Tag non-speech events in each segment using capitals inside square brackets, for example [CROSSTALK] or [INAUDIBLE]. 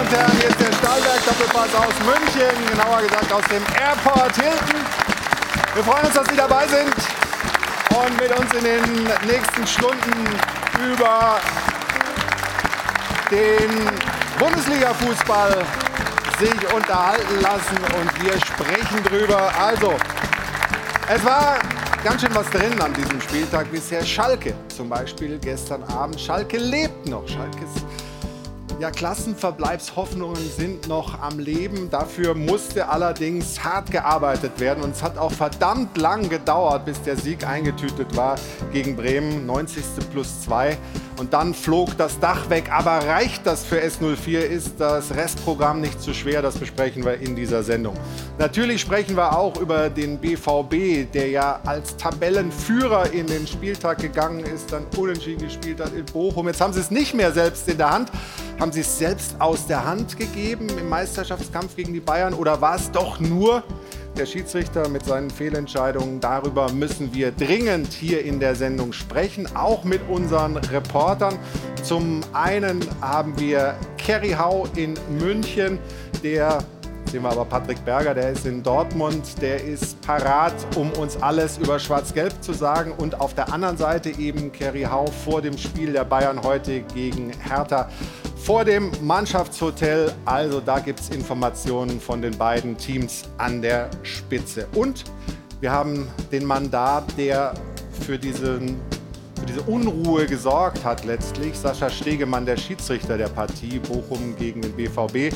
und Herren, hier ist der Stahlberg Doppelpass aus München, genauer gesagt aus dem Airport Hilton. Wir freuen uns, dass Sie dabei sind und mit uns in den nächsten Stunden über den Bundesliga-Fußball sich unterhalten lassen und wir sprechen drüber. Also, es war ganz schön was drin an diesem Spieltag bisher. Schalke zum Beispiel gestern Abend. Schalke lebt noch. Schalkes ja, Klassenverbleibshoffnungen sind noch am Leben. Dafür musste allerdings hart gearbeitet werden. Und es hat auch verdammt lang gedauert, bis der Sieg eingetütet war gegen Bremen. 90. plus 2. Und dann flog das Dach weg. Aber reicht das für S04? Ist das Restprogramm nicht zu schwer? Das besprechen wir in dieser Sendung. Natürlich sprechen wir auch über den BVB, der ja als Tabellenführer in den Spieltag gegangen ist, dann unentschieden gespielt hat in Bochum. Jetzt haben sie es nicht mehr selbst in der Hand. Haben sie es selbst aus der Hand gegeben im Meisterschaftskampf gegen die Bayern? Oder war es doch nur der Schiedsrichter mit seinen Fehlentscheidungen. Darüber müssen wir dringend hier in der Sendung sprechen, auch mit unseren Reportern. Zum einen haben wir Kerry Hau in München, der sehen wir aber Patrick Berger, der ist in Dortmund, der ist parat, um uns alles über Schwarz-Gelb zu sagen. Und auf der anderen Seite eben Kerry Hau vor dem Spiel der Bayern heute gegen Hertha vor dem Mannschaftshotel. Also da gibt es Informationen von den beiden Teams an der Spitze. Und wir haben den Mann da, der für, diesen, für diese Unruhe gesorgt hat letztlich. Sascha Stegemann, der Schiedsrichter der Partie Bochum gegen den BVB.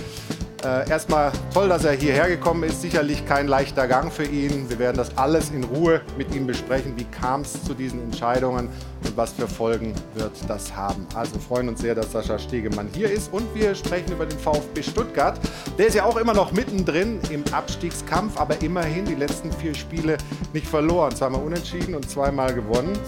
Äh, erstmal toll, dass er hierher gekommen ist. Sicherlich kein leichter Gang für ihn. Wir werden das alles in Ruhe mit ihm besprechen. Wie kam es zu diesen Entscheidungen und was für Folgen wird das haben? Also freuen uns sehr, dass Sascha Stegemann hier ist. Und wir sprechen über den VfB Stuttgart. Der ist ja auch immer noch mittendrin im Abstiegskampf, aber immerhin die letzten vier Spiele nicht verloren. Zweimal unentschieden und zweimal gewonnen.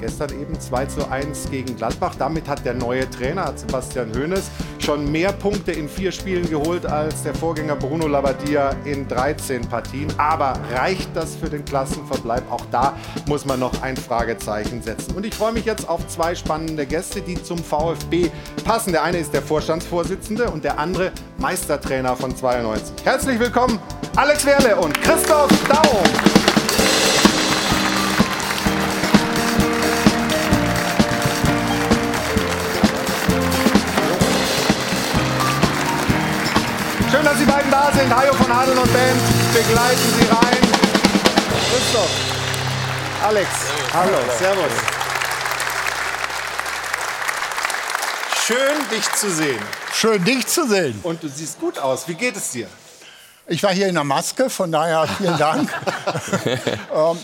Gestern eben 2 zu 1 gegen Gladbach. Damit hat der neue Trainer, Sebastian Hoeneß, schon mehr Punkte in vier Spielen geholt als der Vorgänger Bruno Labbadia in 13 Partien. Aber reicht das für den Klassenverbleib? Auch da muss man noch ein Fragezeichen setzen. Und ich freue mich jetzt auf zwei spannende Gäste, die zum VfB passen. Der eine ist der Vorstandsvorsitzende und der andere Meistertrainer von 92. Herzlich willkommen, Alex Werle und Christoph Daum. Sind. Hajo von Adel und Band begleiten Sie rein. Christoph, Alex, hallo, servus. Schön, dich zu sehen. Schön, dich zu sehen. Und du siehst gut aus. Wie geht es dir? Ich war hier in der Maske, von daher vielen Dank. [LAUGHS] ähm,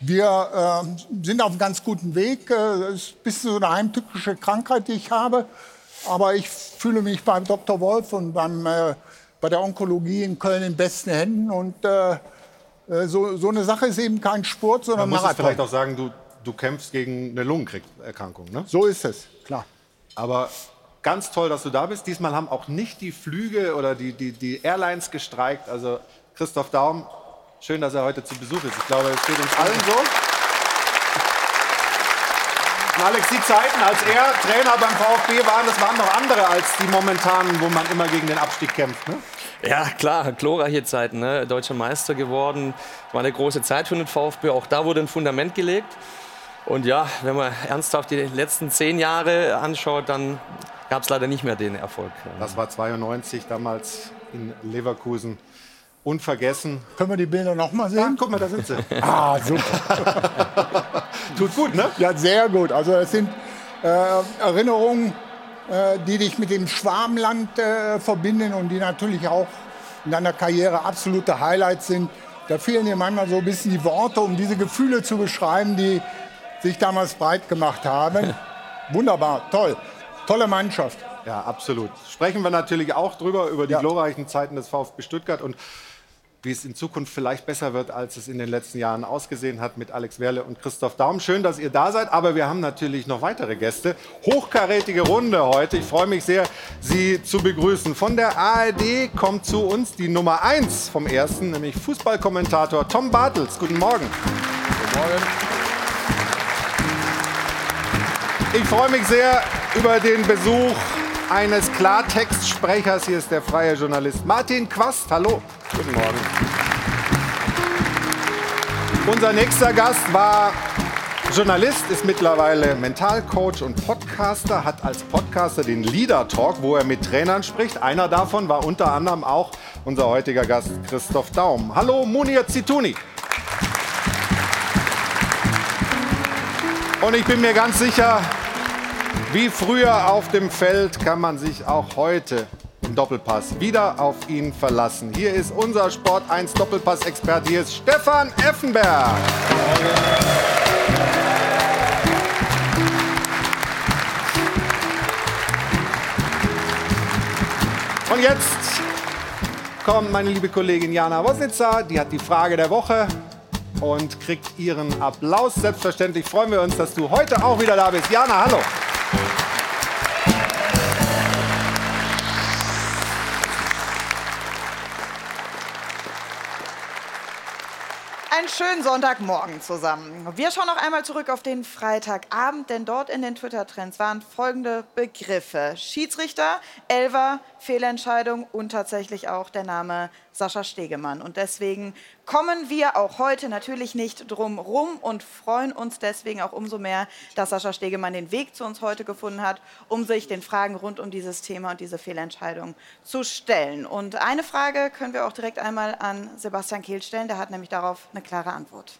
wir äh, sind auf einem ganz guten Weg. Es ist ein bisschen so eine heimtückische Krankheit, die ich habe. Aber ich fühle mich beim Dr. Wolf und beim äh, bei der Onkologie in Köln in besten Händen. Und äh, äh, so, so eine Sache ist eben kein Sport, sondern Man muss vielleicht auch sagen, du, du kämpfst gegen eine Lungenerkrankung. Ne? So ist es, klar. Aber ganz toll, dass du da bist. Diesmal haben auch nicht die Flüge oder die, die, die Airlines gestreikt. Also Christoph Daum, schön, dass er heute zu Besuch ist. Ich glaube, es steht uns allen so. Und Alex, die Zeiten, als er Trainer beim VfB war, das waren noch andere als die momentanen, wo man immer gegen den Abstieg kämpft. Ne? Ja, klar, glorreiche Zeiten. Ne? Deutscher Meister geworden. War eine große Zeit für den VfB. Auch da wurde ein Fundament gelegt. Und ja, wenn man ernsthaft die letzten zehn Jahre anschaut, dann gab es leider nicht mehr den Erfolg. Das war 92 damals in Leverkusen unvergessen. Können wir die Bilder noch mal sehen? Ja, guck mal, da sind sie. ah, super. [LAUGHS] Tut gut, ne? Ja, sehr gut. Also es sind äh, Erinnerungen, äh, die dich mit dem Schwarmland äh, verbinden und die natürlich auch in deiner Karriere absolute Highlights sind. Da fehlen dir manchmal so ein bisschen die Worte, um diese Gefühle zu beschreiben, die sich damals breit gemacht haben. [LAUGHS] Wunderbar, toll. Tolle Mannschaft. Ja, absolut. Sprechen wir natürlich auch drüber, über die ja. glorreichen Zeiten des VfB Stuttgart und wie es in Zukunft vielleicht besser wird, als es in den letzten Jahren ausgesehen hat mit Alex Werle und Christoph Daum. Schön, dass ihr da seid, aber wir haben natürlich noch weitere Gäste. Hochkarätige Runde heute. Ich freue mich sehr, Sie zu begrüßen. Von der ARD kommt zu uns die Nummer 1 vom ersten, nämlich Fußballkommentator Tom Bartels. Guten Morgen. Guten Morgen. Ich freue mich sehr über den Besuch eines Klartextsprechers. Hier ist der freie Journalist Martin Quast. Hallo. Guten Morgen. Unser nächster Gast war Journalist, ist mittlerweile Mentalcoach und Podcaster, hat als Podcaster den Leader Talk, wo er mit Trainern spricht. Einer davon war unter anderem auch unser heutiger Gast Christoph Daum. Hallo Munir Zituni. Und ich bin mir ganz sicher, wie früher auf dem Feld kann man sich auch heute im Doppelpass wieder auf ihn verlassen. Hier ist unser Sport 1 Doppelpass-Experte. Hier ist Stefan Effenberg. Und jetzt kommt meine liebe Kollegin Jana Wosnitzer. Die hat die Frage der Woche und kriegt ihren Applaus. Selbstverständlich freuen wir uns, dass du heute auch wieder da bist. Jana, hallo. Schönen Sonntagmorgen zusammen. Wir schauen noch einmal zurück auf den Freitagabend, denn dort in den Twitter-Trends waren folgende Begriffe. Schiedsrichter, Elver, Fehlentscheidung und tatsächlich auch der Name Sascha Stegemann. Und deswegen kommen wir auch heute natürlich nicht drum rum und freuen uns deswegen auch umso mehr, dass Sascha Stegemann den Weg zu uns heute gefunden hat, um sich den Fragen rund um dieses Thema und diese Fehlentscheidung zu stellen. Und eine Frage können wir auch direkt einmal an Sebastian Kehl stellen, der hat nämlich darauf eine klare Antwort.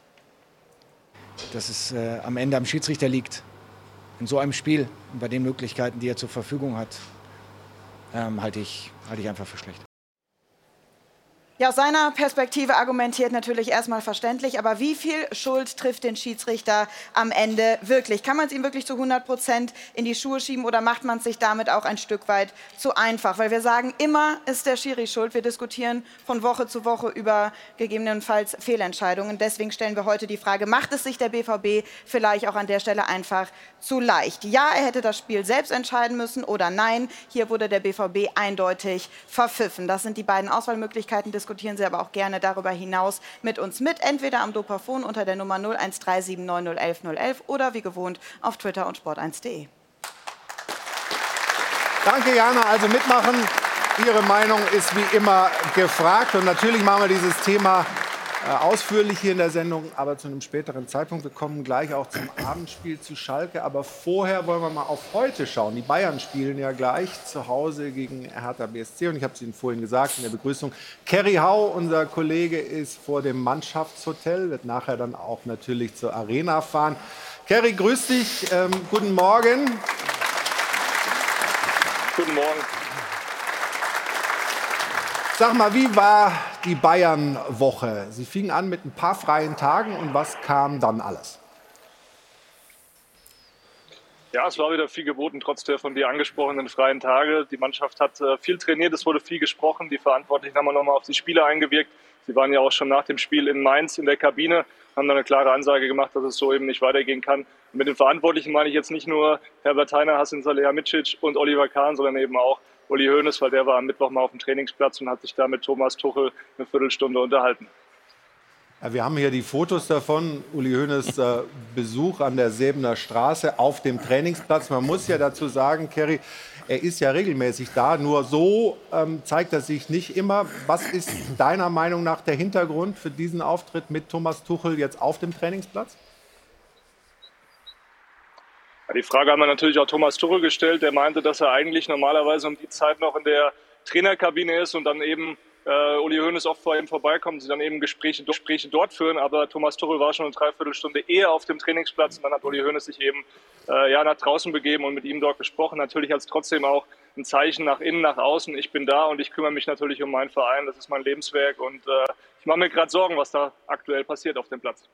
Dass es äh, am Ende am Schiedsrichter liegt. In so einem Spiel, bei den Möglichkeiten, die er zur Verfügung hat, ähm, halte ich, halte ich einfach für schlecht. Ja, aus seiner Perspektive argumentiert natürlich erstmal verständlich, aber wie viel Schuld trifft den Schiedsrichter am Ende wirklich? Kann man es ihm wirklich zu 100 Prozent in die Schuhe schieben oder macht man es sich damit auch ein Stück weit zu einfach? Weil wir sagen, immer ist der Schiri schuld. Wir diskutieren von Woche zu Woche über gegebenenfalls Fehlentscheidungen. Deswegen stellen wir heute die Frage, macht es sich der BVB vielleicht auch an der Stelle einfach zu leicht? Ja, er hätte das Spiel selbst entscheiden müssen oder nein, hier wurde der BVB eindeutig verpfiffen. Das sind die beiden Auswahlmöglichkeiten des diskutieren Sie aber auch gerne darüber hinaus mit uns mit, entweder am Dopafon unter der Nummer 0137901111 oder wie gewohnt auf Twitter und sport1.de. Danke, Jana. Also mitmachen. Ihre Meinung ist wie immer gefragt. Und natürlich machen wir dieses Thema ausführlich hier in der Sendung, aber zu einem späteren Zeitpunkt. Wir kommen gleich auch zum Abendspiel zu Schalke. Aber vorher wollen wir mal auf heute schauen. Die Bayern spielen ja gleich zu Hause gegen Hertha BSC. Und ich habe es Ihnen vorhin gesagt in der Begrüßung. Kerry Hau, unser Kollege, ist vor dem Mannschaftshotel, wird nachher dann auch natürlich zur Arena fahren. Kerry, grüß dich. Ähm, guten Morgen. Guten Morgen. Sag mal, wie war die Bayern-Woche? Sie fing an mit ein paar freien Tagen und was kam dann alles? Ja, es war wieder viel geboten, trotz der von dir angesprochenen freien Tage. Die Mannschaft hat äh, viel trainiert, es wurde viel gesprochen. Die Verantwortlichen haben nochmal auf die Spieler eingewirkt. Sie waren ja auch schon nach dem Spiel in Mainz in der Kabine, haben dann eine klare Ansage gemacht, dass es so eben nicht weitergehen kann. Und mit den Verantwortlichen meine ich jetzt nicht nur Herbert Heiner, Hassan Salihamidzic und Oliver Kahn, sondern eben auch Uli Hoeneß, weil der war am Mittwoch mal auf dem Trainingsplatz und hat sich da mit Thomas Tuchel eine Viertelstunde unterhalten. Ja, wir haben hier die Fotos davon, Uli Hoeneß äh, Besuch an der Säbener Straße auf dem Trainingsplatz. Man muss ja dazu sagen, Kerry, er ist ja regelmäßig da, nur so ähm, zeigt er sich nicht immer. Was ist deiner Meinung nach der Hintergrund für diesen Auftritt mit Thomas Tuchel jetzt auf dem Trainingsplatz? Die Frage haben wir natürlich auch Thomas Tuchel gestellt. Der meinte, dass er eigentlich normalerweise um die Zeit noch in der Trainerkabine ist und dann eben äh, Uli Hoeneß oft vor ihm vorbeikommt, sie dann eben Gespräche, Gespräche dort führen. Aber Thomas Tuchel war schon eine Dreiviertelstunde eher auf dem Trainingsplatz und dann hat Uli Hoeneß sich eben äh, ja, nach draußen begeben und mit ihm dort gesprochen. Natürlich als trotzdem auch ein Zeichen nach innen, nach außen. Ich bin da und ich kümmere mich natürlich um meinen Verein. Das ist mein Lebenswerk und äh, ich mache mir gerade Sorgen, was da aktuell passiert auf dem Platz.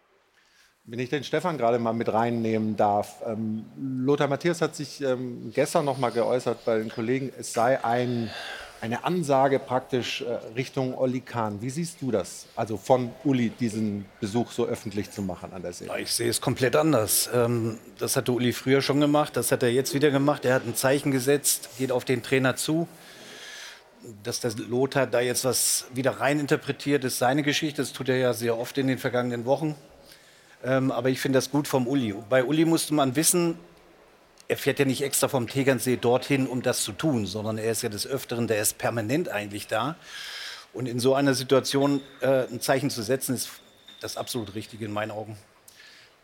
Wenn ich den Stefan gerade mal mit reinnehmen darf. Ähm, Lothar Matthäus hat sich ähm, gestern noch mal geäußert bei den Kollegen, es sei ein, eine Ansage praktisch äh, Richtung Olli Kahn. Wie siehst du das? Also von Uli diesen Besuch so öffentlich zu machen an der See? Ich sehe es komplett anders. Ähm, das hatte Uli früher schon gemacht, das hat er jetzt wieder gemacht. Er hat ein Zeichen gesetzt, geht auf den Trainer zu. Dass der Lothar da jetzt was wieder reininterpretiert, ist seine Geschichte. Das tut er ja sehr oft in den vergangenen Wochen. Ähm, aber ich finde das gut vom Uli. Bei Uli musste man wissen, er fährt ja nicht extra vom Tegernsee dorthin, um das zu tun, sondern er ist ja des Öfteren, der ist permanent eigentlich da. Und in so einer Situation äh, ein Zeichen zu setzen, ist das absolut Richtige in meinen Augen.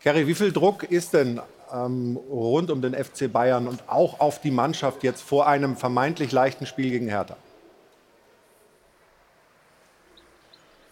Kerry, wie viel Druck ist denn ähm, rund um den FC Bayern und auch auf die Mannschaft jetzt vor einem vermeintlich leichten Spiel gegen Hertha?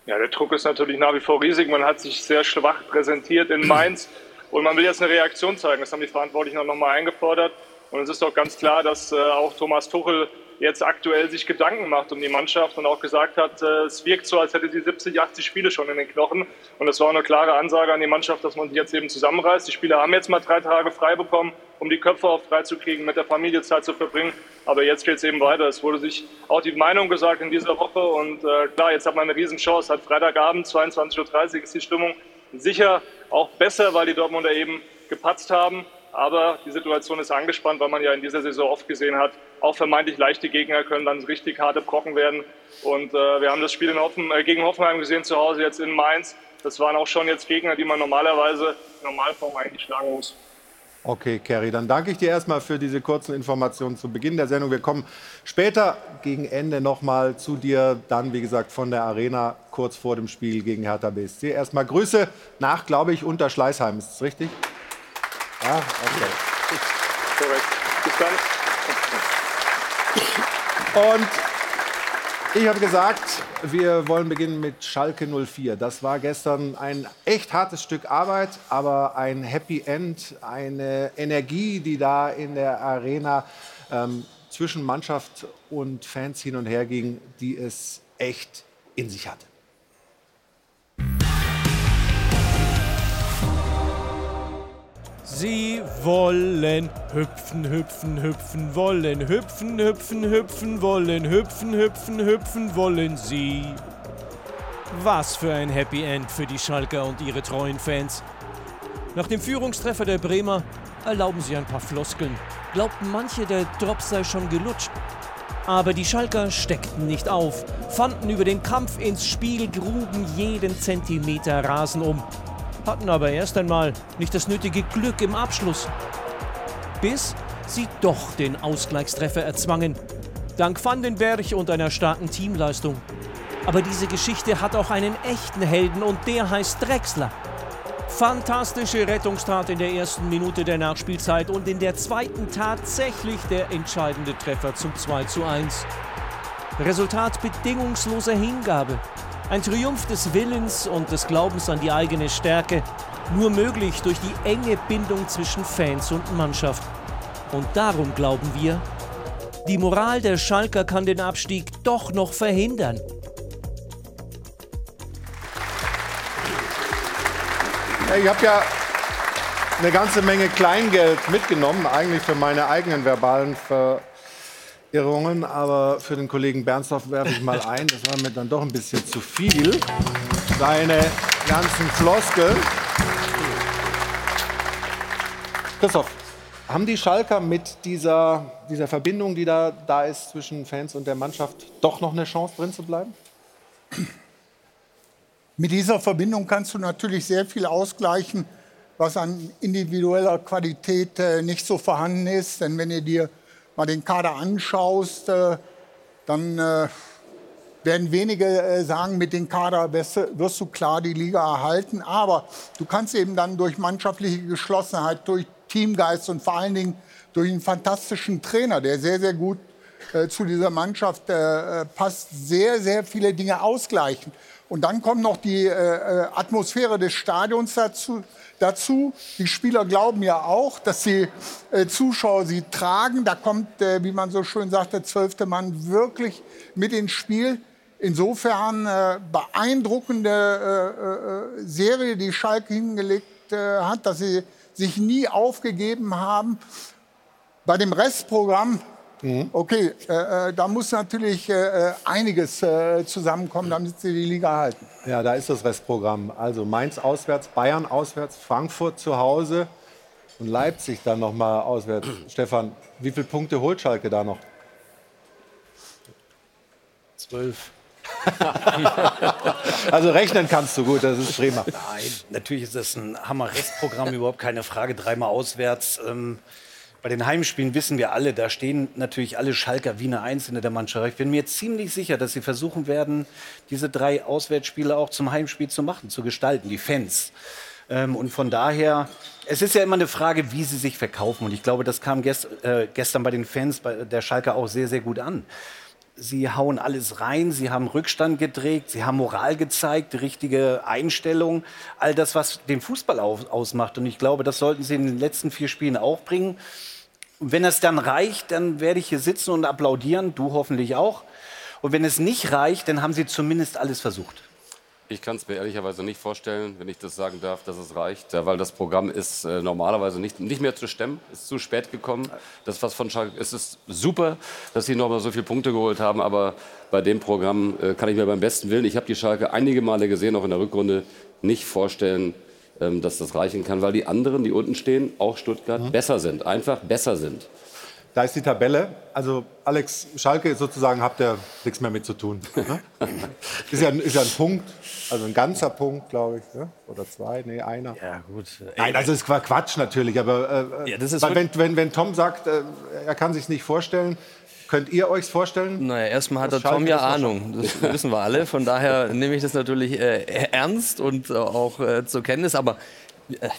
Ja, der Druck ist natürlich nach wie vor riesig. Man hat sich sehr schwach präsentiert in Mainz und man will jetzt eine Reaktion zeigen. Das haben die Verantwortlichen auch nochmal eingefordert. Und es ist doch ganz klar, dass äh, auch Thomas Tuchel jetzt aktuell sich Gedanken macht um die Mannschaft und auch gesagt hat, äh, es wirkt so, als hätte sie 70, 80 Spiele schon in den Knochen. Und das war eine klare Ansage an die Mannschaft, dass man sich jetzt eben zusammenreißt. Die Spieler haben jetzt mal drei Tage frei bekommen, um die Köpfe auf drei zu kriegen, mit der Familie Zeit zu verbringen. Aber jetzt geht es eben weiter. Es wurde sich auch die Meinung gesagt in dieser Woche. Und äh, klar, jetzt hat man eine Riesenchance. Hat Freitagabend, 22.30 Uhr ist die Stimmung sicher auch besser, weil die Dortmunder eben gepatzt haben. Aber die Situation ist angespannt, weil man ja in dieser Saison oft gesehen hat, auch vermeintlich leichte Gegner können dann richtig harte Brocken werden. Und äh, wir haben das Spiel Hoffen, äh, gegen Hoffenheim gesehen zu Hause, jetzt in Mainz. Das waren auch schon jetzt Gegner, die man normalerweise in Normalform eigentlich schlagen muss. Okay, Kerry, dann danke ich dir erstmal für diese kurzen Informationen zu Beginn der Sendung. Wir kommen später gegen Ende nochmal zu dir, dann wie gesagt von der Arena kurz vor dem Spiel gegen Hertha BSC. Erstmal Grüße nach, glaube ich, unter Schleißheim. Ist das richtig? Ja, okay. Korrekt. Bis dann. Und ich habe gesagt, wir wollen beginnen mit Schalke 04. Das war gestern ein echt hartes Stück Arbeit, aber ein Happy End, eine Energie, die da in der Arena ähm, zwischen Mannschaft und Fans hin und her ging, die es echt in sich hatte. Sie wollen hüpfen, hüpfen, hüpfen wollen, hüpfen, hüpfen, hüpfen wollen, hüpfen, hüpfen, hüpfen wollen sie. Was für ein Happy End für die Schalker und ihre treuen Fans. Nach dem Führungstreffer der Bremer erlauben sie ein paar Floskeln. Glaubten manche, der Drop sei schon gelutscht. Aber die Schalker steckten nicht auf, fanden über den Kampf ins Spiel, gruben jeden Zentimeter Rasen um hatten aber erst einmal nicht das nötige Glück im Abschluss. Bis sie doch den Ausgleichstreffer erzwangen. Dank Vandenberg und einer starken Teamleistung. Aber diese Geschichte hat auch einen echten Helden und der heißt Drexler. Fantastische Rettungstat in der ersten Minute der Nachspielzeit und in der zweiten tatsächlich der entscheidende Treffer zum 2 zu 1. Resultat bedingungsloser Hingabe. Ein Triumph des Willens und des Glaubens an die eigene Stärke, nur möglich durch die enge Bindung zwischen Fans und Mannschaft. Und darum glauben wir, die Moral der Schalker kann den Abstieg doch noch verhindern. Ich habe ja eine ganze Menge Kleingeld mitgenommen, eigentlich für meine eigenen verbalen Ver Irrungen, aber für den Kollegen Bernstorff werfe ich mal ein. Das war mir dann doch ein bisschen zu viel. Seine ganzen Floskeln. Christoph, haben die Schalker mit dieser, dieser Verbindung, die da, da ist zwischen Fans und der Mannschaft, doch noch eine Chance drin zu bleiben? Mit dieser Verbindung kannst du natürlich sehr viel ausgleichen, was an individueller Qualität äh, nicht so vorhanden ist. Denn wenn ihr dir mal den Kader anschaust, äh, dann äh, werden wenige äh, sagen, mit dem Kader wirst du klar die Liga erhalten. Aber du kannst eben dann durch mannschaftliche Geschlossenheit, durch Teamgeist und vor allen Dingen durch einen fantastischen Trainer, der sehr, sehr gut zu dieser Mannschaft passt, sehr, sehr viele Dinge ausgleichen. Und dann kommt noch die Atmosphäre des Stadions dazu dazu. Die Spieler glauben ja auch, dass die äh, Zuschauer sie tragen. Da kommt, äh, wie man so schön sagt, der zwölfte Mann wirklich mit ins Spiel. Insofern äh, beeindruckende äh, äh, Serie, die Schalke hingelegt äh, hat, dass sie sich nie aufgegeben haben. Bei dem Restprogramm Mhm. Okay, äh, äh, da muss natürlich äh, äh, einiges äh, zusammenkommen, damit sie die Liga halten. Ja, da ist das Restprogramm. Also Mainz auswärts, Bayern auswärts, Frankfurt zu Hause und Leipzig dann noch mal auswärts. [CLEARS THROAT] Stefan, wie viele Punkte holt Schalke da noch? Zwölf. [LAUGHS] also rechnen kannst du gut, das ist prima. Nein, natürlich ist das ein Hammer-Restprogramm, überhaupt keine Frage. Dreimal auswärts. Ähm, Bei den Heimspielen wissen wir alle, da stehen natürlich alle Schalker wie eine Einzelne der Mannschaft. Ich bin mir ziemlich sicher, dass sie versuchen werden, diese drei Auswärtsspiele auch zum Heimspiel zu machen, zu gestalten, die Fans. Ähm, und von daher, es ist ja immer eine Frage, wie sie sich verkaufen. Und ich glaube, das kam gest, äh, gestern bei den Fans bei der Schalker auch sehr, sehr gut an. Sie hauen alles rein, sie haben Rückstand gedreht, sie haben Moral gezeigt, richtige Einstellung, all das, was den Fußball ausmacht. Und ich glaube, das sollten sie in den letzten vier Spielen auch bringen. Und wenn es dann reicht, dann werde ich hier sitzen und applaudieren, du hoffentlich auch. Und wenn es nicht reicht, dann haben sie zumindest alles versucht. Ich kann es mir ehrlicherweise nicht vorstellen, wenn ich das sagen darf, dass es reicht, weil das Programm ist äh, normalerweise nicht, nicht mehr zu stemmen, ist zu spät gekommen. Das, was von Schalke, es ist super, dass sie noch mal so viele Punkte geholt haben, aber bei dem Programm äh, kann ich mir beim besten Willen, ich habe die Schalke einige Male gesehen, auch in der Rückrunde, nicht vorstellen, ähm, dass das reichen kann, weil die anderen, die unten stehen, auch Stuttgart, mhm. besser sind, einfach besser sind. Da ist die Tabelle. Also Alex Schalke sozusagen habt ihr nichts mehr mit zu tun. Ne? [LAUGHS] ist, ja, ist ja ein Punkt, also ein ganzer Punkt, glaube ich. Ne? Oder zwei, nee, einer. Ja, gut. Nein, also ist Quatsch natürlich. Aber äh, ja, das ist wenn, wenn, wenn Tom sagt, äh, er kann sich nicht vorstellen, Könnt ihr euch vorstellen? Naja, erstmal hat der Tom ja Ahnung. Das wissen wir alle. Von daher nehme ich das natürlich äh, ernst und äh, auch äh, zur Kenntnis. Aber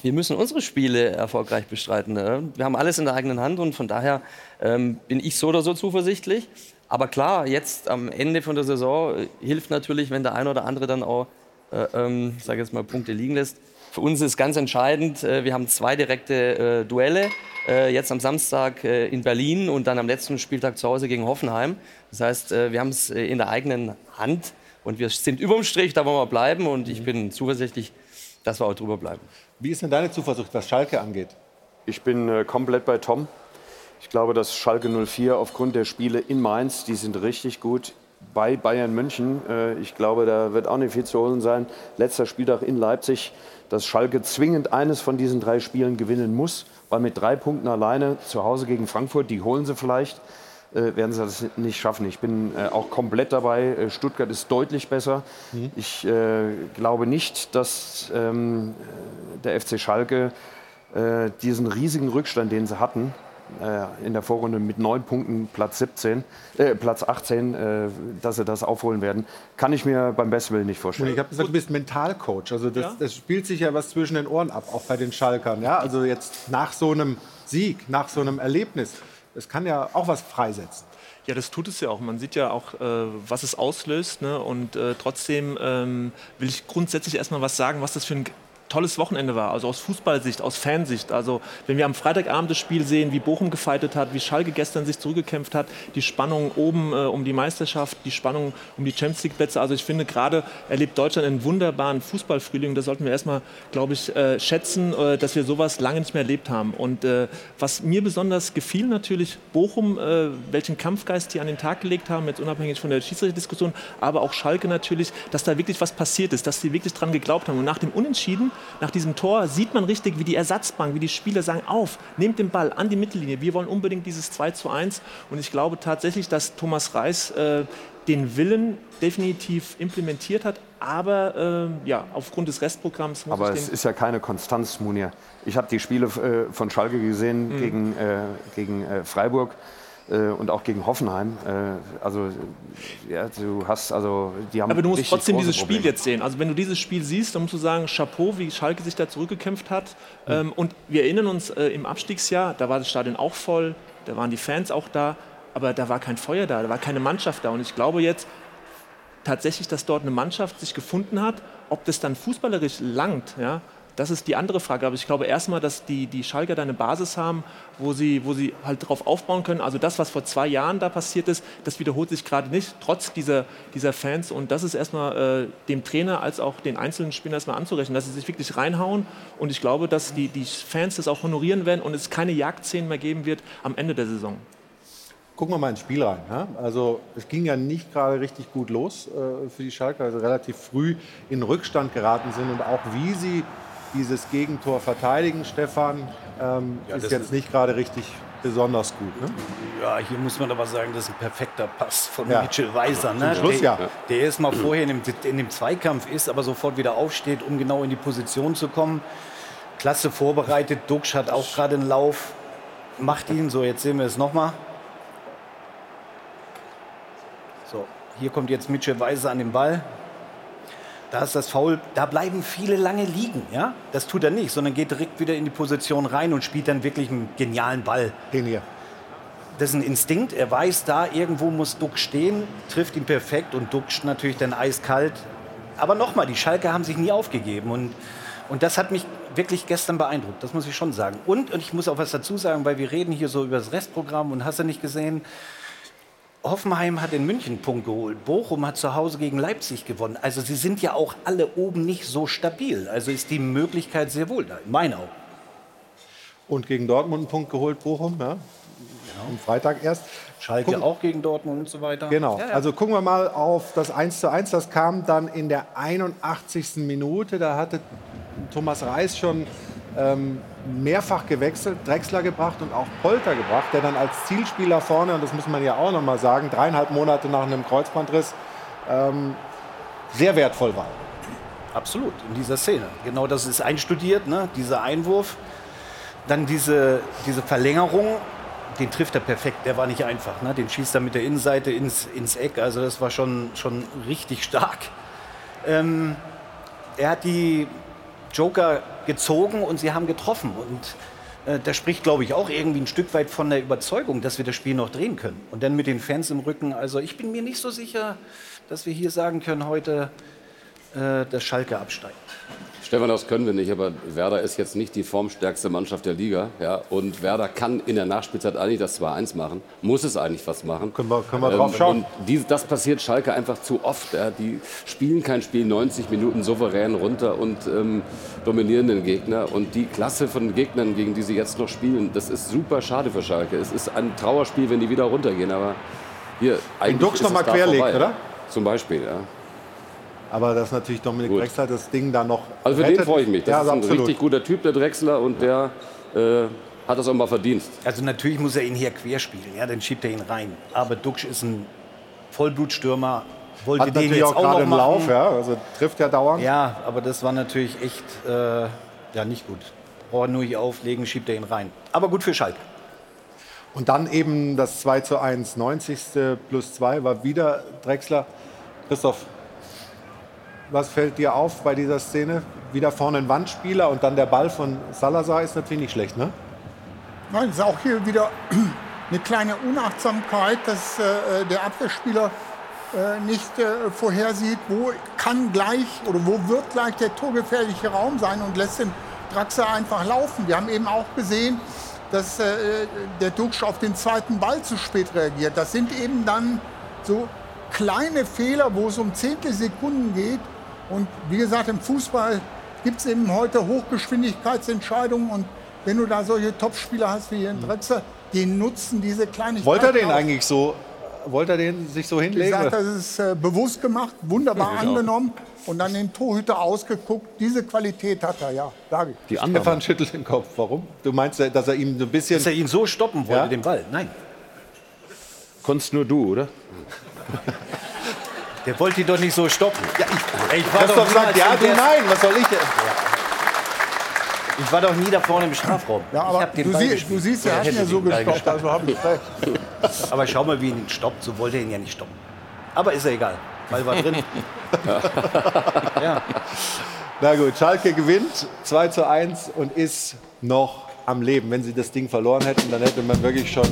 wir müssen unsere Spiele erfolgreich bestreiten. Ne? Wir haben alles in der eigenen Hand und von daher ähm, bin ich so oder so zuversichtlich. Aber klar, jetzt am Ende von der Saison äh, hilft natürlich, wenn der eine oder andere dann auch, äh, ähm, sage jetzt mal, Punkte liegen lässt. Für uns ist ganz entscheidend, äh, wir haben zwei direkte äh, Duelle. Äh, jetzt am Samstag äh, in Berlin und dann am letzten Spieltag zu Hause gegen Hoffenheim. Das heißt, wir haben es in der eigenen Hand und wir sind überm Strich, da wollen wir bleiben und ich bin zuversichtlich, dass wir auch drüber bleiben. Wie ist denn deine Zuversicht, was Schalke angeht? Ich bin äh, komplett bei Tom. Ich glaube, dass Schalke 04 aufgrund der Spiele in Mainz, die sind richtig gut. Bei Bayern München, äh, ich glaube, da wird auch nicht viel zu holen sein. Letzter Spieltag in Leipzig, dass Schalke zwingend eines von diesen drei Spielen gewinnen muss, weil mit drei Punkten alleine zu Hause gegen Frankfurt, die holen sie vielleicht werden sie das nicht schaffen. Ich bin äh, auch komplett dabei. Äh, Stuttgart ist deutlich besser. Mhm. Ich äh, glaube nicht, dass ähm, der FC Schalke äh, diesen riesigen Rückstand, den sie hatten, äh, in der Vorrunde mit neun Punkten Platz 17, Platz 18, dass sie das aufholen werden, kann ich mir beim besten Willen nicht vorstellen. Und ich habe gesagt, du bist Mentalcoach. Also das, ja? das, spielt sich ja was zwischen den Ohren ab, auch bei den Schalkern. Ja? Also jetzt nach so einem Sieg, nach so einem Erlebnis es kann ja auch was freisetzen. Ja, das tut es ja auch. Man sieht ja auch, äh, was es auslöst. Ne? Und äh, trotzdem ähm, will ich grundsätzlich erstmal was sagen, was das für ein tolles Wochenende war, also aus Fußballsicht, aus Fansicht. Also wenn wir am Freitagabend das Spiel sehen, wie Bochum gefeitet hat, wie Schalke gestern sich zurückgekämpft hat, die Spannung oben äh, um die Meisterschaft, die Spannung um die Champions League Plätze. Also ich finde gerade erlebt Deutschland einen wunderbaren Fußballfrühling. Da sollten wir erstmal, glaube ich, äh, schätzen, äh, dass wir sowas lange nicht mehr erlebt haben. Und äh, was mir besonders gefiel natürlich, Bochum, äh, welchen Kampfgeist die an den Tag gelegt haben, jetzt unabhängig von der Schiedsrichterdiskussion, aber auch Schalke natürlich, dass da wirklich was passiert ist, dass sie wirklich dran geglaubt haben. Und nach dem Unentschieden nach diesem Tor sieht man richtig, wie die Ersatzbank, wie die Spieler sagen, auf, nehmt den Ball an die Mittellinie, wir wollen unbedingt dieses 2 zu 1. Und ich glaube tatsächlich, dass Thomas Reis äh, den Willen definitiv implementiert hat, aber äh, ja, aufgrund des Restprogramms muss Aber es ist ja keine Konstanz, Munir. Ich habe die Spiele äh, von Schalke gesehen mhm. gegen, äh, gegen äh, Freiburg und auch gegen Hoffenheim. Äh, also ja, du hast also die haben. Aber du musst trotzdem dieses Spiel jetzt sehen. Also wenn du dieses Spiel siehst, dann musst du sagen, Chapeau, wie Schalke sich da zurückgekämpft hat. Mhm. Und wir erinnern uns äh, im Abstiegsjahr, da war das Stadion auch voll, da waren die Fans auch da, aber da war kein Feuer da, da war keine Mannschaft da. Und ich glaube jetzt tatsächlich, dass dort eine Mannschaft sich gefunden hat. Ob das dann fußballerisch langt, ja, das ist die andere Frage. Aber ich glaube erstmal, dass die, die Schalker da eine Basis haben, wo sie, wo sie halt darauf aufbauen können. Also das, was vor zwei Jahren da passiert ist, das wiederholt sich gerade nicht, trotz dieser, dieser Fans. Und das ist erstmal äh, dem Trainer als auch den einzelnen Spielern erstmal anzurechnen, dass sie sich wirklich reinhauen. Und ich glaube, dass die, die Fans das auch honorieren werden und es keine Jagdszenen mehr geben wird am Ende der Saison. Gucken wir mal ins Spiel rein. Ja? Also es ging ja nicht gerade richtig gut los äh, für die Schalker, also relativ früh in Rückstand geraten sind und auch wie sie dieses Gegentor verteidigen, Stefan, ähm, ja, ist jetzt nicht gerade richtig besonders gut. Ne? Ja, hier muss man aber sagen, das ist ein perfekter Pass von ja. Mitchell Weiser. Ne? Schluss, ja. Der, erst mal vorher in dem, in dem Zweikampf ist, aber sofort wieder aufsteht, um genau in die Position zu kommen. Klasse vorbereitet. Duxch hat auch gerade einen Lauf. macht ihn. So, jetzt sehen wir es nochmal. So, hier kommt jetzt Mitchell Weiser an den Ball. Da ist das Foul, da bleiben viele lange liegen. Ja? Das tut er nicht, sondern geht direkt wieder in die Position rein und spielt dann wirklich einen genialen Ball. Den hier. Das ist ein Instinkt. Er weiß, da irgendwo muss Duck stehen, trifft ihn perfekt und Duck natürlich dann eiskalt. Aber nochmal, die Schalke haben sich nie aufgegeben. Und, und das hat mich wirklich gestern beeindruckt, das muss ich schon sagen. Und, und ich muss auch was dazu sagen, weil wir reden hier so über das Restprogramm und hast du nicht gesehen, Hoffenheim hat in München einen Punkt geholt. Bochum hat zu Hause gegen Leipzig gewonnen. Also sie sind ja auch alle oben nicht so stabil. Also ist die Möglichkeit sehr wohl da, in meinen Augen. Und gegen Dortmund einen Punkt geholt, Bochum, ja. Am Freitag erst. Schalke Gucken- auch gegen Dortmund und so weiter. Genau. Ja, ja. Also gucken wir mal auf das 1 zu 1. Das kam dann in der 81. Minute. Da hatte Thomas Reis schon ähm, mehrfach gewechselt, Drexler gebracht und auch Polter gebracht, der dann als Zielspieler vorne, und das muss man ja auch noch mal sagen, dreieinhalb Monate nach einem Kreuzbandriss ähm, sehr wertvoll war. Absolut, in dieser Szene. Genau das ist einstudiert, ne? dieser Einwurf. Dann diese, diese Verlängerung, den trifft er perfekt. Der war nicht einfach. Ne? Den schießt er mit der Innenseite ins, ins Eck. Also das war schon, schon richtig stark. Ähm, er hat die Joker gezogen und sie haben getroffen. Und äh, das spricht, glaube ich, auch irgendwie ein Stück weit von der Überzeugung, dass wir das Spiel noch drehen können. Und dann mit den Fans im Rücken. Also ich bin mir nicht so sicher, dass wir hier sagen können heute, äh, dass Schalke absteigt. Stefan, das können wir nicht, aber Werder ist jetzt nicht die formstärkste Mannschaft der Liga. Ja? Und Werder kann in der Nachspielzeit eigentlich das 2-1 machen, muss es eigentlich fast machen. Können wir, können wir drauf schauen. Und die, das passiert Schalke einfach zu oft. Ja? Die spielen kein Spiel 90 Minuten souverän runter und ähm, dominieren den Gegner. Und die Klasse von Gegnern, gegen die sie jetzt noch spielen, das ist super schade für Schalke. Es ist ein Trauerspiel, wenn die wieder runtergehen. Aber hier, eigentlich Dux ist noch es mal da querlegt, vorbei. oder? Zum Beispiel, ja. Aber dass natürlich Dominik Gut. Drexler das Ding da noch Also für den rettet. freue ich mich. Das ja, ist ein absolut. richtig guter Typ, der Drechsler, und der äh, hat das auch mal verdient. Also natürlich muss er ihn hier querspielen, ja, dann schiebt er ihn rein. Aber Duxch ist ein Vollblutstürmer, wollte Hat den natürlich jetzt auch gerade im. Lauf, ja, also trifft ja dauernd. Ja, aber das war natürlich echt äh, ja, nicht gut. Braucht nur hier auflegen, schiebt er ihn rein. Aber gut für Schalke. Und dann eben das 2 zu 1, 90. plus 2 war wieder Drexler. Christoph, was fällt dir auf bei dieser Szene? Wieder vorne ein Wandspieler und dann der Ball von Salazar ist natürlich nicht schlecht, ne? Nein, es ist auch hier wieder [CLEARS THROAT] eine kleine Unachtsamkeit, dass äh, der Abwehrspieler äh, nicht äh, vorhersieht, wo kann gleich oder wo wird gleich der torgefährliche Raum sein und lässt den Draxler einfach laufen. Wir haben eben auch gesehen, dass äh, der Duxch auf den zweiten Ball zu spät reagiert. Das sind eben dann so kleine Fehler, wo es um Zehntelsekunden geht. Und wie gesagt, im Fußball gibt es eben heute Hochgeschwindigkeitsentscheidungen. Und wenn du da solche Topspieler hast wie hier in Drexler, die nutzen diese Kleinigkeiten. Wollte er den auch. eigentlich so, wollte er den sich so Wie hinlegen? gesagt, das ist äh, bewusst gemacht, wunderbar angenommen und dann den Torhüter ausgeguckt. Diese Qualität hat er, ja, sage ich. Die anderen. Stefan schüttelt den Kopf. Warum? Du meinst, dass er ihm so ein bisschen... Dass er ihn so stoppen wollte, Ja? den Ball. Nein, Konntest nur du, oder? der wollte ihn doch nicht so stoppen. Ja, ich, ich, war doch Christoph sagt, ja, du nein, was soll ich denn? Ich war doch nie da vorne im Strafraum. Ja, aber du, sie, du siehst, er hat ja so gestoppt, also habe ich recht. [LAUGHS] Aber schau mal, wie ihn stoppt. So wollte er ihn ja nicht stoppen. Aber ist ja egal. Ball war drin. [LAUGHS] ja. Na gut, Schalke gewinnt 2 zu 1 und ist noch am Leben. Wenn sie das Ding verloren hätten, dann hätte man wirklich schon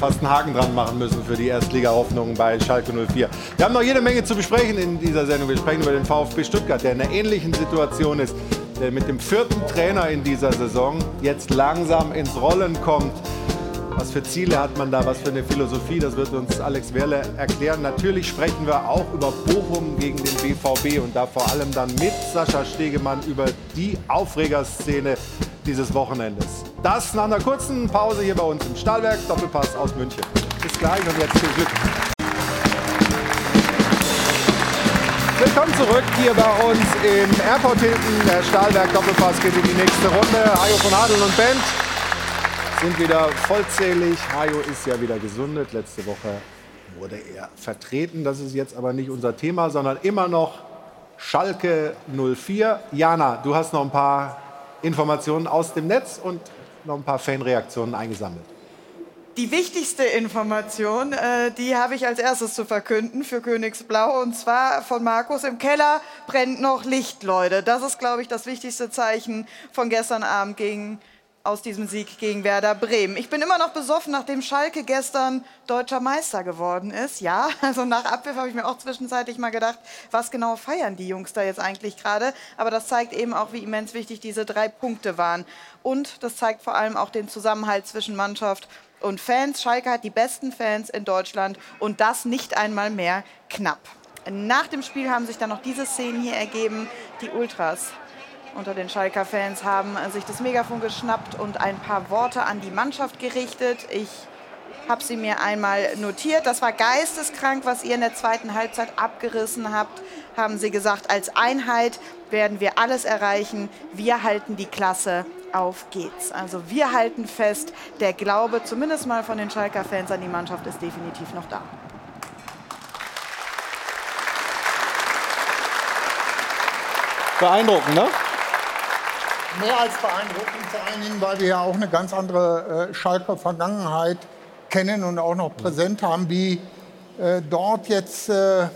fast einen Haken dran machen müssen für die Erstliga-Hoffnungen bei Schalke 04. Wir haben noch jede Menge zu besprechen in dieser Sendung. Wir sprechen über den VfB Stuttgart, der in einer ähnlichen Situation ist, der mit dem vierten Trainer in dieser Saison jetzt langsam ins Rollen kommt. Was für Ziele hat man da? Was für eine Philosophie? Das wird uns Alex Werle erklären. Natürlich sprechen wir auch über Bochum gegen den BVB und da vor allem dann mit Sascha Stegemann über die Aufregerszene dieses Wochenendes. Das nach einer kurzen Pause hier bei uns im Stahlwerk. Doppelpass aus München. Bis gleich und jetzt viel Glück. Willkommen zurück hier bei uns im Airport Hilton. Der Stahlwerk Doppelpass geht in die nächste Runde. Hajo von Adel und Bent sind wieder vollzählig. Hajo ist ja wieder gesundet. Letzte Woche wurde er vertreten. Das ist jetzt aber nicht unser Thema, sondern immer noch Schalke 04. Jana, du hast noch ein paar Informationen aus dem Netz und noch ein paar Fanreaktionen eingesammelt. Die wichtigste Information, äh, die habe ich als erstes zu verkünden für Königsblau. Und zwar von Markus. Im Keller brennt noch Licht, Leute. Das ist, glaube ich, das wichtigste Zeichen von gestern Abend gegen aus diesem Sieg gegen Werder Bremen. Ich bin immer noch besoffen, nachdem Schalke gestern deutscher Meister geworden ist. Ja, [LAUGHS] also nach Abpfiff habe ich mir auch zwischenzeitlich mal gedacht, was genau feiern die Jungs da jetzt eigentlich gerade. Aber das zeigt eben auch, wie immens wichtig diese drei Punkte waren. Und das zeigt vor allem auch den Zusammenhalt zwischen Mannschaft und Fans. Schalke hat die besten Fans in Deutschland und das nicht einmal mehr knapp. Nach dem Spiel haben sich dann noch diese Szenen hier ergeben. Die Ultras unter den Schalker Fans haben sich das Megafon geschnappt und ein paar Worte an die Mannschaft gerichtet. Ich habe sie mir einmal notiert. Das war geisteskrank, was ihr in der zweiten Halbzeit abgerissen habt, haben sie gesagt. Als Einheit werden wir alles erreichen. Wir halten die Klasse. Auf geht's. Also wir halten fest, der Glaube, zumindest mal von den Schalker Fans an die Mannschaft, ist definitiv noch da. Beeindruckend, ne? Mehr als beeindruckend, vor allen Dingen, weil wir ja auch eine ganz andere äh, Schalker Vergangenheit kennen und auch noch präsent haben, wie äh, dort jetzt äh,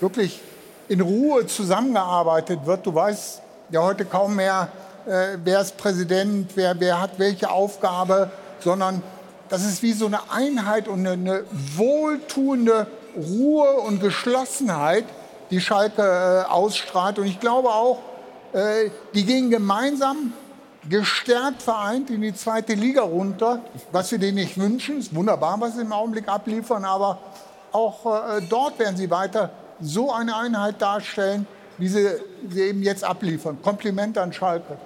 wirklich in Ruhe zusammengearbeitet wird. Du weißt ja heute kaum mehr, äh, wer ist Präsident, wer, wer hat welche Aufgabe, sondern das ist wie so eine Einheit und eine, eine wohltuende Ruhe und Geschlossenheit, die Schalke äh, ausstrahlt. Und ich glaube auch, die gehen gemeinsam gestärkt vereint in die zweite Liga runter, was wir denen nicht wünschen. Ist wunderbar, was sie im Augenblick abliefern, aber auch äh, dort werden sie weiter so eine Einheit darstellen, wie sie, sie eben jetzt abliefern. Kompliment an Schalke.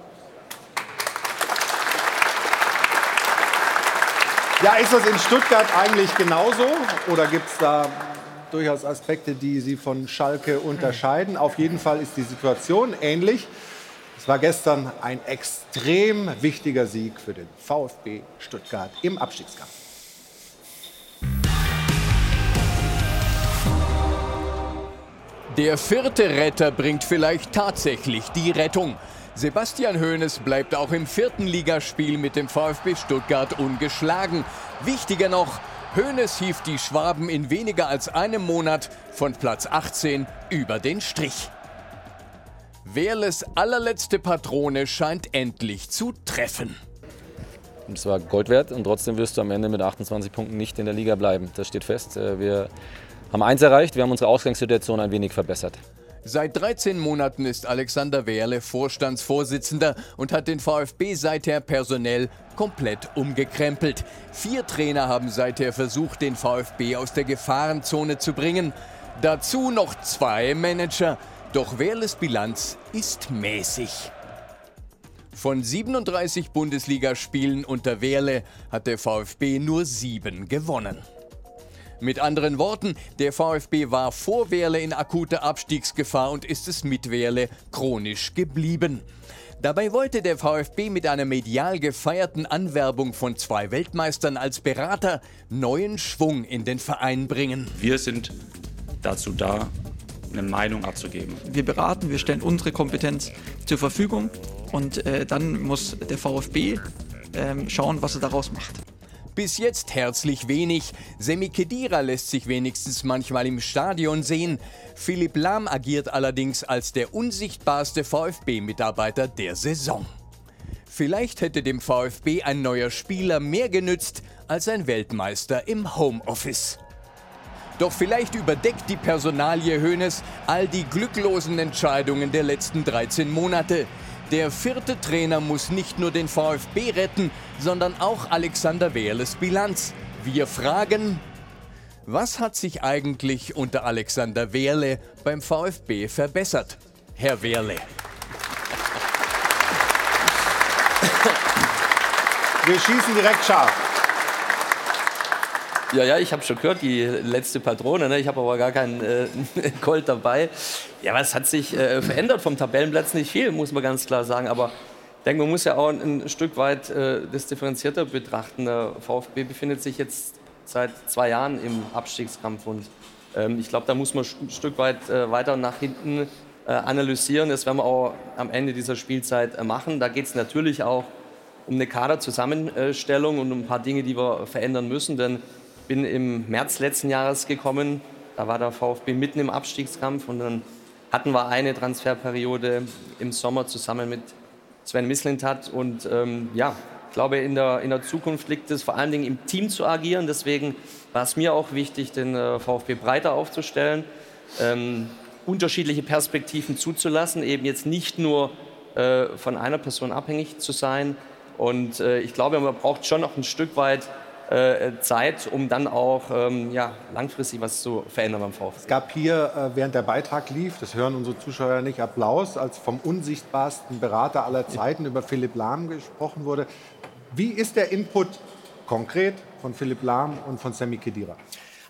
Ja, ist das in Stuttgart eigentlich genauso? Oder gibt es da durchaus Aspekte, die Sie von Schalke unterscheiden? Auf jeden Fall ist die Situation ähnlich. Es war gestern ein extrem wichtiger Sieg für den VfB Stuttgart im Abstiegskampf. Der vierte Retter bringt vielleicht tatsächlich die Rettung. Sebastian Hoeneß bleibt auch im vierten Ligaspiel mit dem VfB Stuttgart ungeschlagen. Wichtiger noch, Hoeneß hieft die Schwaben in weniger als einem Monat von Platz 18 über den Strich. Werles allerletzte Patrone scheint endlich zu treffen. Es war Gold wert und trotzdem wirst du am Ende mit 28 Punkten nicht in der Liga bleiben. Das steht fest. Äh, wir haben eins erreicht, wir haben unsere Ausgangssituation ein wenig verbessert. Seit 13 Monaten ist Alexander Wehrle Vorstandsvorsitzender und hat den VfB seither personell komplett umgekrempelt. Vier Trainer haben seither versucht, den VfB aus der Gefahrenzone zu bringen. Dazu noch zwei Manager. Doch Wehrles Bilanz ist mäßig. Von 37 Bundesligaspielen unter Wehrle hat der VfB nur sieben gewonnen. Mit anderen Worten, der VfB war vor Werle in akuter Abstiegsgefahr und ist es mit Werle chronisch geblieben. Dabei wollte der VfB mit einer medial gefeierten Anwerbung von zwei Weltmeistern als Berater neuen Schwung in den Verein bringen. Wir sind dazu da, eine Meinung abzugeben. Wir beraten, wir stellen unsere Kompetenz zur Verfügung und äh, dann muss der VfB äh, schauen, was er daraus macht. Bis jetzt herzlich wenig. Semi Kedira lässt sich wenigstens manchmal im Stadion sehen. Philipp Lahm agiert allerdings als der unsichtbarste VfB-Mitarbeiter der Saison. Vielleicht hätte dem VfB ein neuer Spieler mehr genützt als ein Weltmeister im Homeoffice. Doch vielleicht überdeckt die Personalie Hoeneß all die glücklosen Entscheidungen der letzten 13 Monate. Der vierte Trainer muss nicht nur den VfB retten, sondern auch Alexander Wehrles Bilanz. Wir fragen, was hat sich eigentlich unter Alexander Wehrle beim VfB verbessert? Herr Wehrle. Wir schießen direkt scharf. Ja, ja, ich habe schon gehört, die letzte Patrone. Ne? Ich habe aber gar keinen äh, [LAUGHS] Gold dabei. Ja, was hat sich äh, verändert vom Tabellenplatz? Nicht viel, muss man ganz klar sagen. Aber ich denke, man muss ja auch ein, ein Stück weit äh, das differenzierter betrachten. Der VfB befindet sich jetzt seit zwei Jahren im Abstiegskampf. Und ähm, ich glaube, da muss man ein Stück weit äh, weiter nach hinten äh, analysieren. Das werden wir auch am Ende dieser Spielzeit äh, machen. Da geht es natürlich auch um eine Kaderzusammenstellung und um ein paar Dinge, die wir verändern müssen. Denn bin im März letzten Jahres gekommen, da war der VfB mitten im Abstiegskampf und dann hatten wir eine Transferperiode im Sommer zusammen mit Sven Mislintat und ähm, ja, ich glaube, in der, in der Zukunft liegt es vor allen Dingen im Team zu agieren. Deswegen war es mir auch wichtig, den äh, VfB breiter aufzustellen, ähm, unterschiedliche Perspektiven zuzulassen, eben jetzt nicht nur äh, von einer Person abhängig zu sein. Und äh, ich glaube, man braucht schon noch ein Stück weit Zeit, um dann auch ähm, ja, langfristig was zu verändern beim VfB. Es gab hier, äh, während der Beitrag lief, das hören unsere Zuschauer nicht, Applaus, als vom unsichtbarsten Berater aller Zeiten über Philipp Lahm gesprochen wurde. Wie ist der Input konkret von Philipp Lahm und von Sammy Kedira?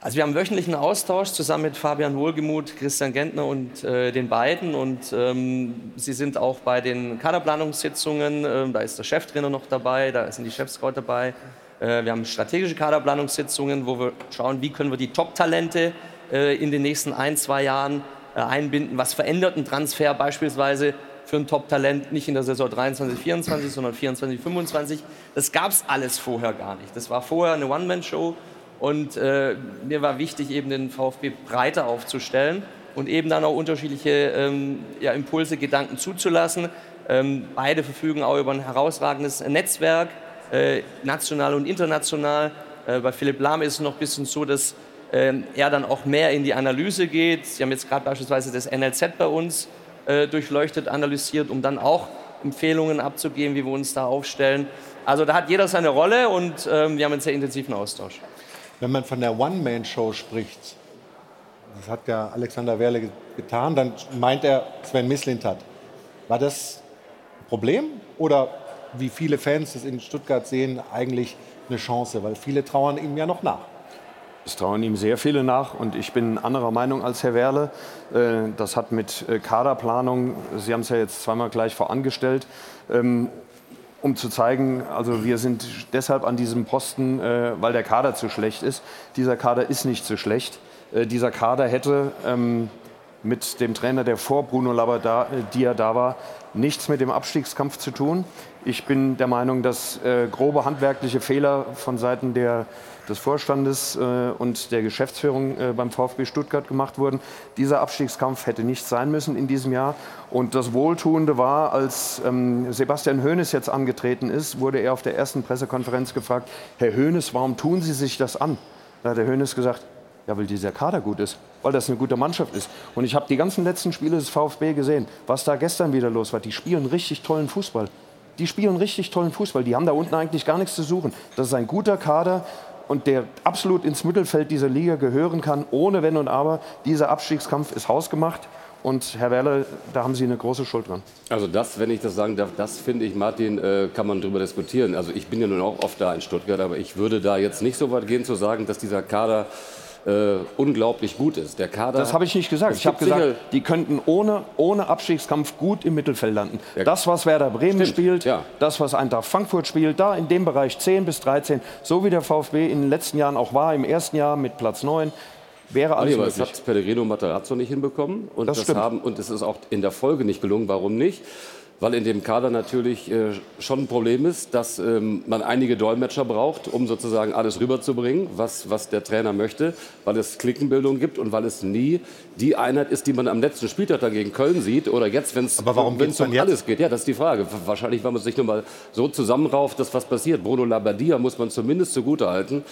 Also wir haben wöchentlichen Austausch zusammen mit Fabian Wohlgemuth, Christian Gentner und äh, den beiden. Und ähm, sie sind auch bei den Kaderplanungssitzungen. Ähm, da ist der Cheftrainer noch dabei, da sind die Chefscout dabei. Äh, wir haben strategische Kaderplanungssitzungen, wo wir schauen, wie können wir die Top-Talente äh, in den nächsten ein, zwei Jahren äh, einbinden. Was verändert ein Transfer beispielsweise für ein Top-Talent nicht in der Saison 23, 24, sondern 24, 25. Das gab es alles vorher gar nicht. Das war vorher eine One-Man-Show und äh, mir war wichtig, eben den VfB breiter aufzustellen und eben dann auch unterschiedliche ähm, ja, Impulse, Gedanken zuzulassen. Ähm, beide verfügen auch über ein herausragendes Netzwerk, äh, national und international. Äh, bei Philipp Lahm ist es noch ein bisschen so, dass äh, er dann auch mehr in die Analyse geht. Sie haben jetzt gerade beispielsweise das NLZ bei uns äh, durchleuchtet, analysiert, um dann auch Empfehlungen abzugeben, wie wir uns da aufstellen. Also da hat jeder seine Rolle und ähm, wir haben einen sehr intensiven Austausch. Wenn man von der One-Man-Show spricht, das hat ja Alexander Werle getan, dann meint er Sven Mislintat. War das ein Problem oder wie viele Fans das in Stuttgart sehen, eigentlich eine Chance? Weil viele trauern ihm ja noch nach. Es trauen ihm sehr viele nach und ich bin anderer Meinung als Herr Werle. Äh, das hat mit äh, Kaderplanung, Sie haben es ja jetzt zweimal gleich vorangestellt, ähm, um zu zeigen, also wir sind deshalb an diesem Posten, äh, weil der Kader zu schlecht ist. Dieser Kader ist nicht so schlecht. Dieser Kader hätte ähm, mit dem Trainer, der vor Bruno Labbadia da war, nichts mit dem Abstiegskampf zu tun. Ich bin der Meinung, dass grobe handwerkliche Fehler von Seiten der des Vorstandes äh, und der Geschäftsführung äh, beim VfB Stuttgart gemacht wurden. Dieser Abstiegskampf hätte nicht sein müssen in diesem Jahr. Und das Wohltuende war, als ähm, Sebastian Hoeneß jetzt angetreten ist, wurde er auf der ersten Pressekonferenz gefragt, Herr Hoeneß, warum tun Sie sich das an? Da hat der Hoeneß gesagt, ja, weil dieser Kader gut ist, weil das eine gute Mannschaft ist. Und ich habe die ganzen letzten Spiele des VfB gesehen, was da gestern wieder los war. Die spielen richtig tollen Fußball. Die spielen richtig tollen Fußball. Die haben da unten eigentlich gar nichts zu suchen. Das ist ein guter Kader und der absolut ins Mittelfeld dieser Liga gehören kann, ohne Wenn und Aber. Dieser Abstiegskampf ist hausgemacht. Und Herr Werle, da haben Sie eine große Schuld dran. Also das, wenn ich das sagen darf, das finde ich, Martin, äh, kann man darüber diskutieren. Also ich bin ja nun auch oft da in Stuttgart, aber ich würde da jetzt nicht so weit gehen zu sagen, dass dieser Kader äh, unglaublich gut ist. Der Kader. Das habe ich nicht gesagt. Ich habe gesagt, die könnten ohne, ohne Abstiegskampf gut im Mittelfeld landen. Ja. Das, was Werder Bremen Stimmt. spielt, ja. das, was Eintracht Frankfurt spielt, da in dem Bereich 10 bis 13, so wie der VfB in den letzten Jahren auch war, im ersten Jahr mit Platz 9, wäre alles aber möglich. Das hat Pellegrino Matarazzo nicht hinbekommen und das, das haben und es ist auch in der Folge nicht gelungen. Warum nicht? Weil in dem Kader natürlich äh, schon ein Problem ist, dass ähm, man einige Dolmetscher braucht, um sozusagen alles rüberzubringen, was, was der Trainer möchte, weil es Klickenbildung gibt und weil es nie die Einheit ist, die man am letzten Spieltag dagegen Köln sieht oder jetzt, wenn es um alles geht. Ja, das ist die Frage. Wahrscheinlich, wenn man sich nur mal so zusammenrauft, dass was passiert. Bruno Labbadia muss man zumindest zugutehalten,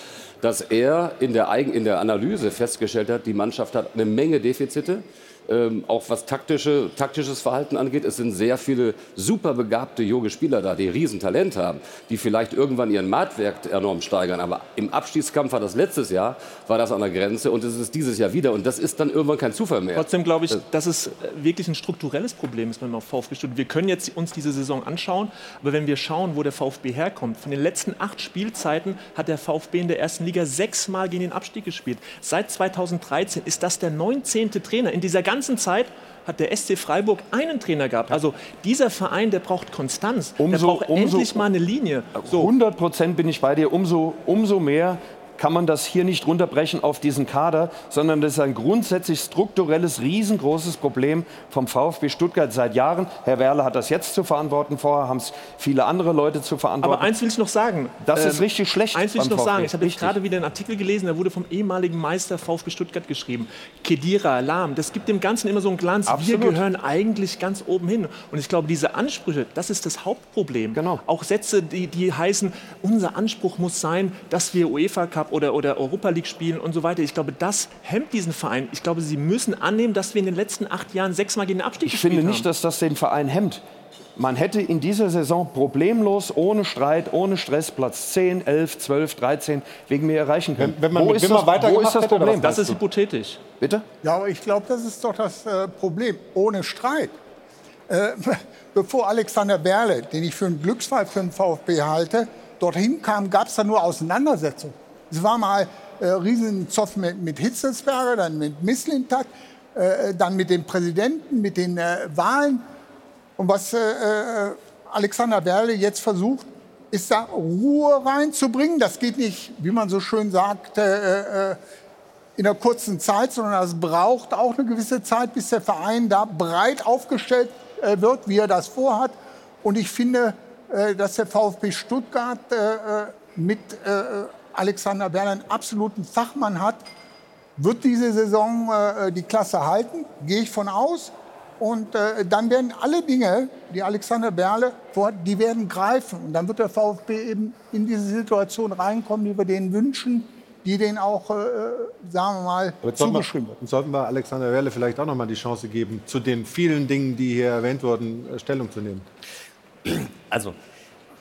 dass er in der, Eigen in der Analyse festgestellt hat, die Mannschaft hat eine Menge Defizite ähm, auch was taktische, taktisches Verhalten angeht. Es sind sehr viele super begabte junge Spieler da, die Riesentalent haben, die vielleicht irgendwann ihren Marktwert enorm steigern. Aber im Abstiegskampf war das letztes Jahr, war das an der Grenze und es ist dieses Jahr wieder. Und das ist dann irgendwann kein Zufall mehr. Trotzdem glaube ich, dass es wirklich ein strukturelles Problem ist beim VfB Stuttgart. Wir können jetzt uns diese Saison anschauen, aber wenn wir schauen, wo der VfB herkommt, von den letzten acht Spielzeiten hat der VfB in der ersten Liga sechsmal gegen den Abstieg gespielt. Seit 2013 ist das der 19. Trainer in dieser ganzen ganzen Zeit hat der SC Freiburg einen Trainer gehabt. Also dieser Verein, der braucht Konstanz. Umso, der braucht umso, endlich mal eine Linie. So. 100 Prozent bin ich bei dir. Umso, umso mehr kann man das hier nicht runterbrechen auf diesen Kader, sondern das ist ein grundsätzlich strukturelles, riesengroßes Problem vom VfB Stuttgart seit Jahren. Herr Werle hat das jetzt zu verantworten, vorher haben es viele andere Leute zu verantworten. Aber eins will ich noch sagen. Das ist Ähm, richtig schlecht Eins will ich noch sagen. VfB. Ich habe gerade wieder einen Artikel gelesen, der wurde vom ehemaligen Meister VfB Stuttgart geschrieben. Kedira, Lahm. Das gibt dem Ganzen immer so einen Glanz. Absolut. Wir gehören eigentlich ganz oben hin. Und ich glaube, diese Ansprüche, das ist das Hauptproblem. Genau. Auch Sätze, die, die heißen, unser Anspruch muss sein, dass wir UEFA Cup oder, oder Europa League spielen und so weiter. Ich glaube, das hemmt diesen Verein. Ich glaube, sie müssen annehmen, dass wir in den letzten acht Jahren sechsmal gegen den Abstieg Ich gespielt finde haben. nicht, dass das den Verein hemmt. Man hätte in dieser Saison problemlos, ohne Streit, ohne Stress Platz 10, 11, 12, 13 wegen mir erreichen können. Wenn- wenn man wo ist Wimmer das, wo ist das Problem? Das ist hypothetisch. Bitte? Ja, aber ich glaube, das ist doch das äh, Problem. Ohne Streit. Äh, [LAUGHS] bevor Alexander Berle, den ich für einen Glücksfall für den VfB halte, dorthin kam, gab es da nur Auseinandersetzungen. Es war mal äh, Riesenzoff mit, mit Hitzelsberger, dann mit Misslintat, äh, dann mit dem Präsidenten, mit den äh, Wahlen. Und was äh, äh, Alexander Berle jetzt versucht, ist da Ruhe reinzubringen. Das geht nicht, wie man so schön sagt, äh, äh, in einer kurzen Zeit, sondern es braucht auch eine gewisse Zeit, bis der Verein da breit aufgestellt wird, wie er das vorhat. Und ich finde, dass der VfB Stuttgart mit Alexander Werner einen absoluten Fachmann hat. Wird diese Saison äh, die Klasse halten? Gehe ich von aus. Und äh, dann werden alle Dinge, die Alexander Berle vorhat, die werden greifen. Und dann wird der VfB eben in diese Situation reinkommen, die wir denen wünschen, die denen auch, äh, sagen wir mal, zugeschrieben wird. sollten wir Alexander Werle vielleicht auch noch mal die Chance geben, zu den vielen Dingen, die hier erwähnt wurden, äh, Stellung zu nehmen. Also,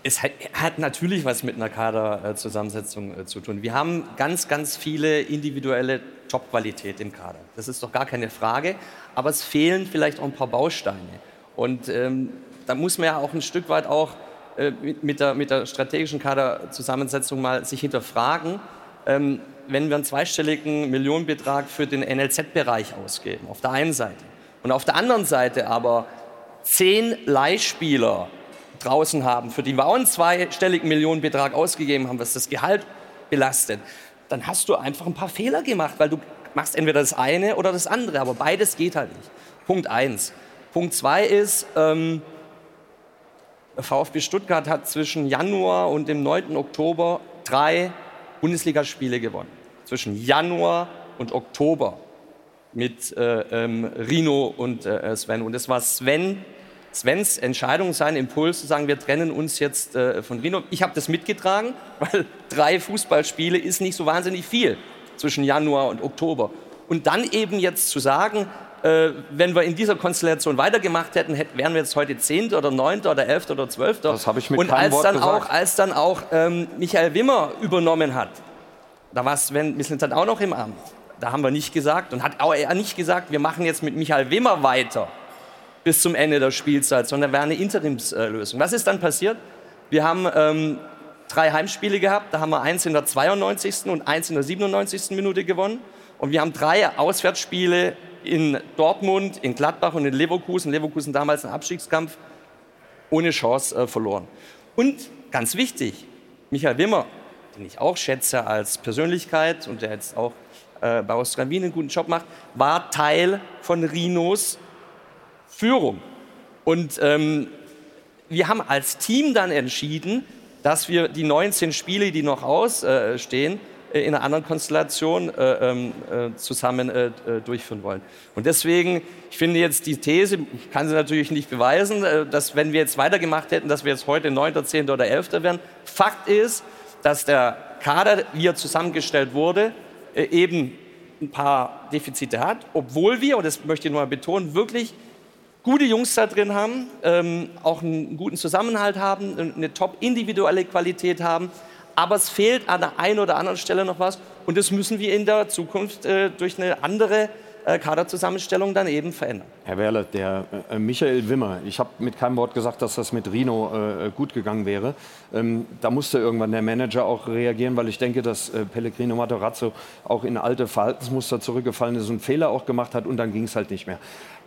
es hat, hat natürlich was mit einer Kaderzusammensetzung äh, zu tun. Wir haben ganz, ganz viele individuelle Top-Qualität im Kader. Das ist doch gar keine Frage. Aber es fehlen vielleicht auch ein paar Bausteine. Und ähm, da muss man ja auch ein Stück weit auch äh, mit, mit, der, mit der strategischen Kaderzusammensetzung mal sich hinterfragen, ähm, wenn wir einen zweistelligen Millionenbetrag für den NLZ-Bereich ausgeben, auf der einen Seite. Und auf der anderen Seite aber zehn Leihspieler draußen haben, für die wir auch einen zweistelligen Millionenbetrag ausgegeben haben, was das Gehalt belastet, dann hast du einfach ein paar Fehler gemacht, weil du machst entweder das eine oder das andere, aber beides geht halt nicht. Punkt eins. Punkt zwei ist, ähm, VfB Stuttgart hat zwischen Januar und dem 9. Oktober drei Bundesligaspiele gewonnen. Zwischen Januar und Oktober mit äh, ähm, Rino und äh, Sven. Und es war Sven, Svens Entscheidung, sein Impuls zu sagen, wir trennen uns jetzt äh, von Rino. Ich habe das mitgetragen, [LAUGHS] weil drei Fußballspiele ist nicht so wahnsinnig viel zwischen Januar und Oktober. Und dann eben jetzt zu sagen, äh, wenn wir in dieser Konstellation weitergemacht hätten, hätten wären wir jetzt heute 10. oder 9. oder 11. oder 12. Das habe ich mit Und keinem als Wort dann gesagt. auch, als dann auch ähm, Michael Wimmer übernommen hat, da war Sven Mislintat auch noch im Amt. Da haben wir nicht gesagt und hat auch er nicht gesagt, wir machen jetzt mit Michael Wimmer weiter bis zum Ende der Spielzeit, sondern wäre eine Interimslösung. Was ist dann passiert? Wir haben ähm, drei Heimspiele gehabt, da haben wir eins in der 92. und eins in der 97. Minute gewonnen. Und wir haben drei Auswärtsspiele in Dortmund, in Gladbach und in Leverkusen, Leverkusen damals ein Abstiegskampf, ohne Chance äh, verloren. Und ganz wichtig, Michael Wimmer, den ich auch schätze als Persönlichkeit und der jetzt auch äh, bei Austria Wien einen guten Job macht, war Teil von Rinos Führung. Und ähm, wir haben als Team dann entschieden, dass wir die 19 Spiele, die noch ausstehen, äh, in einer anderen Konstellation äh, ähm, äh, zusammen äh, äh, durchführen wollen. Und deswegen, ich finde jetzt die These, ich kann sie natürlich nicht beweisen, äh, dass wenn wir jetzt weitergemacht hätten, dass wir jetzt heute 9., 10. oder 11. wären. Fakt ist, dass der Kader, wie er zusammengestellt wurde, äh, eben ein paar Defizite hat, obwohl wir, und das möchte ich noch mal betonen, wirklich gute Jungs da drin haben, ähm, auch einen guten Zusammenhalt haben, eine top individuelle Qualität haben. Aber es fehlt an der einen oder anderen Stelle noch was. Und das müssen wir in der Zukunft äh, durch eine andere äh, Kaderzusammenstellung dann eben verändern. Herr Werle, der äh, Michael Wimmer, ich habe mit keinem Wort gesagt, dass das mit Rino äh, gut gegangen wäre. Ähm, da musste irgendwann der Manager auch reagieren, weil ich denke, dass äh, Pellegrino Matarazzo auch in alte Verhaltensmuster zurückgefallen ist und Fehler auch gemacht hat und dann ging es halt nicht mehr.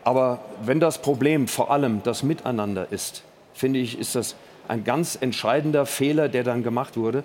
Aber wenn das Problem vor allem das Miteinander ist, finde ich, ist das ein ganz entscheidender Fehler, der dann gemacht wurde.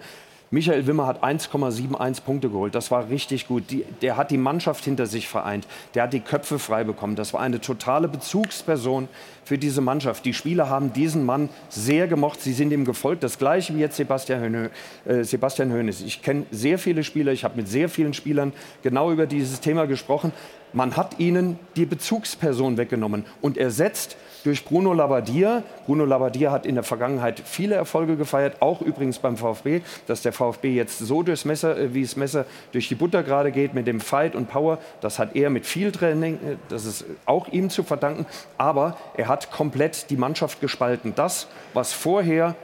Michael Wimmer hat 1,71 Punkte geholt. Das war richtig gut. Die, der hat die Mannschaft hinter sich vereint. Der hat die Köpfe frei bekommen. Das war eine totale Bezugsperson für diese Mannschaft. Die Spieler haben diesen Mann sehr gemocht. Sie sind ihm gefolgt. Das gleiche wie jetzt Sebastian, Höhne, äh, Sebastian Hoeneß. Ich kenne sehr viele Spieler. Ich habe mit sehr vielen Spielern genau über dieses Thema gesprochen. Man hat ihnen die Bezugsperson weggenommen und ersetzt durch Bruno Labbadia. Bruno Labbadia hat in der Vergangenheit viele Erfolge gefeiert, auch übrigens beim VfB, dass der VfB jetzt so durchs Messer, äh, wie das Messer durch die Butter gerade geht mit dem Fight und Power. Das hat er mit viel Training, äh, das ist auch ihm zu verdanken. Aber er hat komplett die Mannschaft gespalten. Das, was vorher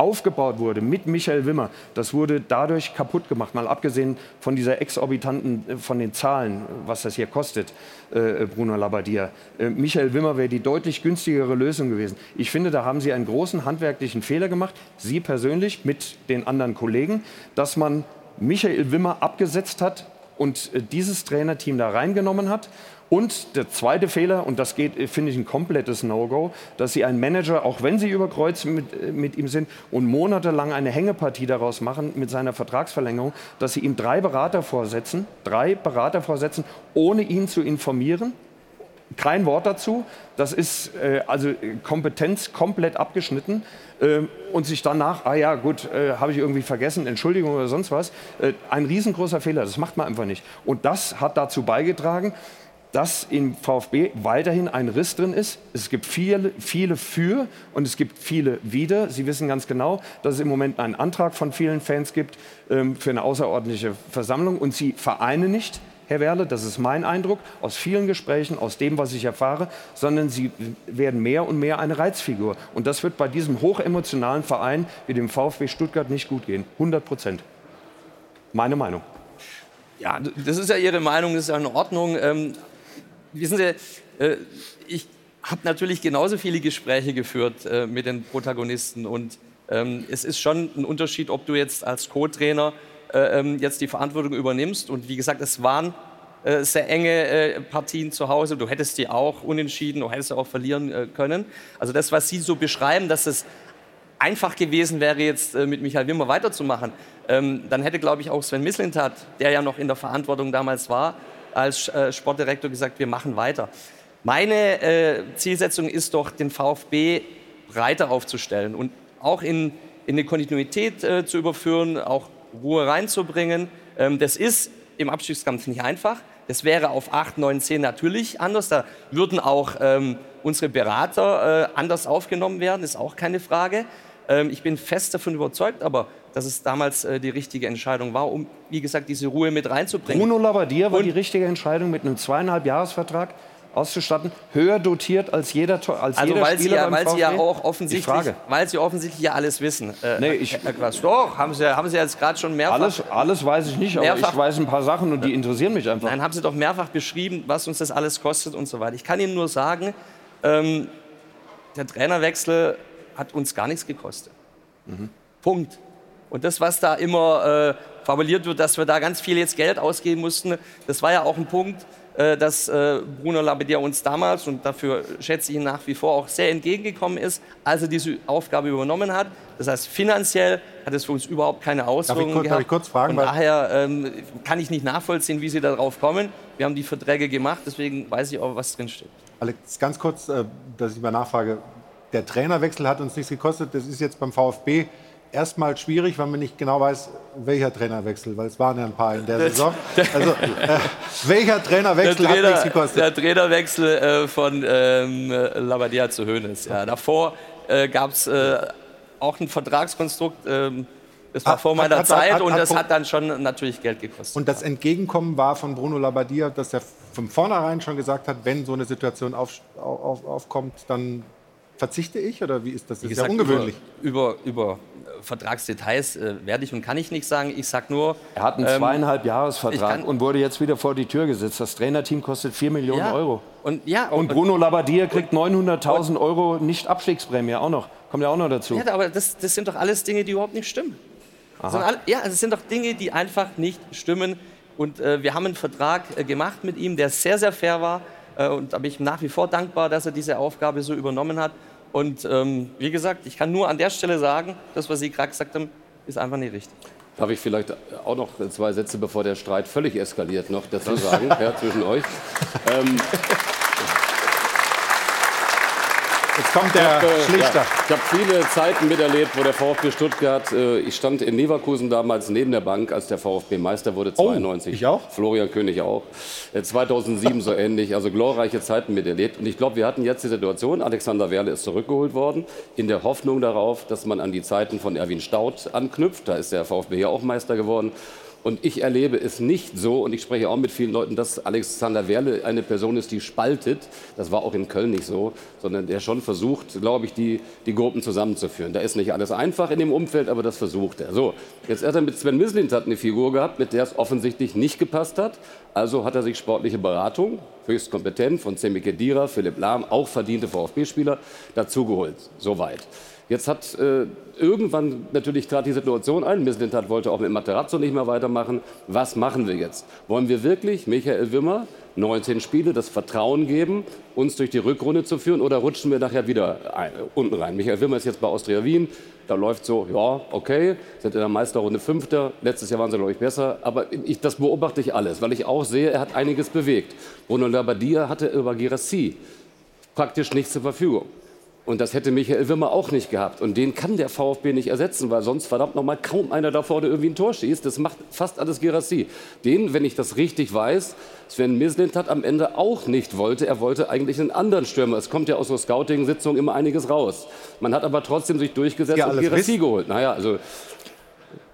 aufgebaut wurde mit Michael Wimmer, das wurde dadurch kaputt gemacht. Mal abgesehen von dieser exorbitanten, äh, von den Zahlen, was das hier kostet, äh, Bruno Labbadia. Äh, Michael Wimmer wäre die deutlich günstigere Lösung gewesen. Ich finde, da haben Sie einen großen handwerklichen Fehler gemacht, Sie persönlich mit den anderen Kollegen, dass man Michael Wimmer abgesetzt hat und äh, dieses Trainerteam da reingenommen hat und der zweite Fehler, und das geht, finde ich, ein komplettes No-Go, dass Sie einen Manager, auch wenn Sie über Kreuz mit, mit ihm sind und monatelang eine Hängepartie daraus machen mit seiner Vertragsverlängerung, dass Sie ihm drei Berater vorsetzen, drei Berater vorsetzen, ohne ihn zu informieren. Kein Wort dazu. Das ist äh, also Kompetenz komplett abgeschnitten. Äh, und sich danach, ah ja, gut, äh, habe ich irgendwie vergessen, Entschuldigung oder sonst was. Äh, ein riesengroßer Fehler. Das macht man einfach nicht. Und das hat dazu beigetragen, dass im VfB weiterhin ein Riss drin ist. Es gibt viele, viele für und es gibt viele wider. Sie wissen ganz genau, dass es im Moment einen Antrag von vielen Fans gibt ähm, für eine außerordentliche Versammlung und sie vereinen nicht. Herr Werle, das ist mein Eindruck aus vielen Gesprächen, aus dem, was ich erfahre, sondern sie werden mehr und mehr eine Reizfigur. Und das wird bei diesem hochemotionalen Verein wie dem VfB Stuttgart nicht gut gehen. 100 Prozent. Meine Meinung. Ja, das ist ja Ihre Meinung, das ist ja in Ordnung. Ähm, wissen Sie, äh, ich habe natürlich genauso viele Gespräche geführt äh, mit den Protagonisten und ähm, es ist schon ein Unterschied, ob du jetzt als Co-Trainer äh, ähm, jetzt die Verantwortung übernimmst und wie gesagt, es waren äh, sehr enge äh, Partien zu Hause. Du hättest die auch unentschieden, du hättest auch verlieren äh, können. Also das, was Sie so beschreiben, dass es einfach gewesen wäre, jetzt mit Michael Wimmer weiterzumachen, ähm, dann hätte, glaube ich, auch Sven Mislintat, der ja noch in der Verantwortung damals war, als äh, Sportdirektor gesagt, wir machen weiter. Meine äh, Zielsetzung ist doch, den VfB breiter aufzustellen und auch in, in eine Kontinuität äh, zu überführen, auch Ruhe reinzubringen. Ähm, das ist im Abstiegskampf nicht einfach. Das wäre auf 8, 9, 10 natürlich anders. Da würden auch ähm, unsere Berater äh, anders aufgenommen werden, ist auch keine Frage. Ähm, ich bin fest davon überzeugt, aber dass es damals äh, die richtige Entscheidung war, um, wie gesagt, diese Ruhe mit reinzubringen. Bruno Labbadia war die richtige Entscheidung mit einem zweieinhalb Jahresvertrag auszustatten, höher dotiert als jeder, als also jeder weil Spieler Sie ja, weil Sie ja VfB? auch offensichtlich, weil Sie offensichtlich ja alles wissen. Äh, Nee, ich- Herr Quast. Doch, haben Sie, haben Sie jetzt gerade schon mehrfach. Alles, alles weiß ich nicht, aber Mehrfach- ich weiß ein paar Sachen und die interessieren mich einfach. Nein, haben Sie doch mehrfach beschrieben, was uns das alles kostet und so weiter. Ich kann Ihnen nur sagen, ähm, der Trainerwechsel hat uns gar nichts gekostet. Punkt. Und das, was da immer äh, fabuliert wird, dass wir da ganz viel jetzt Geld ausgeben mussten, das war ja auch ein Punkt, äh, dass äh, Bruno Labbadia uns damals, und dafür schätze ich ihn nach wie vor, auch sehr entgegengekommen ist, als er diese Aufgabe übernommen hat. Das heißt, finanziell hat es für uns überhaupt keine Auswirkungen kurz- darf gehabt. ich kurz fragen, Von daher ähm, kann ich nicht nachvollziehen, wie Sie darauf kommen. Wir haben die Verträge gemacht, deswegen weiß ich auch, was drinsteht. Alex, ganz kurz, äh, dass ich mal nachfrage. Der Trainerwechsel hat uns nichts gekostet. Das ist jetzt beim VfB erstmal schwierig, weil man nicht genau weiß, welcher Trainerwechsel, weil es waren ja ein paar in der Das- Saison. Also, äh, welcher Trainerwechsel hat nichts gekostet? der Trainerwechsel äh, von ähm, Labadia zu Hoeneß. Ja, davor äh, gab es äh, auch ein Vertragskonstrukt, ähm, das war Hat- vor meiner hat- Zeit hat- und das hat dann schon natürlich Geld gekostet. Und das Entgegenkommen war von Bruno Labbadia, dass er von vornherein schon gesagt hat, wenn so eine Situation auf, auf, aufkommt, dann verzichte ich? Oder wie ist das? Das ist ja ungewöhnlich. Über, über, über äh, Vertragsdetails äh, werde ich und kann ich nichts sagen. Ich sage nur. Er hat einen ähm, zweieinhalb Jahresvertrag kann- und wurde jetzt wieder vor die Tür gesetzt. Das Trainerteam kostet 4 Millionen Ja, Euro. Und, ja, Und Bruno Labbadia kriegt 900.000 Euro Nicht-Abstiegsprämie auch noch. Kommt ja auch noch dazu. Ja, aber das, das sind doch alles Dinge, die überhaupt nicht stimmen. Das sind Aha. alle, ja, es sind doch Dinge, die einfach nicht stimmen. Und äh, wir haben einen Vertrag äh, gemacht mit ihm, der sehr, sehr fair war. Äh, und da bin ich nach wie vor dankbar, dass er diese Aufgabe so übernommen hat. Und ähm, wie gesagt, ich kann nur an der Stelle sagen, das, was Sie gerade gesagt haben, ist einfach nicht richtig. Darf ich vielleicht auch noch zwei Sätze, bevor der Streit völlig eskaliert, noch dazu sagen, [LAUGHS] ja, zwischen euch? Ähm, Jetzt kommt der ich hab, äh, Schlichter. Ja, ich habe viele Zeiten miterlebt, wo der VfB Stuttgart, äh, ich stand in Leverkusen damals neben der Bank, als der VfB Meister wurde, 92. ich auch? Florian König auch. Äh, 2007 so ähnlich, also glorreiche Zeiten miterlebt. Und ich glaube, wir hatten jetzt die Situation, Alexander Werle ist zurückgeholt worden, in der Hoffnung darauf, dass man an die Zeiten von Erwin Staud anknüpft. Da ist der VfB ja auch Meister geworden. Und ich erlebe es nicht so, und ich spreche auch mit vielen Leuten, dass Alexander Werle eine Person ist, die spaltet. Das war auch in Köln nicht so, sondern der schon versucht, glaube ich, die, die Gruppen zusammenzuführen. Da ist nicht alles einfach in dem Umfeld, aber das versucht er. So, jetzt hat er mit Sven Mislintat eine Figur gehabt, mit der es offensichtlich nicht gepasst hat. Also hat er sich sportliche Beratung, höchst kompetent, von Semi Kedira, Philipp Lahm, auch verdiente VfB-Spieler, dazugeholt. Soweit. Jetzt hat äh, irgendwann natürlich trat die Situation ein. Mislintat wollte auch mit Materazzo nicht mehr weitermachen. Was machen wir jetzt? Wollen wir wirklich Michael Wimmer 19 Spiele das Vertrauen geben, uns durch die Rückrunde zu führen oder rutschen wir nachher wieder ein, unten rein? Michael Wimmer ist jetzt bei Austria Wien. Da läuft so, ja, okay, sind in der Meisterrunde Fünfter. Letztes Jahr waren sie, glaube ich, besser. Aber ich, das beobachte ich alles, weil ich auch sehe, er hat einiges bewegt. Bruno Labbadia hatte über Girassi praktisch nichts zur Verfügung. Und das hätte Michael Wimmer auch nicht gehabt. Und den kann der VfB nicht ersetzen, weil sonst verdammt noch mal kaum einer da vorne irgendwie ein Tor schießt. Das macht fast alles Gerassi. Den, wenn ich das richtig weiß, Sven Mislintat am Ende auch nicht wollte. Er wollte eigentlich einen anderen Stürmer. Es kommt ja aus so Scouting-Sitzungen immer einiges raus. Man hat aber trotzdem sich durchgesetzt Ja, und Gerassi geholt. Naja, also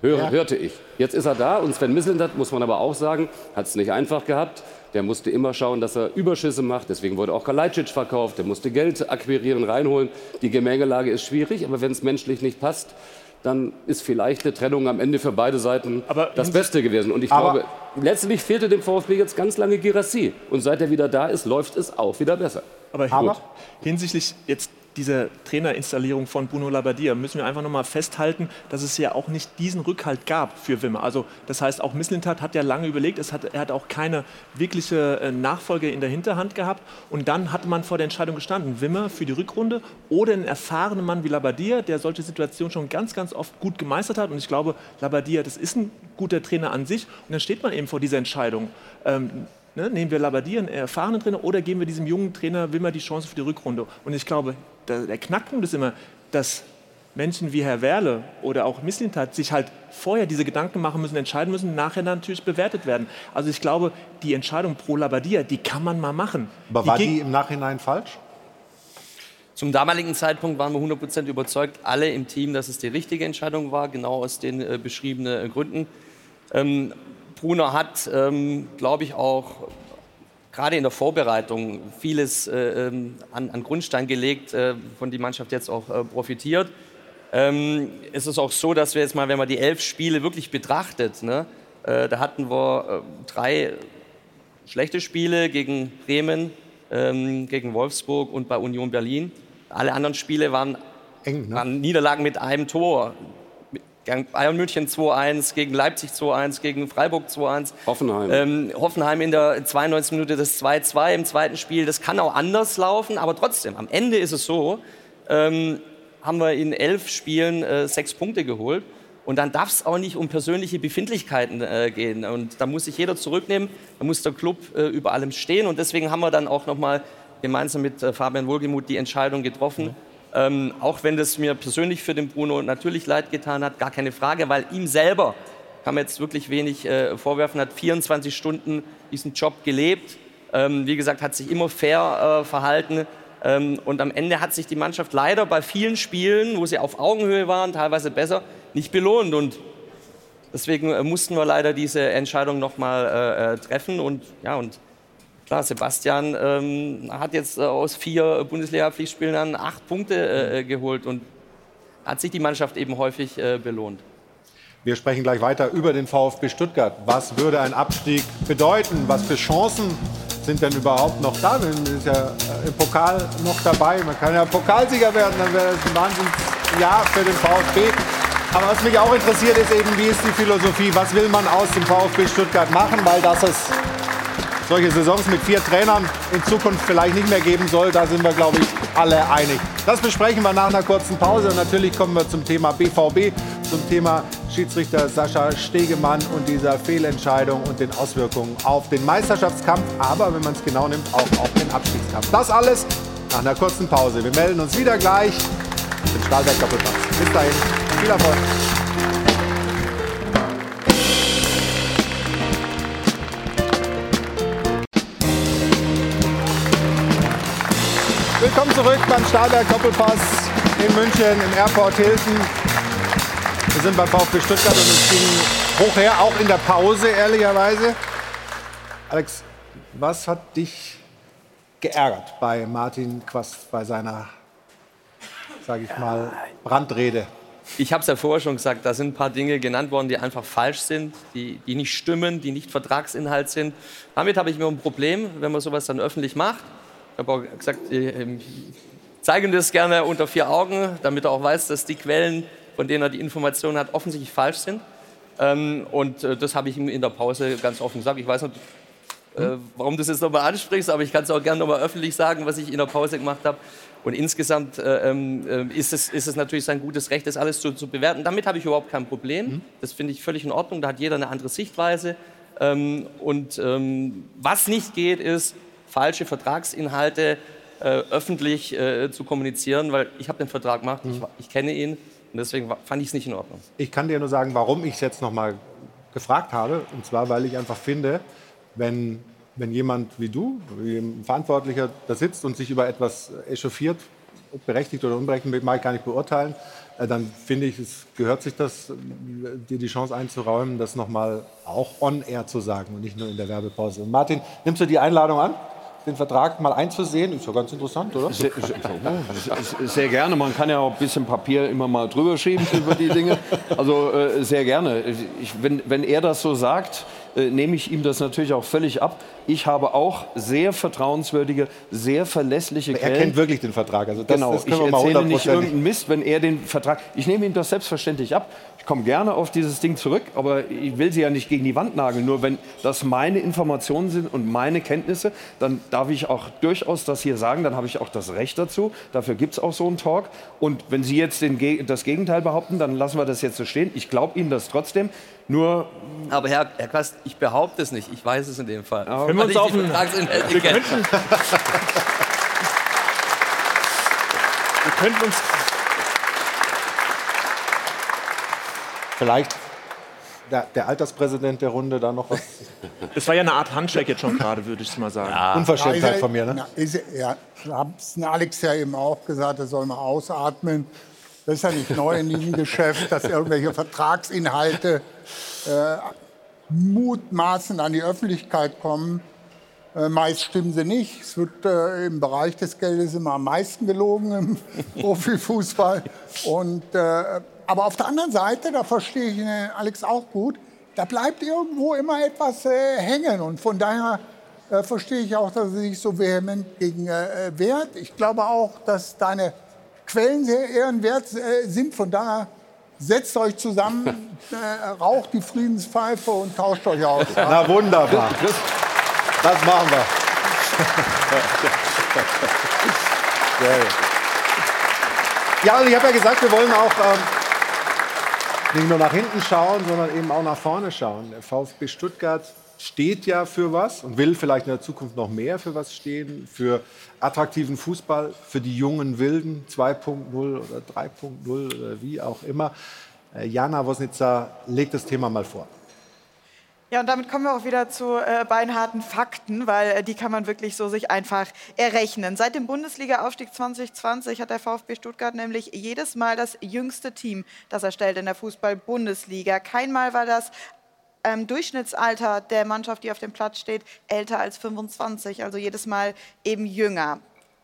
höre, Ja. hörte ich. Jetzt ist er da und Sven Mislintat, muss man aber auch sagen, hat es nicht einfach gehabt. Der musste immer schauen, dass er Überschüsse macht. Deswegen wurde auch Kalajdzic verkauft. Der musste Geld akquirieren, reinholen. Die Gemengelage ist schwierig, aber wenn es menschlich nicht passt, dann ist vielleicht eine Trennung am Ende für beide Seiten das Beste gewesen. Und ich Aber- glaube, letztlich fehlte dem VfB jetzt ganz lange Girassi. Und seit er wieder da ist, läuft es auch wieder besser. Aber, Aber- hinsichtlich jetzt dieser Trainerinstallierung von Bruno Labbadia müssen wir einfach noch mal festhalten, dass es ja auch nicht diesen Rückhalt gab für Wimmer. Also das heißt, auch Misslintat hat ja lange überlegt, es hat, er hat auch keine wirkliche äh, Nachfolge in der Hinterhand gehabt. Und dann hatte man vor der Entscheidung gestanden, Wimmer für die Rückrunde oder einen erfahrenen Mann wie Labbadia, der solche Situationen schon ganz, ganz oft gut gemeistert hat. Und ich glaube, Labbadia, das ist ein guter Trainer an sich. Und dann steht man eben vor dieser Entscheidung. Ähm, Ne, nehmen wir Labbadia, einen erfahrenen Trainer, oder geben wir diesem jungen Trainer Wimmer die Chance für die Rückrunde? Und ich glaube, der, der Knackpunkt ist immer, dass Menschen wie Herr Werle oder auch Misslintat sich halt vorher diese Gedanken machen müssen, entscheiden müssen, nachher dann natürlich bewertet werden. Also ich glaube, die Entscheidung pro Labbadia, die kann man mal machen. Aber war ging- die im Nachhinein falsch? Zum damaligen Zeitpunkt waren wir 100% überzeugt, alle im Team, dass es die richtige Entscheidung war, genau aus den äh, beschriebenen äh, Gründen. Ähm, Bruno hat, ähm, glaube ich, auch gerade in der Vorbereitung vieles äh, ähm, an, an Grundstein gelegt, äh, von die Mannschaft jetzt auch äh, profitiert. Ähm, es ist auch so, dass wir jetzt mal, wenn man die elf Spiele wirklich betrachtet, ne, äh, da hatten wir äh, drei schlechte Spiele gegen Bremen, ähm, gegen Wolfsburg und bei Union Berlin. Alle anderen Spiele waren, waren Niederlagen mit einem Tor. Gegen Bayern München 2-1, gegen Leipzig 2-1, gegen Freiburg 2-1. Hoffenheim. Ähm, Hoffenheim in der 92. Minute das 2-2 im zweiten Spiel. Das kann auch anders laufen, aber trotzdem, am Ende ist es so, ähm, haben wir in elf Spielen äh, sechs Punkte geholt. Und dann darf es auch nicht um persönliche Befindlichkeiten äh, gehen. Und da muss sich jeder zurücknehmen, da muss der Club äh, über allem stehen. Und deswegen haben wir dann auch nochmal gemeinsam mit äh, Fabian Wohlgemuth die Entscheidung getroffen. Ähm, auch wenn das mir persönlich für den Bruno natürlich leid getan hat, gar keine Frage, weil ihm selber kann man jetzt wirklich wenig äh, vorwerfen, hat 24 Stunden diesen Job gelebt. Ähm, wie gesagt, hat sich immer fair äh, verhalten. Ähm, und am Ende hat sich die Mannschaft leider bei vielen Spielen, wo sie auf Augenhöhe waren, teilweise besser, nicht belohnt. Und deswegen äh, mussten wir leider diese Entscheidung nochmal äh, äh, treffen. Und ja, und klar, Sebastian ähm, hat jetzt äh, aus vier Bundesliga-Pflichtspielen dann acht Punkte äh, äh, geholt und hat sich die Mannschaft eben häufig äh, belohnt. Wir sprechen gleich weiter über den VfB Stuttgart. Was würde ein Abstieg bedeuten? Was für Chancen sind denn überhaupt noch da? Man ist ja äh, im Pokal noch dabei. Man kann ja Pokalsieger werden, dann wäre das ein Wahnsinnsjahr für den VfB. Aber was mich auch interessiert, ist eben, wie ist die Philosophie? Was will man aus dem VfB Stuttgart machen? Weil das es solche Saisons mit vier Trainern in Zukunft vielleicht nicht mehr geben soll, da sind wir, glaube ich, alle einig. Das besprechen wir nach einer kurzen Pause. Und natürlich kommen wir zum Thema BVB, zum Thema Schiedsrichter Sascha Stegemann und dieser Fehlentscheidung und den Auswirkungen auf den Meisterschaftskampf, aber wenn man es genau nimmt, auch auf den Abstiegskampf. Das alles nach einer kurzen Pause. Wir melden uns wieder gleich im Stahlberg Doppelpass. Bis dahin, viel Erfolg. Willkommen zurück beim Stahlberg Doppelpass in München im Airport Hilton. Wir sind beim VfB Stuttgart und es ging hoch her, auch in der Pause, ehrlicherweise. Alex, was hat dich geärgert bei Martin Quast bei seiner, sage ich mal, Brandrede? Ich habe es ja vorher schon gesagt, da sind ein paar Dinge genannt worden, die einfach falsch sind, die, die nicht stimmen, die nicht Vertragsinhalt sind. Damit habe ich mir ein Problem, wenn man sowas dann öffentlich macht. Ich habe auch gesagt, ich zeige das gerne unter vier Augen, damit er auch weiß, dass die Quellen, von denen er die Informationen hat, offensichtlich falsch sind. Ähm, und äh, das habe ich ihm in der Pause ganz offen gesagt. Ich weiß nicht, äh, warum du das jetzt nochmal ansprichst, aber ich kann es auch gerne nochmal öffentlich sagen, was ich in der Pause gemacht habe. Und insgesamt äh, ähm, ist, es, ist es natürlich sein gutes Recht, das alles zu, zu bewerten. Damit habe ich überhaupt kein Problem. Das finde ich völlig in Ordnung. Da hat jeder eine andere Sichtweise. Ähm, und was nicht geht, ist, falsche Vertragsinhalte äh, öffentlich äh, zu kommunizieren, weil ich habe den Vertrag gemacht, ich, ich kenne ihn und deswegen fand ich es nicht in Ordnung. Ich kann dir nur sagen, warum ich es jetzt noch mal gefragt habe. Und zwar, weil ich einfach finde, wenn, wenn jemand wie du, wie ein Verantwortlicher, da sitzt und sich über etwas echauffiert, berechtigt oder unberechtigt, mag ich gar nicht beurteilen, äh, dann finde ich, es gehört sich das, dir die Chance einzuräumen, das noch mal auch on-air zu sagen und nicht nur in der Werbepause. Martin, nimmst du die Einladung an? Den Vertrag mal einzusehen, ist ja ganz interessant, oder? Sehr, sehr, gerne. Man kann ja auch ein bisschen Papier immer mal drüber schieben über die Dinge. Also äh, sehr gerne. Ich, wenn, wenn er das so sagt, äh, nehme ich ihm das natürlich auch völlig ab. Ich habe auch sehr vertrauenswürdige, sehr verlässliche Er Quellen. kennt wirklich den Vertrag. Also das, genau, das ich können wir mal erzähle nicht 100%ig irgendeinen Mist, wenn er den Vertrag. Ich nehme ihm das selbstverständlich ab. Ich komme gerne auf dieses Ding zurück, aber ich will sie ja nicht gegen die Wand nageln. Nur wenn das meine Informationen sind und meine Kenntnisse, dann darf ich auch durchaus das hier sagen. Dann habe ich auch das Recht dazu. Dafür gibt es auch so einen Talk. Und wenn Sie jetzt den, das Gegenteil behaupten, dann lassen wir das jetzt so stehen. Ich glaube Ihnen das trotzdem. Nur Aber Herr, Herr Quast, ich behaupte es nicht, ich weiß es in dem Fall. Können wir Weil uns auf Vertragsinhalte Wir könnten, wir könnten uns Vielleicht der, der Alterspräsident der Runde da noch was. Das war ja eine Art Handshake jetzt schon gerade, würde ich mal sagen. Unverschämtheit von mir, ne? Na, ist, ja, haben es Alex ja eben auch gesagt, er soll mal ausatmen. Das ist ja nicht neu in diesem Geschäft, dass irgendwelche Vertragsinhalte äh, mutmaßend an die Öffentlichkeit kommen. Äh, meist stimmen sie nicht. Es wird äh, im Bereich des Geldes immer am meisten gelogen im [LAUGHS] Profifußball. Und, äh, aber auf der anderen Seite, da verstehe ich äh, Alex auch gut, da bleibt irgendwo immer etwas äh, hängen. Und von daher verstehe ich auch, dass er sich so vehement gegen wehrt. Ich glaube auch, dass deine Quellen sehr ehrenwert äh, sind. Von daher setzt euch zusammen, [LAUGHS] äh, raucht die Friedenspfeife und tauscht euch aus. Na wunderbar. Das machen wir. [LAUGHS] Ja, und ich habe ja gesagt, wir wollen auch ähm, nicht nur nach hinten schauen, sondern eben auch nach vorne schauen. Der VfB Stuttgart steht ja für was und will vielleicht in der Zukunft noch mehr für was stehen, für attraktiven Fußball, für die jungen Wilden 2.0 oder 3.0 oder wie auch immer. Äh, Jana Wosnitzer legt das Thema mal vor. Ja, und damit kommen wir auch wieder zu äh, beinharten Fakten, weil äh, die kann man wirklich so sich einfach errechnen. Seit dem Bundesliga-Aufstieg 2020 hat der VfB Stuttgart nämlich jedes Mal das jüngste Team, das er stellt in der Fußball-Bundesliga. Kein Mal war das ähm, Durchschnittsalter der Mannschaft, die auf dem Platz steht, älter als 25, also jedes Mal eben jünger.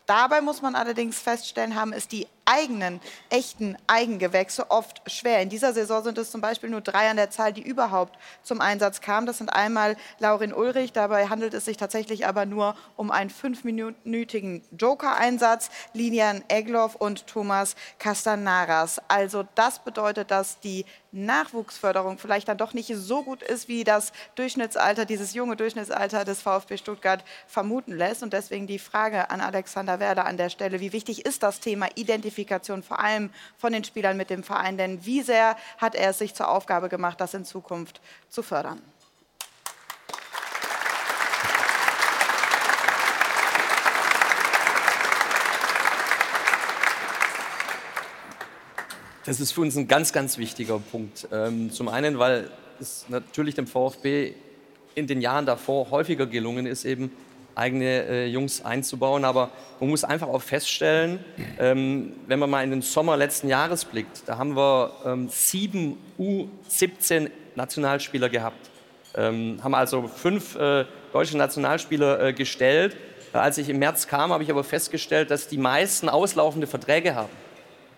Dabei muss man allerdings feststellen, haben es die eigenen, echten Eigengewächse oft schwer. In dieser Saison sind es zum Beispiel nur drei an der Zahl, die überhaupt zum Einsatz kamen. Das sind einmal Laurin Ulrich, dabei handelt es sich tatsächlich aber nur um einen fünfminütigen Joker-Einsatz, Lilian Egloff und Thomas Castanaras. Also das bedeutet, dass die Nachwuchsförderung vielleicht dann doch nicht so gut ist, wie das Durchschnittsalter, dieses junge Durchschnittsalter des VfB Stuttgart vermuten lässt. Und deswegen die Frage an Alexander Werder an der Stelle, wie wichtig ist das Thema Identifikation Identifikation, vor allem von den Spielern mit dem Verein. Denn wie sehr hat er es sich zur Aufgabe gemacht, das in Zukunft zu fördern? Das ist für uns ein ganz, ganz wichtiger Punkt. Ähm, zum einen, weil es natürlich dem VfB in den Jahren davor häufiger gelungen ist, eben eigene äh, Jungs einzubauen. Aber man muss einfach auch feststellen, ähm, wenn man mal in den Sommer letzten Jahres blickt, da haben wir ähm, sieben U17 Nationalspieler gehabt. Ähm, haben also fünf äh, deutsche Nationalspieler äh, gestellt. Als ich im März kam, habe ich aber festgestellt, dass die meisten auslaufende Verträge haben.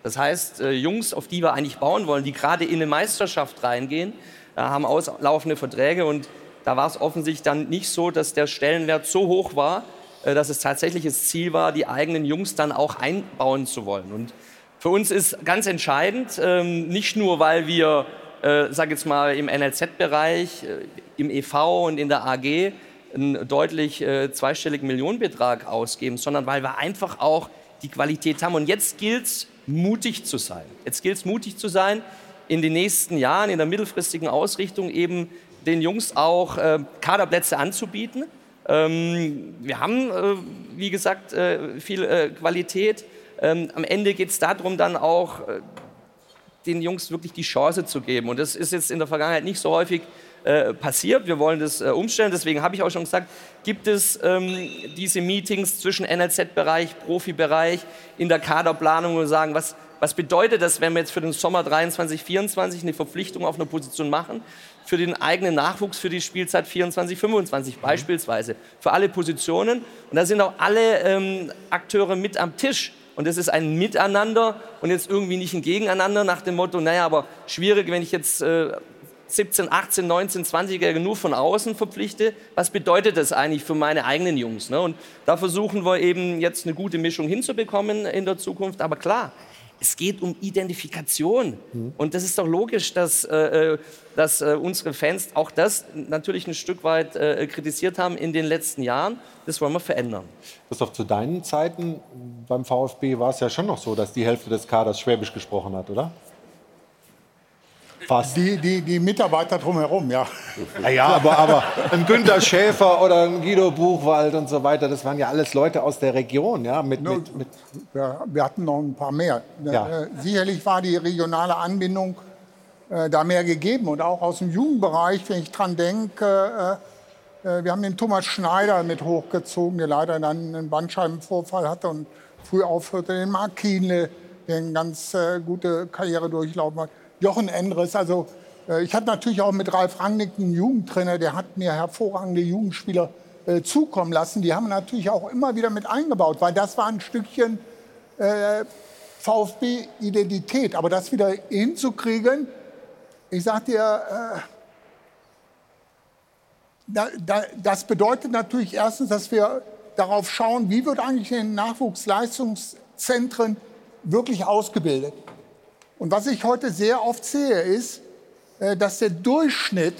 Das heißt, äh, Jungs, auf die wir eigentlich bauen wollen, die gerade in eine Meisterschaft reingehen, äh, haben auslaufende Verträge und da war es offensichtlich dann nicht so, dass der Stellenwert so hoch war, äh, dass es tatsächlich das Ziel war, die eigenen Jungs dann auch einbauen zu wollen. Und für uns ist ganz entscheidend, ähm, nicht nur, weil wir, äh, sag jetzt mal, im NLZ-Bereich, äh, im EV und in der AG einen deutlich zweistelligen Millionenbetrag ausgeben, sondern weil wir einfach auch die Qualität haben. Und jetzt gilt es, mutig zu sein. Jetzt gilt es, mutig zu sein, in den nächsten Jahren, in der mittelfristigen Ausrichtung eben den Jungs auch äh, Kaderplätze anzubieten. Ähm, wir haben, äh, wie gesagt, äh, viel äh, Qualität. Ähm, am Ende geht es darum, dann auch äh, den Jungs wirklich die Chance zu geben. Und das ist jetzt in der Vergangenheit nicht so häufig äh, passiert. Wir wollen das umstellen. Deswegen habe ich auch schon gesagt, gibt es ähm, diese Meetings zwischen NLZ-Bereich, Profibereich in der Kaderplanung, wir sagen, was, was bedeutet das, wenn wir jetzt für den Sommer 23, 24 eine Verpflichtung auf einer Position machen? Für den eigenen Nachwuchs für die Spielzeit 24, 25 mhm. beispielsweise. Für alle Positionen. Und da sind auch alle ähm, Akteure mit am Tisch. Und es ist ein Miteinander und jetzt irgendwie nicht ein Gegeneinander nach dem Motto, naja, aber schwierig, wenn ich jetzt äh, 17, 18, 19, 20-Jährige nur von außen verpflichte, was bedeutet das eigentlich für meine eigenen Jungs? Ne? Und da versuchen wir eben jetzt eine gute Mischung hinzubekommen in der Zukunft. Aber klar, es geht um Identifikation. Mhm. Und das ist doch logisch, dass, äh, äh, dass äh, unsere Fans auch das natürlich ein Stück weit äh, kritisiert haben in den letzten Jahren. Das wollen wir verändern. Christoph, zu deinen Zeiten beim VfB war es ja schon noch so, dass die Hälfte des Kaders Schwäbisch gesprochen hat, oder? Fast. Die, die, die Mitarbeiter drumherum, ja. Naja, aber, aber ein Günter Schäfer oder ein Guido Buchwald und so weiter, das waren ja alles Leute aus der Region. Ja, mit, no, mit, mit wir, wir, hatten noch ein paar mehr. Ja. Äh, sicherlich war die regionale Anbindung äh, da mehr gegeben. Und auch aus dem Jugendbereich, wenn ich dran denke, äh, äh, wir haben den Thomas Schneider mit hochgezogen, der leider dann einen Bandscheibenvorfall hatte und früh aufhörte. Den Mark Kienle, der eine ganz äh, gute Karriere durchlaufen hat. Jochen Endres. Also äh, ich hatte natürlich auch mit Ralf Rangnick einen Jugendtrainer, der hat mir hervorragende Jugendspieler äh, zukommen lassen. Die haben natürlich auch immer wieder mit eingebaut, weil das war ein Stückchen äh, VfB-Identität. Aber das wieder hinzukriegen, ich sag dir, äh, da, da, das bedeutet natürlich erstens, dass wir darauf schauen, wie wird eigentlich in den Nachwuchsleistungszentren wirklich ausgebildet. Und was ich heute sehr oft sehe, ist, äh, dass der Durchschnitt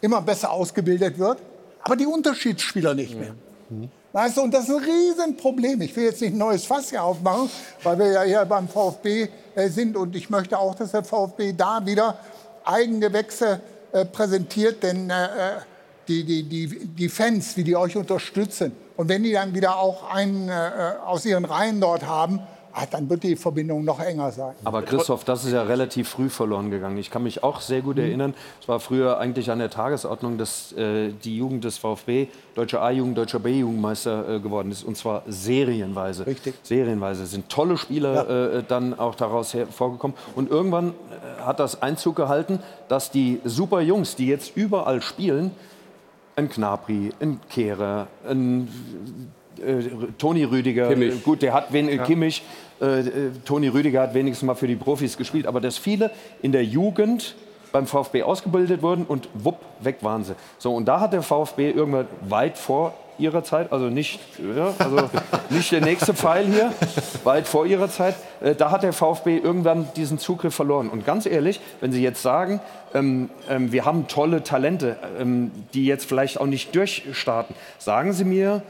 immer besser ausgebildet wird, aber die Unterschiedsspieler nicht mehr. Mhm. Weißt du, und das ist ein Riesenproblem. Ich will jetzt nicht ein neues Fass hier aufmachen, weil wir ja hier beim VfB äh, sind und ich möchte auch, dass der VfB da wieder Eigengewächse äh, präsentiert, denn die, die, die, die Fans, wie die euch unterstützen und wenn die dann wieder auch einen aus ihren Reihen dort haben, ah, dann wird die Verbindung noch enger sein. Aber Christoph, das ist ja relativ früh verloren gegangen. Ich kann mich auch sehr gut mhm. erinnern, es war früher eigentlich an der Tagesordnung, dass äh, die Jugend des VfB deutscher A-Jugend, deutscher B-Jugendmeister äh, geworden ist. Und zwar serienweise. Richtig. Serienweise sind tolle Spieler ja. äh, dann auch daraus hervorgekommen. Und irgendwann äh, hat das Einzug gehalten, dass die super Jungs, die jetzt überall spielen, ein Knapri, ein Kehrer, ein äh, Toni Rüdiger, Kimmich. gut, der hat wen, ja. Kimmich, äh, äh, Toni Rüdiger hat wenigstens mal für die Profis gespielt, aber dass viele in der Jugend beim VfB ausgebildet wurden und wupp, weg waren sie. So, und da hat der VfB irgendwann weit vor ihrer Zeit, also nicht, ja, also [LAUGHS] nicht der nächste Pfeil hier, weit vor ihrer Zeit, äh, da hat der VfB irgendwann diesen Zugriff verloren. Und ganz ehrlich, wenn Sie jetzt sagen, ähm, ähm, wir haben tolle Talente, ähm, die jetzt vielleicht auch nicht durchstarten, sagen Sie mir,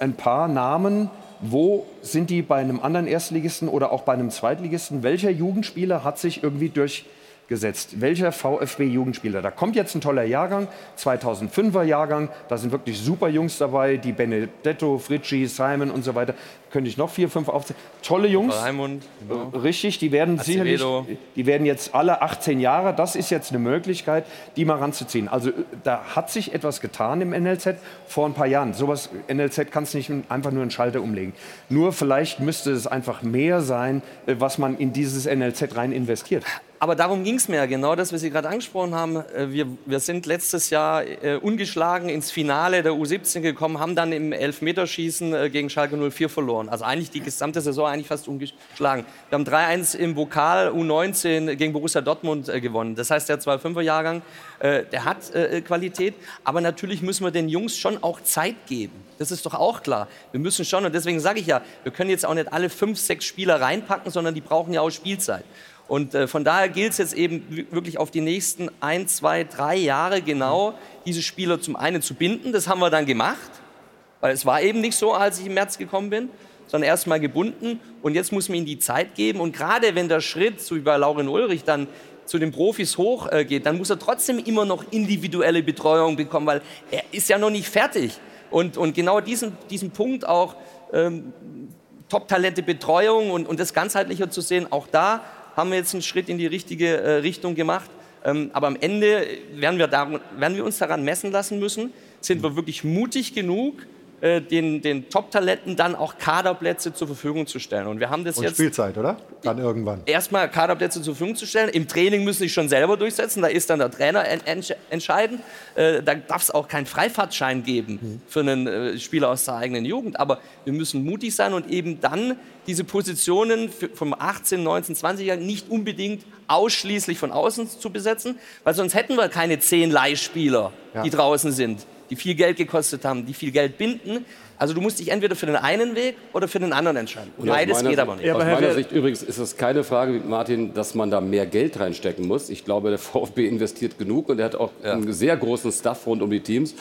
ein paar Namen, Wo sind die bei einem anderen Erstligisten oder auch bei einem Zweitligisten? Welcher Jugendspieler hat sich irgendwie durchgesetzt? Welcher VfB-Jugendspieler? Da kommt jetzt ein toller Jahrgang, 2005er Jahrgang. Da sind wirklich super Jungs dabei, die Benedetto, Fritschi, Simon und so weiter. Könnte ich noch vier, fünf aufzählen. Tolle Jungs. Raimund, genau. Richtig, die werden sicherlich, Acevedo. die werden jetzt alle 18 Jahre. Das ist jetzt eine Möglichkeit, die mal ranzuziehen. Also äh, da hat sich etwas getan im NLZ vor ein paar Jahren. Sowas NLZ kannst du nicht einfach nur einen Schalter umlegen. Nur vielleicht müsste es einfach mehr sein, äh, was man in dieses NLZ rein investiert. Aber darum ging es mir ja genau, das, was Sie gerade angesprochen haben. Äh, Wir, wir sind letztes Jahr äh, ungeschlagen ins Finale der U17 gekommen, haben dann im Elfmeterschießen äh, gegen Schalke 04 verloren. Also eigentlich die gesamte Saison eigentlich fast ungeschlagen. Wir haben 3-1 im Pokal U19 gegen Borussia Dortmund äh, gewonnen. Das heißt, der 2-5er-Jahrgang, äh, der hat äh, Qualität. Aber natürlich müssen wir den Jungs schon auch Zeit geben. Das ist doch auch klar. Wir müssen schon, und deswegen sage ich ja, wir können jetzt auch nicht alle fünf, sechs Spieler reinpacken, sondern die brauchen ja auch Spielzeit. Und äh, von daher gilt es jetzt eben wirklich auf die nächsten ein, zwei, drei Jahre genau, diese Spieler zum einen zu binden. Das haben wir dann gemacht, weil es war eben nicht so, als ich im März gekommen bin, sondern erst mal gebunden. Und jetzt muss man ihnen die Zeit geben. Und gerade wenn der Schritt, so wie bei Lauren Ulrich, dann zu den Profis hochgeht, äh, dann muss er trotzdem immer noch individuelle Betreuung bekommen, weil er ist ja noch nicht fertig. Und, und genau diesen, diesen Punkt auch ähm, Top-Talente Betreuung und, und das ganzheitlicher zu sehen, auch da haben wir jetzt einen Schritt in die richtige äh, Richtung gemacht. Ähm, aber am Ende werden wir, daran, werden wir uns daran messen lassen müssen, sind wir wirklich mutig genug, äh, den, den Top-Talenten dann auch Kaderplätze zur Verfügung zu stellen. Und wir haben das Und jetzt Spielzeit, oder? Dann irgendwann. erstmal Kaderplätze zur Verfügung zu stellen. Im Training müssen sie sich schon selber durchsetzen. Da ist dann der Trainer en entsch- entscheidend. Äh, da darf es auch keinen Freifahrtschein geben für einen äh, Spieler aus der eigenen Jugend. Aber wir müssen mutig sein und eben dann diese Positionen vom 18, 19, 20-Jährigen nicht unbedingt ausschließlich von außen zu besetzen, weil sonst hätten wir keine zehn Leihspieler, Ja. die draußen sind, die viel Geld gekostet haben, die viel Geld binden. Also du musst dich entweder für den einen Weg oder für den anderen entscheiden. Und aus Beides geht Sicht- aber nicht. Aus meiner Sicht übrigens ist es keine Frage, Martin, dass man da mehr Geld reinstecken muss. Ich glaube, der [LAUGHS] VfB investiert genug und er hat auch einen sehr großen Staff rund um die Teams.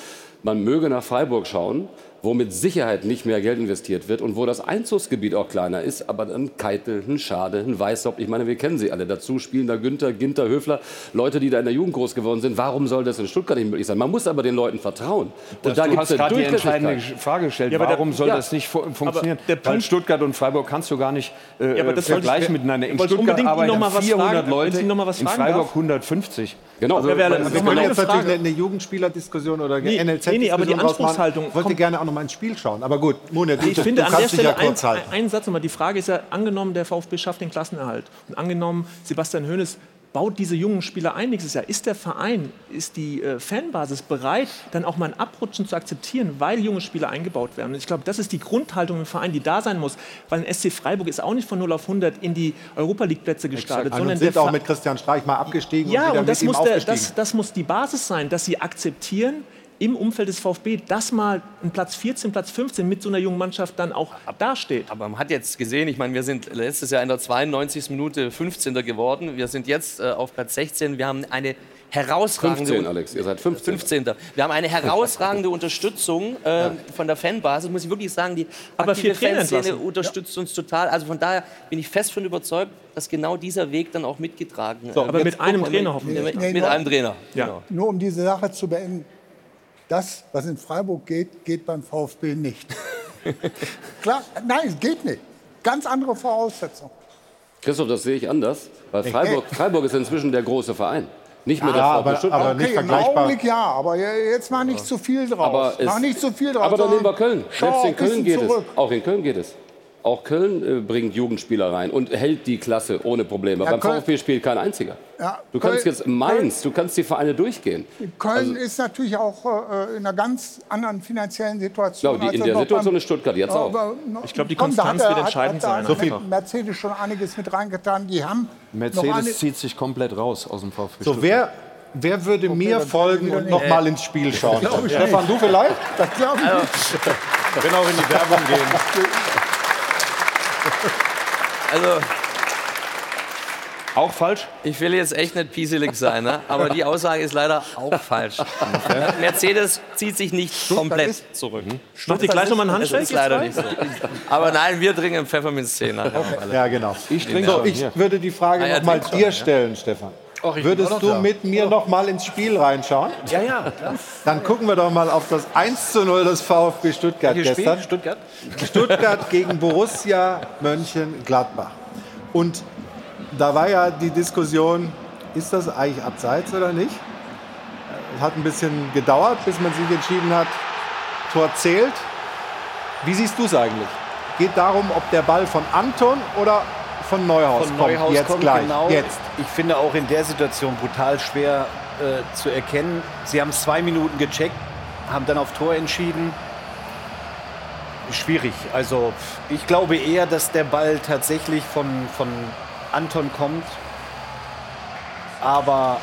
Man möge nach Freiburg schauen, wo mit Sicherheit nicht mehr Geld investiert wird und wo das Einzugsgebiet auch kleiner ist, aber ein Keitel, ein Schade, ein Weißhaupt, ich meine, wir kennen sie alle. Dazu spielen da Günther, Ginter, Höfler, Leute, die da in der Jugend groß geworden sind. Warum soll das in Stuttgart nicht möglich sein? Man muss aber den Leuten vertrauen. Und da du gibt's hast eine gerade die entscheidende Frage gestellt. Ja, aber der- Warum soll ja. das nicht fu- funktionieren? der Weil Punkt- Stuttgart und Freiburg kannst du gar nicht äh, Ja, aber das wollte ich- vergleichen miteinander. In Stuttgart arbeiten noch mal was 400 fragen, Leute, noch mal was in Freiburg darf. 150. Genau. Also, noch Wir eine jetzt natürlich Frage. eine, eine Jugendspielerdiskussion oder Nee, NLZ-Diskussion nee, nee, aber die. Anspruchshaltung Ich wollte gerne noch mal ins Spiel schauen. Aber gut, Mone, du, Ich finde du an der ja Stelle kurz ein, halten. ein Satz nochmal. Die Frage ist ja, angenommen, der VfB schafft den Klassenerhalt. Und angenommen, Sebastian Hoeneß baut diese jungen Spieler ein nächstes Jahr. Ist der Verein, ist die äh, Fanbasis bereit, dann auch mal ein Abrutschen zu akzeptieren, weil junge Spieler eingebaut werden? Und ich glaube, das ist die Grundhaltung im Verein, die da sein muss. Weil ein SC Freiburg ist auch nicht von 0 auf 100 in die Europa League-Plätze gestartet, Und sondern sind der auch mit Christian Streich mal abgestiegen ja, und wieder und das mit ihm muss, der, aufgestiegen. das, das muss die Basis sein, dass sie akzeptieren, im Umfeld des VfB, dass mal ein Platz 14, Platz 15 mit so einer jungen Mannschaft dann auch dasteht. Aber man hat jetzt gesehen, ich meine, wir sind letztes Jahr in der 92. Minute 15. geworden. Wir sind jetzt äh, auf Platz 16. Wir haben eine herausragende 15, Alex, ihr seid 15. 15. Wir haben eine herausragende Unterstützung äh, von der Fanbasis, muss ich wirklich sagen. Die Aber aktive Fanszene unterstützt uns total. Also von daher bin ich fest von überzeugt, dass genau dieser Weg dann auch mitgetragen So, äh, aber wird. mit einem Gucken wir- Trainer hoffentlich. Mit, Nee, mit nur- einem Trainer. Ja. Genau. Nur um diese Sache zu beenden. Das, was in Freiburg geht, geht beim VfB nicht. [LAUGHS] Klar, nein, es geht nicht. Ganz andere Voraussetzungen. Christoph, das sehe ich anders, weil Freiburg, Freiburg ist inzwischen der große Verein. Nicht mehr der Ja, VfB aber- Stuttgart. aber nicht Okay, im vergleichbar. Augenblick ja, aber jetzt mach nicht zu viel draus. Aber es- mach nicht zu viel draus. Aber dann nehmen wir Köln. Schau Selbst in Köln geht zurück. es. Auch in Köln geht es. Auch Köln äh, bringt Jugendspieler rein und hält die Klasse ohne Probleme. Ja, Beim Köln- VfB spielt kein einziger. Ja, Du kannst Köln- jetzt Mainz, du kannst die Vereine durchgehen. Köln ist natürlich auch äh, in einer ganz anderen finanziellen Situation. Ich glaube, die- in er der Situation beim- ist Stuttgart jetzt auch. Aber Ich glaube, die komm, Konstanz hat wird entscheidend hat, hat sein, So viel- Mercedes schon einiges mit reingetan. Die haben Mercedes zieht sich komplett raus aus dem VfB So, wer, wer würde mir dann folgen und noch mal ins Spiel [LAUGHS] schauen? Stefan, du vielleicht? das glaube ich nicht. Wir können auch in die Werbung gehen. [LAUGHS] Also, Auch falsch? Ich will jetzt echt nicht pieselig sein, ne? aber die Aussage ist leider auch falsch. Mercedes zieht sich nicht komplett zurück. Macht ihr gleich nochmal einen Das Handshake? ist leider nicht so. Aber nein, wir trinken Pfefferminztee nachher. Ja, genau. Ich trinke so, ich würde die Frage Ah, ja, noch mal trink schon, dir ja. stellen, Stefan. Bin Würdest du mit mir noch mal ins Spiel reinschauen? Ja, ja. klar. Dann gucken wir doch mal auf das 1 zu 0 des VfB Stuttgart Spiel? gestern. Stuttgart? Stuttgart gegen Borussia Mönchengladbach. Und da war ja die Diskussion, ist das eigentlich abseits oder nicht? Es hat ein bisschen gedauert, bis man sich entschieden hat, Tor zählt. Wie siehst du es eigentlich? Geht darum, ob der Ball von Anton oder von Neuhaus Von kommt. Neuhaus Jetzt kommt gleich. genau. Jetzt. Ich finde auch in der Situation brutal schwer äh, zu erkennen. Sie haben zwei Minuten gecheckt, haben dann auf Tor entschieden. Schwierig. Also ich glaube eher, dass der Ball tatsächlich von, von Anton kommt. Aber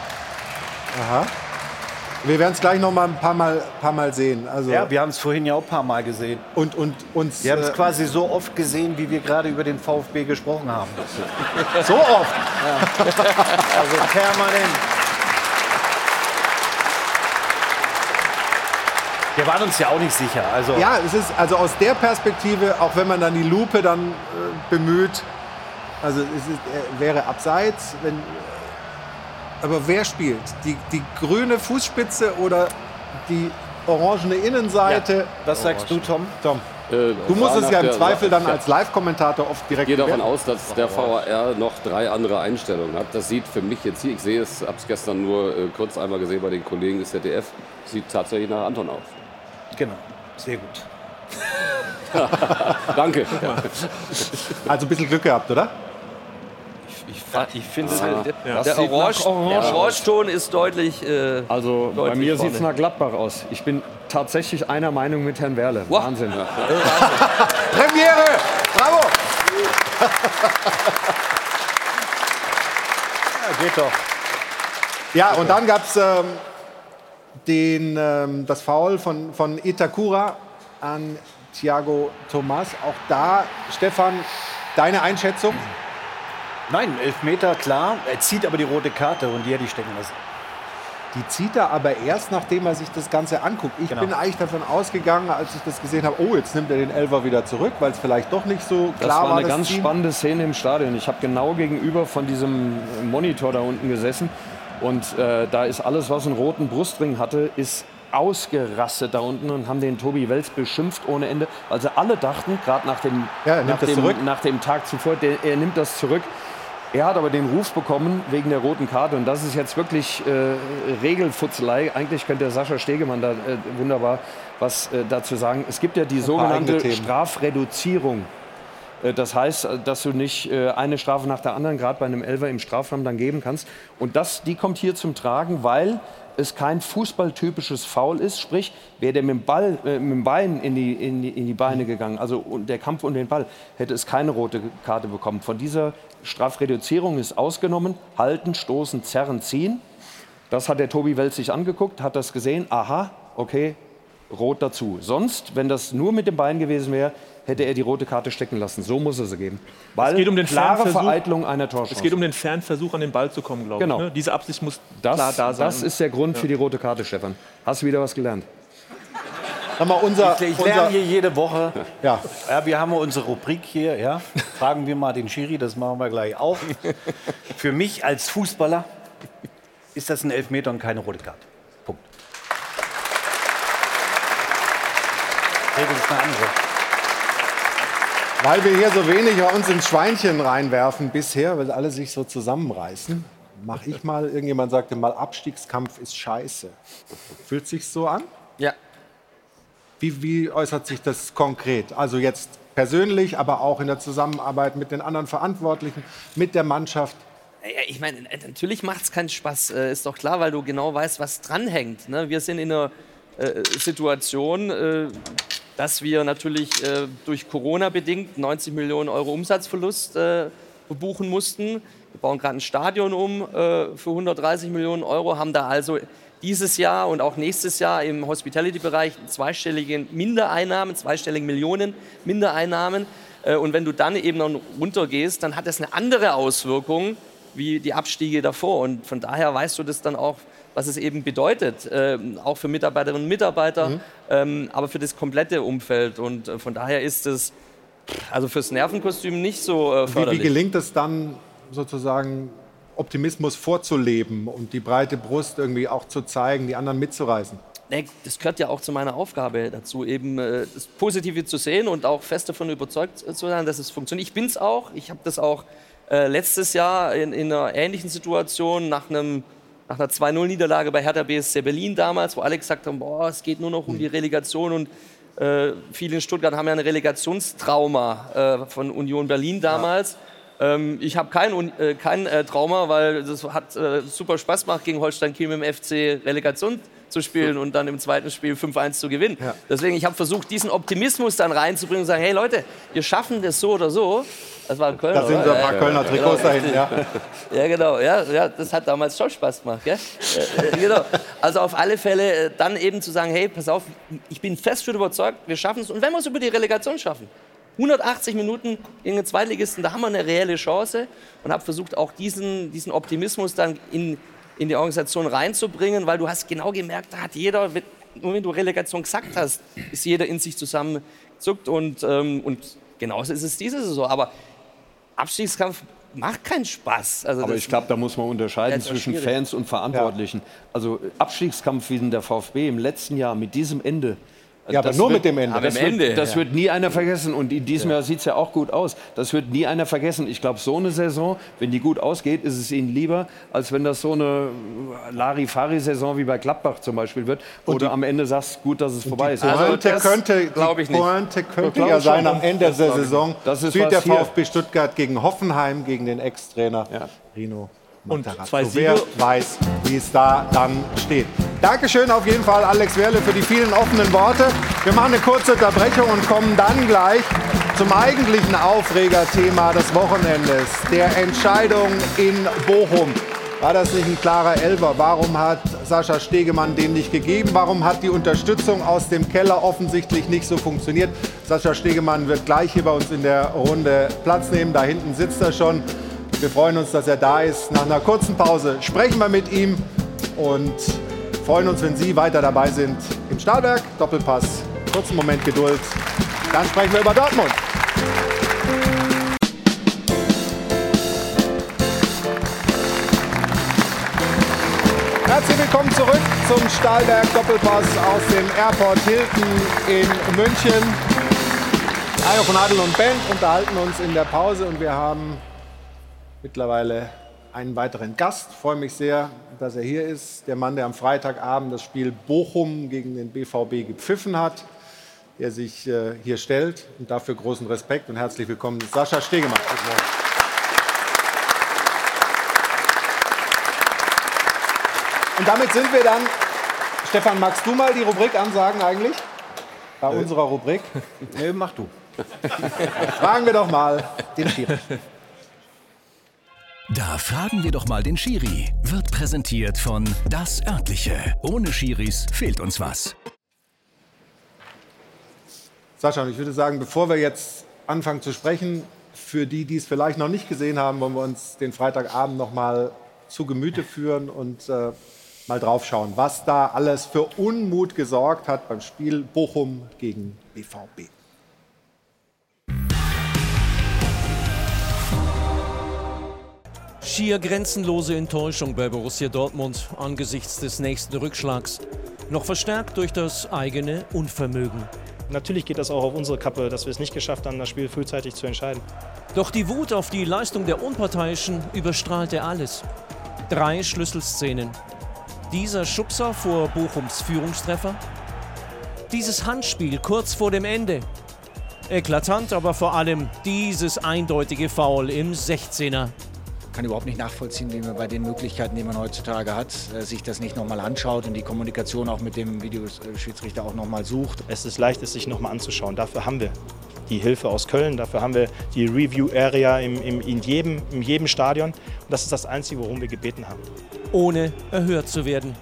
Aha. Wir werden es gleich noch mal ein paar Mal, paar mal sehen. Also ja, wir haben es vorhin ja auch ein paar Mal gesehen. und, und uns Wir haben es äh, quasi so oft gesehen, wie wir gerade über den VfB gesprochen haben. [LAUGHS] so oft. Also permanent. Wir waren uns ja auch nicht sicher. Also Ja, es ist also aus der Perspektive, auch wenn man dann die Lupe dann äh, bemüht, also es ist, äh, wäre abseits, wenn, aber wer spielt? Die, die grüne Fußspitze oder die orangene Innenseite? was sagst du, Tom? Tom, Äh, du musst es ja im Zweifel dann ich als Live-Kommentator oft direkt gehe davon aus, dass der VAR noch drei andere Einstellungen hat. Das sieht für mich jetzt hier, ich sehe es, habe es gestern nur äh, kurz einmal gesehen bei den Kollegen des ZDF, sieht tatsächlich nach Anton aus. Genau. Sehr gut. [LAUGHS] Danke. Also ein bisschen Glück gehabt, oder? Ich, ich finde, Ja. der Das sieht Orange, nach Orange der Orangeton ist deutlich. Äh, Also bei Deutlich mir sieht es nach Gladbach aus. Ich bin tatsächlich einer Meinung mit Herrn Werle. Wow. Wahnsinn. Premiere! Bravo! Ja, geht doch. Ja, und dann gab es ähm, den, ähm, das Foul von, von Itakura an Thiago Thomas. Auch da, Stefan, deine Einschätzung? Nein, Elfmeter, klar. Er zieht aber die rote Karte und die hätte ich stecken lassen. Die zieht er aber erst, nachdem er sich das Ganze anguckt. Ich Genau. bin eigentlich davon ausgegangen, als ich das gesehen habe, oh, jetzt nimmt er den Elfer wieder zurück, weil es vielleicht doch nicht so Das klar war eine das ganz Ziel. spannende Szene im Stadion. Ich habe genau gegenüber von diesem Monitor da unten gesessen. Und äh, da ist alles, was einen roten Brustring hatte, ist ausgerastet da unten und haben den Tobi Wels beschimpft ohne Ende. Also alle dachten, gerade nach dem, Ja, nach, dem, nach dem Tag zuvor, der, er nimmt das zurück. Er hat aber den Ruf bekommen wegen der roten Karte. Und das ist jetzt wirklich äh, Regelfutzelei. Eigentlich könnte der Sascha Stegemann da äh, wunderbar was äh, dazu sagen. Es gibt ja die sogenannte. Strafreduzierung. Äh, Das heißt, äh, dass du nicht äh, eine Strafe nach der anderen, gerade bei einem Elfer im Strafraum, dann geben kannst. Und das, die kommt hier zum Tragen, weil es kein fußballtypisches Foul ist. Sprich, wäre der mit dem, Ball, äh, mit dem Bein in die, in, die, in die Beine gegangen, also der Kampf um den Ball, hätte es keine rote Karte bekommen. Von dieser Strafreduzierung ist ausgenommen, halten, stoßen, zerren, ziehen. Das hat der Tobi Wels sich angeguckt, hat das gesehen, aha, okay, rot dazu. Sonst, wenn das nur mit dem Bein gewesen wäre, hätte er die rote Karte stecken lassen. So muss er sie geben. Weil Es geht um den klare Fernversuch. Vereitelung einer Torchance. Es geht um den Fernversuch, an den Ball zu kommen, glaube Genau. ich. Ne? Diese Absicht muss das, klar da sein. das ist der Grund für die rote Karte, Stefan. Hast du wieder was gelernt? Sag mal, unser, Ich, ich unser, lerne hier jede Woche. ja, Ja, wir haben unsere Rubrik hier, ja. Fragen wir mal den Schiri, das machen wir gleich auch. Für mich als Fußballer ist das ein Elfmeter und keine rote Karte. Punkt. Regel ist eine andere. Weil wir hier so wenig bei uns ins Schweinchen reinwerfen bisher, weil alle sich so zusammenreißen, mache ich mal, irgendjemand sagte mal, Abstiegskampf ist scheiße. Fühlt sich so an? ja. Wie, wie äußert sich das konkret? Also jetzt persönlich, aber auch in der Zusammenarbeit mit den anderen Verantwortlichen, mit der Mannschaft. Ich meine, natürlich macht es keinen Spaß, äh, ist doch klar, weil du genau weißt, was dranhängt. Ne? Wir sind in einer Situation, äh, dass wir natürlich äh, durch Corona bedingt 90 Millionen Euro Umsatzverlust äh, buchen mussten. Wir bauen gerade ein Stadion um äh, für 130 Millionen Euro, haben da also dieses Jahr und auch nächstes Jahr im Hospitality-Bereich zweistellige Mindereinnahmen, zweistellige Millionen Mindereinnahmen. Äh, Und wenn du dann eben noch runtergehst, dann hat das eine andere Auswirkung wie die Abstiege davor. Und von daher weißt du das dann auch, was es eben bedeutet, äh, auch für Mitarbeiterinnen und Mitarbeiter, mhm. ähm, aber für das komplette Umfeld. Und äh, von daher ist es also fürs Nervenkostüm nicht so äh, förderlich. Wie, wie gelingt es dann sozusagen Optimismus vorzuleben und die breite Brust irgendwie auch zu zeigen, die anderen mitzureißen? Das gehört ja auch zu meiner Aufgabe dazu, eben äh, das Positive zu sehen und auch fest davon überzeugt zu sein, dass es funktioniert. Ich bin es auch. Ich habe das auch äh, letztes Jahr in, in, einer ähnlichen Situation nach, einem, nach einer 2-0-Niederlage bei Hertha BSC Berlin damals, wo alle gesagt haben, boah, es geht nur noch um die Relegation und äh, viele in Stuttgart haben ja ein Relegationstrauma äh, von Union Berlin damals. Ja. Ähm, ich habe kein, äh, kein äh, Trauma, weil das hat äh, super Spaß gemacht, gegen Holstein Kiel dem FC Relegation zu spielen und dann im zweiten Spiel 5-1 zu gewinnen. Ja. Deswegen, ich habe versucht, diesen Optimismus dann reinzubringen und sagen, hey Leute, wir schaffen das so oder so. Das war ein Kölner. Da sind ein paar Kölner Trikots genau, dahin, ja. [LAUGHS] Ja, genau. Ja, ja, das hat damals schon Spaß gemacht. Gell? Äh, genau. Also auf alle Fälle dann eben zu sagen, hey, pass auf, ich bin fest überzeugt, wir schaffen es. Und wenn wir es über die Relegation schaffen, 180 Minuten gegen den Zweitligisten, da haben wir eine reelle Chance und habe versucht, auch diesen, diesen Optimismus dann in, in die Organisation reinzubringen, weil du hast genau gemerkt, da hat jeder, nur wenn du Relegation gesagt hast, ist jeder in sich zusammengezuckt und, ähm, und genauso ist es diese Saison. Aber Abstiegskampf macht keinen Spaß. Also Aber ich glaube, da muss man unterscheiden zwischen Fans und Verantwortlichen. Ja. Also Abstiegskampf wie in der VfB im letzten Jahr mit diesem Ende, ja, aber nur wird, mit dem Ende. Das, wird, Ende, das ja. wird nie einer vergessen. Und in diesem ja. Jahr sieht es ja auch gut aus. Das wird nie einer vergessen. Ich glaube, so eine Saison, wenn die gut ausgeht, ist es ihnen lieber, als wenn das so eine Larifari-Saison wie bei Gladbach zum Beispiel wird, wo du am Ende sagst, gut, dass es vorbei ist. Pointe also könnte, glaube ich nicht. Pointe könnte ja sein am Ende der Saison. Das ist spielt der VfB hier. Stuttgart gegen Hoffenheim, gegen den Ex-Trainer Rino und zwei Siege. Wer weiß, wie es da dann steht. Dankeschön auf jeden Fall, Alex Werle, für die vielen offenen Worte. Wir machen eine kurze Unterbrechung und kommen dann gleich zum eigentlichen Aufregerthema des Wochenendes, der Entscheidung in Bochum. War das nicht ein klarer Elfer? Warum hat Sascha Stegemann den nicht gegeben? Warum hat die Unterstützung aus dem Keller offensichtlich nicht so funktioniert? Sascha Stegemann wird gleich hier bei uns in der Runde Platz nehmen. Da hinten sitzt er schon. Wir freuen uns, dass er da ist. Nach einer kurzen Pause sprechen wir mit ihm und freuen uns, wenn Sie weiter dabei sind im Stahlwerk. Doppelpass, kurzen Moment Geduld. Dann sprechen wir über Dortmund. Herzlich willkommen zurück zum Stahlwerk Doppelpass aus dem Airport Hilton in München. Ayo von Adel und Ben unterhalten uns in der Pause und wir haben mittlerweile einen weiteren Gast. Ich freue mich sehr, dass er hier ist. Der Mann, der am Freitagabend das Spiel Bochum gegen den BVB gepfiffen hat, der sich äh, hier stellt. Und dafür großen Respekt und herzlich willkommen, Sascha Stegemann. Und damit sind wir dann. Stefan, magst du mal die Rubrik ansagen eigentlich? Bei Nö. unserer Rubrik? Nee, mach du. Fragen wir doch mal den Schiri. Da fragen wir doch mal den Schiri. Wird präsentiert von Das Örtliche. Ohne Schiris fehlt uns was. Sascha, ich würde sagen, bevor wir jetzt anfangen zu sprechen, für die, die es vielleicht noch nicht gesehen haben, wollen wir uns den Freitagabend noch mal zu Gemüte führen und äh, mal drauf schauen, was da alles für Unmut gesorgt hat beim Spiel Bochum gegen BVB. Schier grenzenlose Enttäuschung bei Borussia Dortmund angesichts des nächsten Rückschlags. Noch verstärkt durch das eigene Unvermögen. Natürlich geht das auch auf unsere Kappe, dass wir es nicht geschafft haben, das Spiel frühzeitig zu entscheiden. Doch die Wut auf die Leistung der Unparteiischen überstrahlte alles. Drei Schlüsselszenen. Dieser Schubser vor Bochums Führungstreffer. Dieses Handspiel kurz vor dem Ende. Eklatant aber vor allem dieses eindeutige Foul im 16er kann überhaupt nicht nachvollziehen, wie man bei den Möglichkeiten, die man heutzutage hat, äh, sich das nicht nochmal anschaut und die Kommunikation auch mit dem Videoschiedsrichter auch nochmal sucht. Es ist leicht, es sich nochmal anzuschauen. Dafür haben wir die Hilfe aus Köln, dafür haben wir die Review-Area im, im, in, jedem, in jedem Stadion. Und das ist das Einzige, worum wir gebeten haben. Ohne erhört zu werden.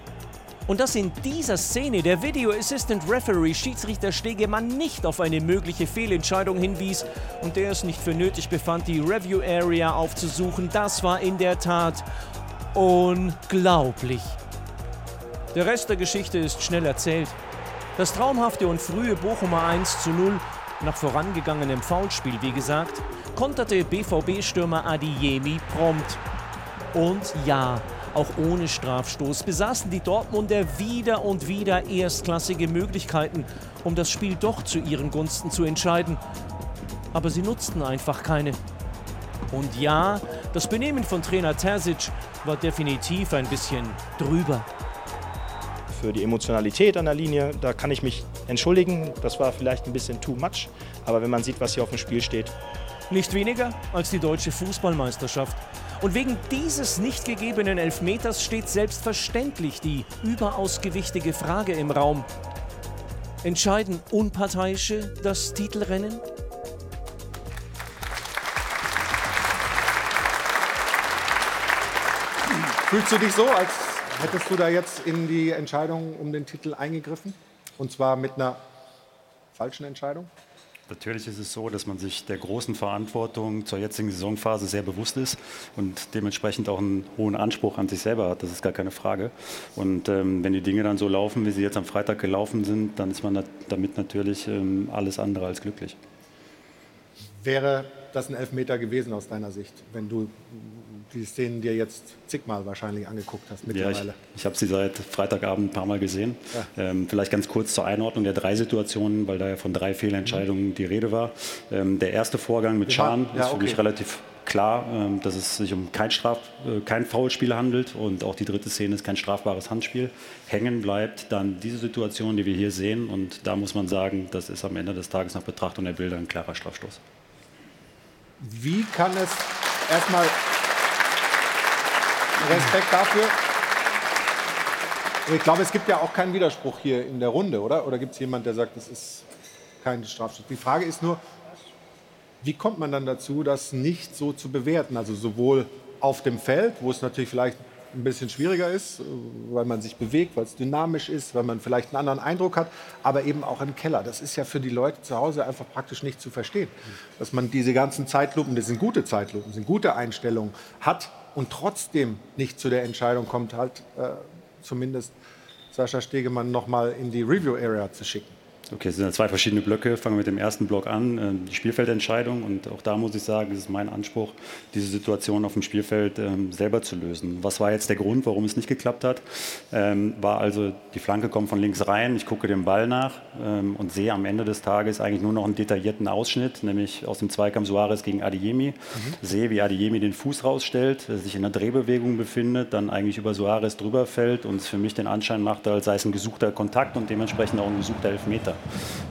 Und dass in dieser Szene der Video Assistant Referee Schiedsrichter Stegemann nicht auf eine mögliche Fehlentscheidung hinwies und der es nicht für nötig befand, die Review Area aufzusuchen, das war in der Tat unglaublich. Der Rest der Geschichte ist schnell erzählt. Das traumhafte und frühe Bochumer 1 zu 0 nach vorangegangenem Foulspiel, wie gesagt, konterte BVB-Stürmer Adiyemi prompt. Und ja, auch ohne Strafstoß besaßen die Dortmunder wieder und wieder erstklassige Möglichkeiten, um das Spiel doch zu ihren Gunsten zu entscheiden. Aber sie nutzten einfach keine. Und ja, das Benehmen von Trainer Terzic war definitiv ein bisschen drüber. Für die Emotionalität an der Linie, da kann ich mich entschuldigen. Das war vielleicht ein bisschen too much. Aber wenn man sieht, was hier auf dem Spiel steht. Nicht weniger als die deutsche Fußballmeisterschaft. Und wegen dieses nicht gegebenen Elfmeters steht selbstverständlich die überaus gewichtige Frage im Raum. Entscheiden Unparteiische das Titelrennen? Fühlst du dich so, als hättest du da jetzt in die Entscheidung um den Titel eingegriffen? Und zwar mit einer falschen Entscheidung? Natürlich ist es so, dass man sich der großen Verantwortung zur jetzigen Saisonphase sehr bewusst ist und dementsprechend auch einen hohen Anspruch an sich selber hat. Das ist gar keine Frage. Und ähm, wenn die Dinge dann so laufen, wie sie jetzt am Freitag gelaufen sind, dann ist man damit natürlich ähm, alles andere als glücklich. Wäre das ein Elfmeter gewesen aus deiner Sicht, wenn du die Szenen dir jetzt zigmal wahrscheinlich angeguckt hast mittlerweile? Ja, ich, ich habe sie seit Freitagabend ein paar Mal gesehen. Ja. Ähm, vielleicht ganz kurz zur Einordnung der drei Situationen, weil da ja von drei Fehlentscheidungen mhm. die Rede war. Ähm, der erste Vorgang mit Schahn ja, ist für okay. mich relativ klar, ähm, dass es sich um kein, Straf, äh, kein Foulspiel handelt und auch die dritte Szene ist kein strafbares Handspiel. Hängen bleibt dann diese Situation, die wir hier sehen und da muss man sagen, das ist am Ende des Tages nach Betrachtung der Bilder ein klarer Strafstoß. Wie kann es erstmal Respekt dafür? Ich glaube, es gibt ja auch keinen Widerspruch hier in der Runde, oder? Oder gibt es jemanden, der sagt, das ist kein Strafstoß? Die Frage ist nur, wie kommt man dann dazu, das nicht so zu bewerten? Also sowohl auf dem Feld, wo es natürlich vielleicht ein bisschen schwieriger ist, weil man sich bewegt, weil es dynamisch ist, weil man vielleicht einen anderen Eindruck hat, aber eben auch im Keller. Das ist ja für die Leute zu Hause einfach praktisch nicht zu verstehen. Dass man diese ganzen Zeitlupen, das sind gute Zeitlupen, das sind gute Einstellungen, hat und trotzdem nicht zu der Entscheidung kommt, halt äh, zumindest Sascha Stegemann noch mal in die Review-Area zu schicken. Okay, es sind zwei verschiedene Blöcke. Fangen wir mit dem ersten Block an, äh, die Spielfeldentscheidung. Und auch da muss ich sagen, es ist mein Anspruch, diese Situation auf dem Spielfeld ähm, selber zu lösen. Was war jetzt der Grund, warum es nicht geklappt hat? Ähm, war also, die Flanke kommt von links rein, ich gucke dem Ball nach ähm, und sehe am Ende des Tages eigentlich nur noch einen detaillierten Ausschnitt, nämlich aus dem Zweikampf Suarez gegen Adiemi. Mhm. Sehe, wie Adiemi den Fuß rausstellt, sich in einer Drehbewegung befindet, dann eigentlich über Suarez drüber fällt und es für mich den Anschein macht, als sei es ein gesuchter Kontakt und dementsprechend auch ein gesuchter Elfmeter.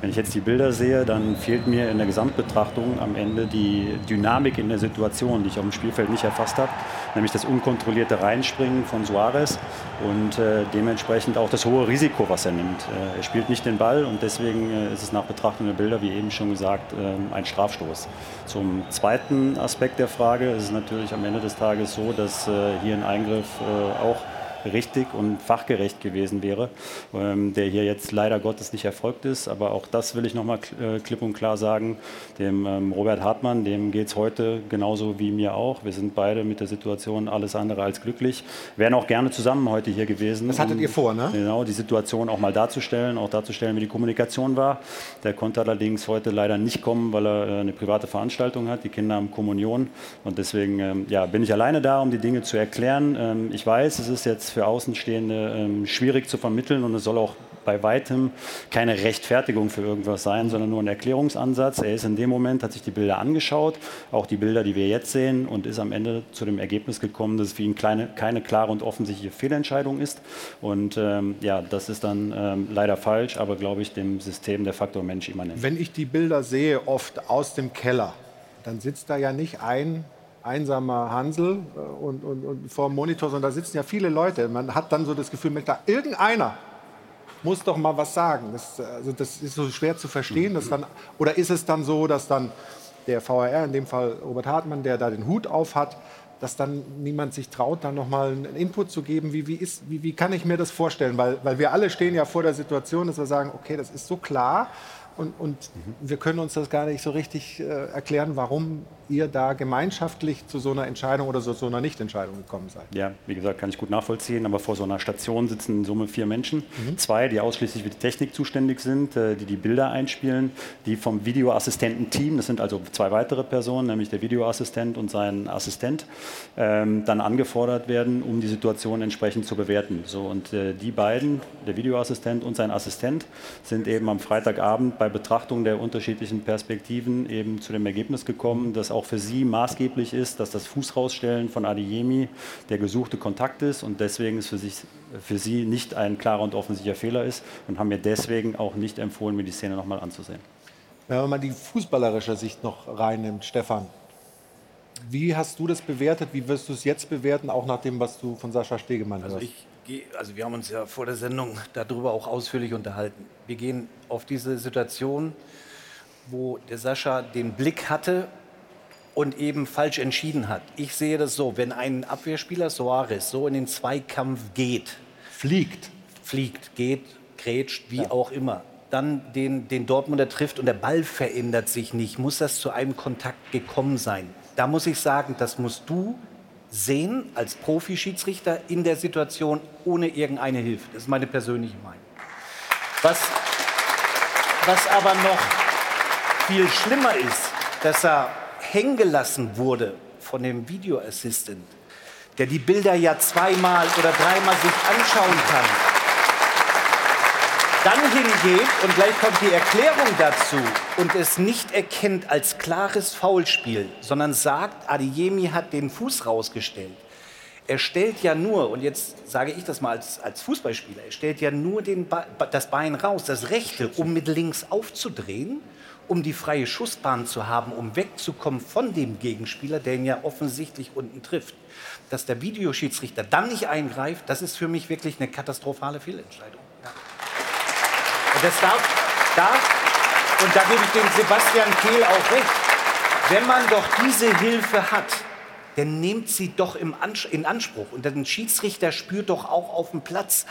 Wenn ich jetzt die Bilder sehe, dann fehlt mir in der Gesamtbetrachtung am Ende die Dynamik in der Situation, die ich auf dem Spielfeld nicht erfasst habe, nämlich das unkontrollierte Reinspringen von Suarez und äh, dementsprechend auch das hohe Risiko, was er nimmt. Äh, er spielt nicht den Ball und deswegen äh, ist es nach Betrachtung der Bilder, wie eben schon gesagt, ähm, ein Strafstoß. Zum zweiten Aspekt der Frage ist es natürlich am Ende des Tages so, dass äh, hier ein Eingriff äh, auch richtig und fachgerecht gewesen wäre, ähm, der hier jetzt leider Gottes nicht erfolgt ist. Aber auch das will ich nochmal äh, klipp und klar sagen. Dem ähm, Robert Hartmann, dem geht es heute genauso wie mir auch. Wir sind beide mit der Situation alles andere als glücklich. Wären auch gerne zusammen heute hier gewesen. Das hattet um, ihr vor, ne? Genau, die Situation auch mal darzustellen, auch darzustellen, wie die Kommunikation war. Der konnte allerdings heute leider nicht kommen, weil er äh, eine private Veranstaltung hat. Die Kinder haben Kommunion. Und deswegen ähm, ja, bin ich alleine da, um die Dinge zu erklären. Ähm, ich weiß, es ist jetzt für Außenstehende ähm, schwierig zu vermitteln und es soll auch bei weitem keine Rechtfertigung für irgendwas sein, sondern nur ein Erklärungsansatz. Er ist in dem Moment, hat sich die Bilder angeschaut, auch die Bilder, die wir jetzt sehen, und ist am Ende zu dem Ergebnis gekommen, dass es für ihn kleine, keine klare und offensichtliche Fehlentscheidung ist. Und ähm, ja, das ist dann ähm, leider falsch, aber glaube ich dem System der Faktor Mensch immanent. Wenn ich die Bilder sehe, oft aus dem Keller, dann sitzt da ja nicht ein einsamer Hansel äh, und, und, und vor dem Monitor, sondern da sitzen ja viele Leute. Man hat dann so das Gefühl, da irgendeiner muss doch mal was sagen. Das, also das ist so schwer zu verstehen. Dass dann, oder ist es dann so, dass dann der VRR, in dem Fall Robert Hartmann, der da den Hut auf hat, dass dann niemand sich traut, da nochmal einen Input zu geben. Wie, wie, ist, wie, wie kann ich mir das vorstellen? Weil, weil wir alle stehen ja vor der Situation, dass wir sagen, okay, das ist so klar und, und mhm. wir können uns das gar nicht so richtig äh, erklären, warum ihr da gemeinschaftlich zu so einer Entscheidung oder so, so einer Nichtentscheidung gekommen seid. Ja, wie gesagt, kann ich gut nachvollziehen, aber vor so einer Station sitzen in Summe vier Menschen. Mhm. Zwei, die ausschließlich für die Technik zuständig sind, äh, die die Bilder einspielen, die vom Videoassistenten-Team, das sind also zwei weitere Personen, nämlich der Videoassistent und sein Assistent, ähm, dann angefordert werden, um die Situation entsprechend zu bewerten. So, und äh, die beiden, der Videoassistent und sein Assistent, sind eben am Freitagabend bei Betrachtung der unterschiedlichen Perspektiven eben zu dem Ergebnis gekommen, dass auch für Sie maßgeblich ist, dass das Fußrausstellen von Adeyemi der gesuchte Kontakt ist und deswegen es für, sich, für Sie nicht ein klarer und offensichtlicher Fehler ist und haben mir deswegen auch nicht empfohlen, mir die Szene nochmal anzusehen. Wenn man mal die fußballerische Sicht noch reinnimmt, Stefan, wie hast du das bewertet? Wie wirst du es jetzt bewerten, auch nach dem, was du von Sascha Stegemann also hörst? Ich also wir haben uns ja vor der Sendung darüber auch ausführlich unterhalten. Wir gehen auf diese Situation, wo der Sascha den Blick hatte und eben falsch entschieden hat. Ich sehe das so, wenn ein Abwehrspieler Soares so in den Zweikampf geht, fliegt, fliegt, geht, grätscht, wie ja. auch immer, dann den, den Dortmunder trifft und der Ball verändert sich nicht, muss das zu einem Kontakt gekommen sein. Da muss ich sagen, das musst du sehen als Profi-Schiedsrichter in der Situation ohne irgendeine Hilfe. Das ist meine persönliche Meinung. Was, was aber noch viel schlimmer ist, dass er hängen gelassen wurde von dem Video Assistant, der die Bilder ja zweimal oder dreimal sich anschauen kann, dann hingeht und gleich kommt die Erklärung dazu und es nicht erkennt als klares Foulspiel, sondern sagt, Adeyemi hat den Fuß rausgestellt. Er stellt ja nur, und jetzt sage ich das mal als, als Fußballspieler, er stellt ja nur den das Bein raus, das rechte, um mit links aufzudrehen um die freie Schussbahn zu haben, um wegzukommen von dem Gegenspieler, der ihn ja offensichtlich unten trifft. Dass der Videoschiedsrichter dann nicht eingreift, das ist für mich wirklich eine katastrophale Fehlentscheidung. Und das darf, darf, und da gebe ich dem Sebastian Kehl auch recht, wenn man doch diese Hilfe hat, dann nehmt sie doch in Anspruch. Und der Schiedsrichter spürt doch auch auf dem Platz,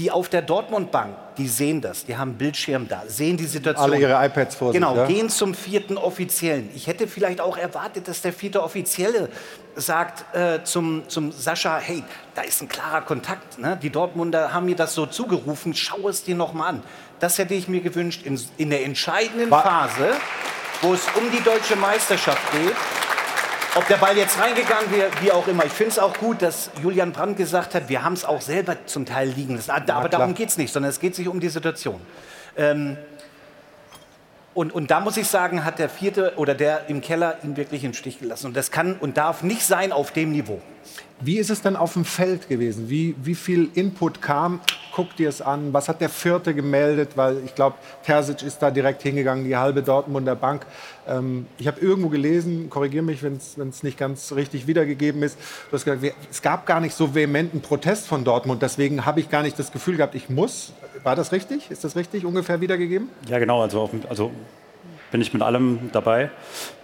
die auf der Dortmund-Bank, die sehen das, die haben einen Bildschirm da, sehen die Situation. Alle ihre iPads vor sich. Genau, ja? gehen zum vierten Offiziellen. Ich hätte vielleicht auch erwartet, dass der vierte Offizielle sagt äh, zum, zum Sascha, hey, da ist ein klarer Kontakt. Ne? Die Dortmunder haben mir das so zugerufen, schau es dir noch mal an. Das hätte ich mir gewünscht in, in der entscheidenden Phase, wo es um die deutsche Meisterschaft geht ob der Ball jetzt reingegangen wäre, wie auch immer. Ich finde es auch gut, dass Julian Brandt gesagt hat, wir haben es auch selber zum Teil liegen lassen. Aber ja, darum geht es nicht, sondern es geht sich um die Situation. Ähm, und, und da muss ich sagen, hat der vierte oder der im Keller ihn wirklich im Stich gelassen. Und das kann und darf nicht sein auf dem Niveau. Wie ist es denn auf dem Feld gewesen? Wie, wie viel Input kam? Guck dir es an. Was hat der Vierte gemeldet? Weil ich glaube, Terzic ist da direkt hingegangen, die halbe Dortmunder Bank. Ähm, ich habe irgendwo gelesen, korrigiere mich, wenn es nicht ganz richtig wiedergegeben ist. Du hast gesagt, es gab gar nicht so vehementen Protest von Dortmund. Deswegen habe ich gar nicht das Gefühl gehabt, ich muss. War das richtig? Ist das richtig ungefähr wiedergegeben? Ja, genau. Also, auf, also bin ich mit allem dabei.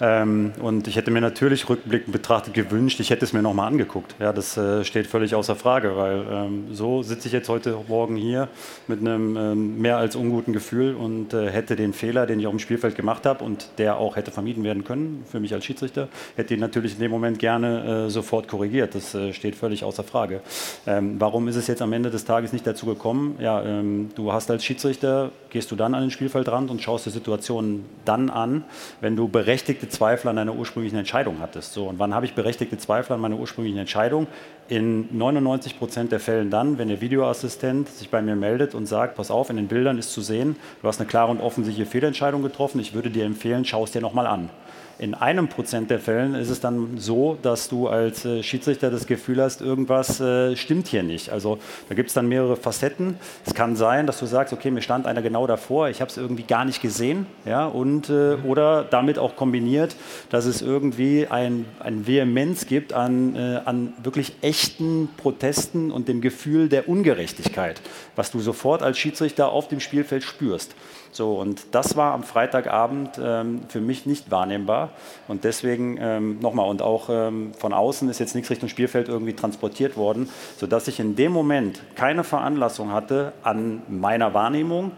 Ähm, und ich hätte mir natürlich rückblickend betrachtet gewünscht, ich hätte es mir nochmal angeguckt. Ja, das äh, steht völlig außer Frage, weil ähm, so sitze ich jetzt heute Morgen hier mit einem ähm, mehr als unguten Gefühl und äh, hätte den Fehler, den ich auf dem Spielfeld gemacht habe und der auch hätte vermieden werden können für mich als Schiedsrichter, hätte ihn natürlich in dem Moment gerne äh, sofort korrigiert. Das äh, steht völlig außer Frage. Ähm, warum ist es jetzt am Ende des Tages nicht dazu gekommen? Ja, ähm, du hast als Schiedsrichter, gehst du dann an den Spielfeldrand und schaust die Situation dann dann an, wenn du berechtigte Zweifel an deiner ursprünglichen Entscheidung hattest. So, und wann habe ich berechtigte Zweifel an meiner ursprünglichen Entscheidung? In 99 Prozent der Fällen dann, wenn der Videoassistent sich bei mir meldet und sagt, pass auf, in den Bildern ist zu sehen, du hast eine klare und offensichtliche Fehlentscheidung getroffen, ich würde dir empfehlen, schau es dir nochmal an. In einem Prozent der Fällen ist es dann so, dass du als äh, Schiedsrichter das Gefühl hast, irgendwas äh, stimmt hier nicht. Also da gibt es dann mehrere Facetten. Es kann sein, dass du sagst, okay, mir stand einer genau davor, ich habe es irgendwie gar nicht gesehen. Ja, und, äh, oder damit auch kombiniert, dass es irgendwie ein, ein Vehemenz gibt an, an wirklich echten Protesten und dem Gefühl der Ungerechtigkeit, was du sofort als Schiedsrichter auf dem Spielfeld spürst. So, und das war am Freitagabend ähm, für mich nicht wahrnehmbar. Und deswegen ähm, nochmal, und auch ähm, von außen ist jetzt nichts Richtung Spielfeld irgendwie transportiert worden, sodass ich in dem Moment keine Veranlassung hatte, an meiner Wahrnehmung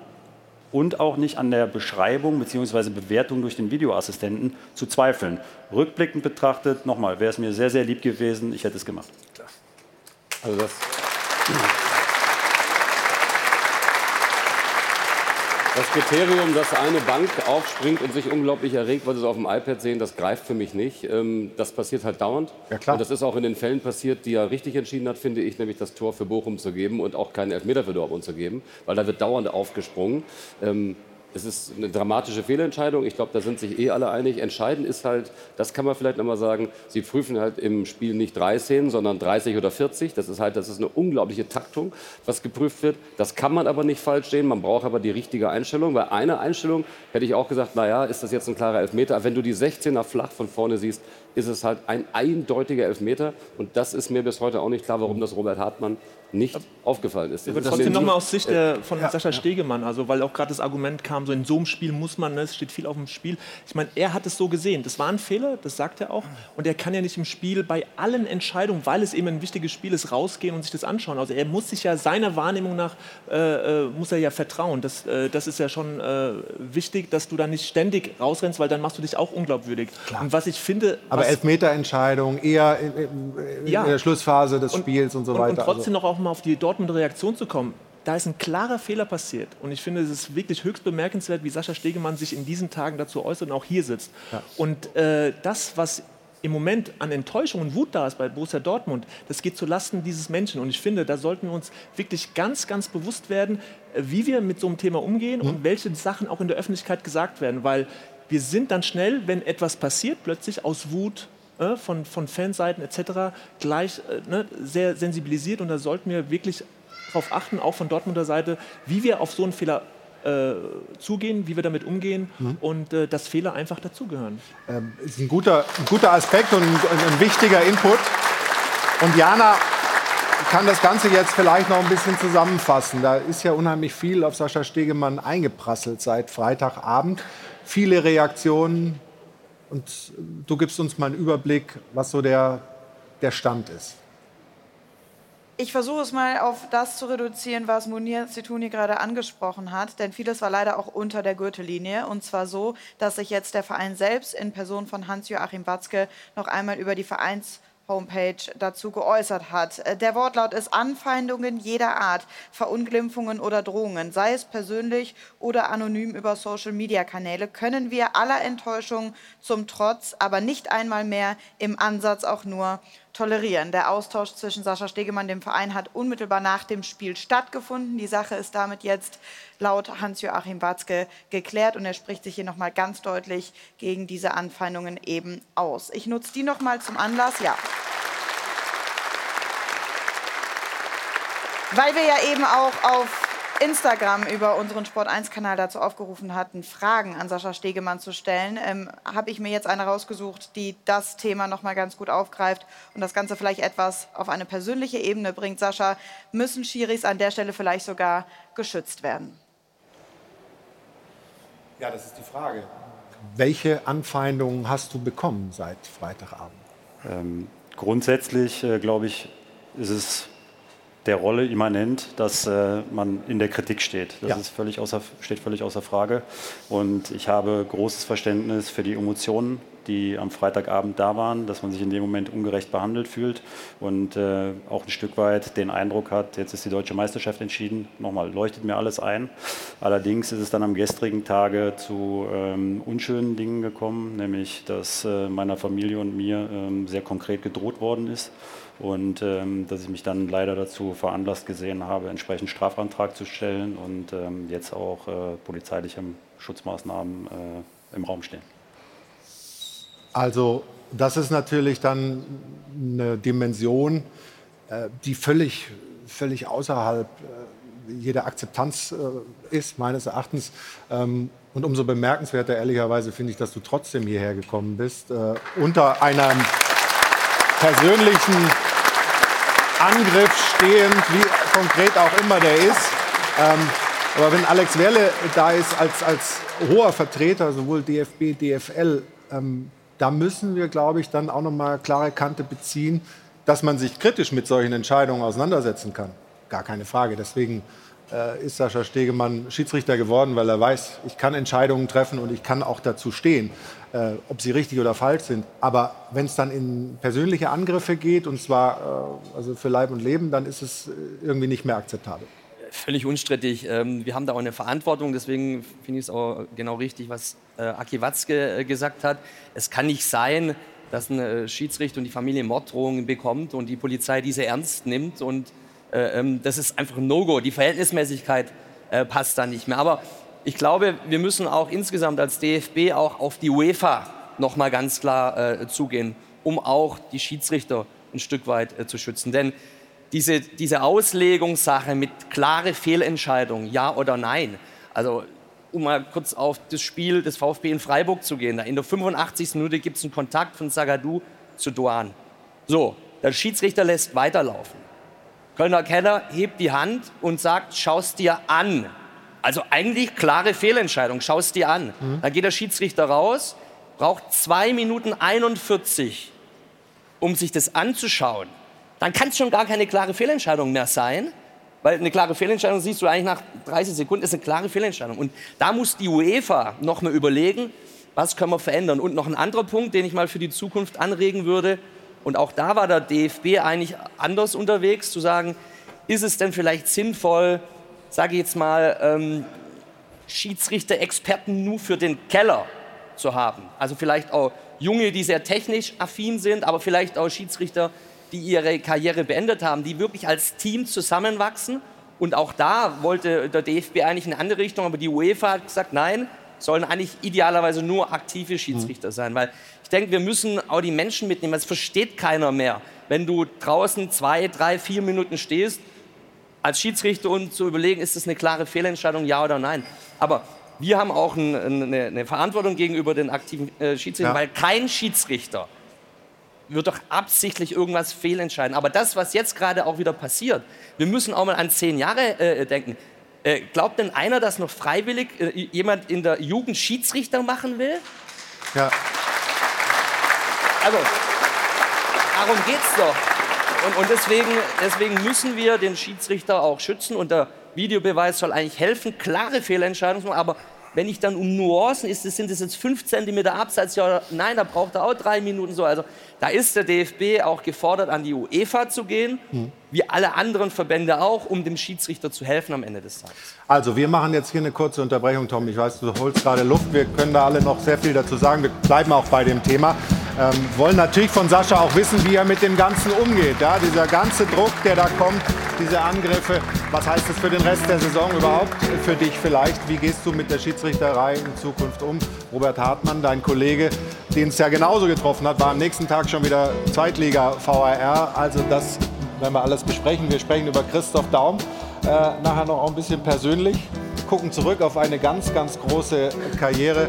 und auch nicht an der Beschreibung bzw. Bewertung durch den Videoassistenten zu zweifeln. Rückblickend betrachtet, nochmal, wäre es mir sehr, sehr lieb gewesen, ich hätte es gemacht. Also das. Das Kriterium, dass eine Bank aufspringt und sich unglaublich erregt, weil sie es auf dem iPad sehen, das greift für mich nicht. Ähm, das passiert halt dauernd. Ja, klar. Und das ist auch in den Fällen passiert, die er richtig entschieden hat, finde ich, nämlich das Tor für Bochum zu geben und auch keinen Elfmeter für Dortmund zu geben, weil da wird dauernd aufgesprungen. Es ist eine dramatische Fehlentscheidung. Ich glaube, da sind sich eh alle einig. Entscheidend ist halt, das kann man vielleicht nochmal sagen, sie prüfen halt im Spiel nicht drei Szenen, sondern 30 oder 40. Das ist halt, das ist eine unglaubliche Taktung, was geprüft wird. Das kann man aber nicht falsch sehen. Man braucht aber die richtige Einstellung. Bei einer Einstellung hätte ich auch gesagt, naja, ist das jetzt ein klarer Elfmeter? Wenn du die 16er flach von vorne siehst, ist es halt ein eindeutiger Elfmeter. Und das ist mir bis heute auch nicht klar, warum das Robert Hartmann nicht aufgefallen ist. Aber Das trotzdem nochmal aus Sicht äh, der, von Sascha Stegemann, also weil auch gerade das Argument kam, so in so einem Spiel muss man, ne, es steht viel auf dem Spiel. Ich meine, er hat es so gesehen. Das war ein Fehler, das sagt er auch. Und er kann ja nicht im Spiel bei allen Entscheidungen, weil es eben ein wichtiges Spiel ist, rausgehen und sich das anschauen. Also er muss sich ja seiner Wahrnehmung nach, äh, äh, muss er ja vertrauen. Das, äh, das ist ja schon äh, wichtig, dass du da nicht ständig rausrennst, weil dann machst du dich auch unglaubwürdig. Und was ich finde... Aber Elfmeterentscheidung eher in, in, in Ja. der Schlussphase des Spiels und so und, weiter. Und trotzdem noch auch mal auf die Dortmunder Reaktion zu kommen. Da ist ein klarer Fehler passiert. Und ich finde, es ist wirklich höchst bemerkenswert, wie Sascha Stegemann sich in diesen Tagen dazu äußert und auch hier sitzt. Ja. Und äh, das, was im Moment an Enttäuschung und Wut da ist bei Borussia Dortmund, das geht zu Lasten dieses Menschen. Und ich finde, da sollten wir uns wirklich ganz, ganz bewusst werden, äh, wie wir mit so einem Thema umgehen und welche Sachen auch in der Öffentlichkeit gesagt werden. Weil wir sind dann schnell, wenn etwas passiert, plötzlich aus Wut äh, von, von Fanseiten etc. gleich äh, ne, sehr sensibilisiert. Und da sollten wir wirklich darauf achten, auch von Dortmunder Seite, wie wir auf so einen Fehler äh, zugehen, wie wir damit umgehen Mhm. und äh, dass Fehler einfach dazugehören. Ähm, ist ein guter, ein guter Aspekt und ein, ein wichtiger Input. Und Jana kann das Ganze jetzt vielleicht noch ein bisschen zusammenfassen. Da ist ja unheimlich viel auf Sascha Stegemann eingeprasselt seit Freitagabend. Viele Reaktionen. Und du gibst uns mal einen Überblick, was so der, der Stand ist. Ich versuche es mal auf das zu reduzieren, was Munir Zituni gerade angesprochen hat, denn vieles war leider auch unter der Gürtellinie. Und zwar so, dass sich jetzt der Verein selbst in Person von Hans-Joachim Watzke noch einmal über die Vereins Homepage dazu geäußert hat. Äh, Der Wortlaut ist Anfeindungen jeder Art, Verunglimpfungen oder Drohungen, sei es persönlich oder anonym über Social-Media-Kanäle, können wir aller Enttäuschung zum Trotz, aber nicht einmal mehr im Ansatz auch nur tolerieren. Der Austausch zwischen Sascha Stegemann und dem Verein hat unmittelbar nach dem Spiel stattgefunden. Die Sache ist damit jetzt laut Hans-Joachim Watzke geklärt und er spricht sich hier nochmal ganz deutlich gegen diese Anfeindungen eben aus. Ich nutze die nochmal zum Anlass. Ja. Weil wir ja eben auch auf Instagram über unseren Sport1-Kanal dazu aufgerufen hatten, Fragen an Sascha Stegemann zu stellen, ähm, habe ich mir jetzt eine rausgesucht, die das Thema noch mal ganz gut aufgreift und das Ganze vielleicht etwas auf eine persönliche Ebene bringt. Sascha, müssen Schiris an der Stelle vielleicht sogar geschützt werden? Ja, das ist die Frage. Welche Anfeindungen hast du bekommen seit Freitagabend? Ähm, grundsätzlich, äh, glaube ich, ist es der Rolle immanent, dass äh, man in der Kritik steht. Das Ja. ist völlig außer, steht völlig außer Frage. Und ich habe großes Verständnis für die Emotionen, die am Freitagabend da waren, dass man sich in dem Moment ungerecht behandelt fühlt und äh, auch ein Stück weit den Eindruck hat, jetzt ist die deutsche Meisterschaft entschieden. Nochmal, leuchtet mir alles ein. Allerdings ist es dann am gestrigen Tage zu ähm, unschönen Dingen gekommen, nämlich dass äh, meiner Familie und mir ähm, sehr konkret gedroht worden ist und ähm, dass ich mich dann leider dazu veranlasst gesehen habe, entsprechend Strafantrag zu stellen und ähm, jetzt auch äh, polizeiliche Schutzmaßnahmen äh, im Raum stehen. Also das ist natürlich dann eine Dimension, äh, die völlig, völlig außerhalb äh, jeder Akzeptanz äh, ist, meines Erachtens. Ähm, Und umso bemerkenswerter, ehrlicherweise, finde ich, dass du trotzdem hierher gekommen bist, äh, unter einem persönlichen Angriff stehend, wie konkret auch immer der ist. Ähm, aber wenn Alex Werle da ist als, als hoher Vertreter, sowohl DFB, DFL, Ähm, da müssen wir, glaube ich, dann auch noch mal klare Kante beziehen, dass man sich kritisch mit solchen Entscheidungen auseinandersetzen kann. Gar keine Frage. Deswegen äh, ist Sascha Stegemann Schiedsrichter geworden, weil er weiß, ich kann Entscheidungen treffen und ich kann auch dazu stehen, äh, ob sie richtig oder falsch sind. Aber wenn es dann in persönliche Angriffe geht, und zwar äh, also für Leib und Leben, dann ist es äh, irgendwie nicht mehr akzeptabel. Völlig unstrittig. Ähm, wir haben da auch eine Verantwortung, deswegen finde ich es auch genau richtig, was äh, Aki Watzke äh, gesagt hat. Es kann nicht sein, dass ein äh, Schiedsrichter und die Familie Morddrohungen bekommt und die Polizei diese ernst nimmt und äh, ähm, das ist einfach ein No-Go. Die Verhältnismäßigkeit passt da nicht mehr. Aber ich glaube, wir müssen auch insgesamt als DFB auch auf die UEFA noch mal ganz klar äh, zugehen, um auch die Schiedsrichter ein Stück weit äh, zu schützen. Denn diese, diese Auslegungssache mit klare Fehlentscheidung, ja oder nein, also um mal kurz auf das Spiel des VfB in Freiburg zu gehen. Da in der 85. Minute gibt es einen Kontakt von Zagadou zu Duan. So, der Schiedsrichter lässt weiterlaufen. Kölner Keller hebt die Hand und sagt, schaust dir an. Also eigentlich klare Fehlentscheidung, schaust dir an. Mhm. Dann geht der Schiedsrichter raus, braucht zwei Minuten 41, um sich das anzuschauen. Dann kann es schon gar keine klare Fehlentscheidung mehr sein. Weil eine klare Fehlentscheidung siehst du eigentlich nach 30 Sekunden, ist eine klare Fehlentscheidung. Und da muss die UEFA noch mal überlegen, was können wir verändern. Und noch ein anderer Punkt, den ich mal für die Zukunft anregen würde, und auch da war der DFB eigentlich anders unterwegs, zu sagen, ist es denn vielleicht sinnvoll, sage ich jetzt mal, ähm, Schiedsrichter-Experten nur für den Keller zu haben? Also vielleicht auch Junge, die sehr technisch affin sind, aber vielleicht auch Schiedsrichter, die ihre Karriere beendet haben, die wirklich als Team zusammenwachsen. Und auch da wollte der DFB eigentlich in eine andere Richtung, aber die UEFA hat gesagt, nein, sollen eigentlich idealerweise nur aktive Schiedsrichter sein, weil ich denke, wir müssen auch die Menschen mitnehmen. Es versteht keiner mehr, wenn du draußen zwei, drei, vier Minuten stehst als Schiedsrichter und zu überlegen, ist das eine klare Fehlentscheidung, ja oder nein. Aber wir haben auch eine, eine Verantwortung gegenüber den aktiven äh, Schiedsrichtern, ja. weil kein Schiedsrichter wird doch absichtlich irgendwas fehlentscheiden. Aber das, was jetzt gerade auch wieder passiert, wir müssen auch mal an zehn Jahre äh, denken. Äh, glaubt denn einer, dass noch freiwillig äh, jemand in der Jugend Schiedsrichter machen will? Ja. Also, darum geht's doch. Und, und deswegen, deswegen müssen wir den Schiedsrichter auch schützen. Und der Videobeweis soll eigentlich helfen, klare Fehlentscheidungen zu machen. Aber wenn ich dann um Nuancen ist, sind es jetzt fünf Zentimeter Abseits, ja, nein, da braucht er auch drei Minuten so. Also da ist der DFB auch gefordert, an die UEFA zu gehen, mhm. Wie alle anderen Verbände auch, um dem Schiedsrichter zu helfen am Ende des Tages. Also wir machen jetzt hier eine kurze Unterbrechung, Tom. Ich weiß, du holst gerade Luft. Wir können da alle noch sehr viel dazu sagen. Wir bleiben auch bei dem Thema. Ähm, wollen natürlich von Sascha auch wissen, wie er mit dem Ganzen umgeht. Ja? Dieser ganze Druck, der da kommt, diese Angriffe. Was heißt das für den Rest der Saison überhaupt? Für dich vielleicht? Wie gehst du mit der Schiedsrichterei in Zukunft um? Robert Hartmann, dein Kollege, den es ja genauso getroffen hat, war am nächsten Tag schon wieder Zweitliga VAR. Also das werden wir alles besprechen. Wir sprechen über Christoph Daum. Äh, nachher noch ein bisschen persönlich. Gucken zurück auf eine ganz, ganz große Karriere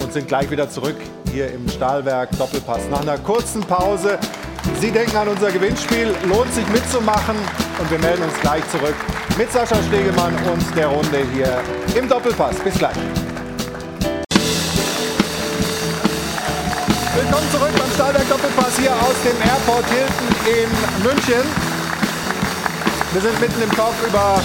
und sind gleich wieder zurück hier im Stahlwerk Doppelpass. Nach einer kurzen Pause. Sie denken an unser Gewinnspiel. Lohnt sich mitzumachen. Und wir melden uns gleich zurück mit Sascha Stegemann und der Runde hier im Doppelpass. Bis gleich. Willkommen zurück beim Stahlwerk Doppelpass hier aus dem Airport Hilton in München. Wir sind mitten im Talk über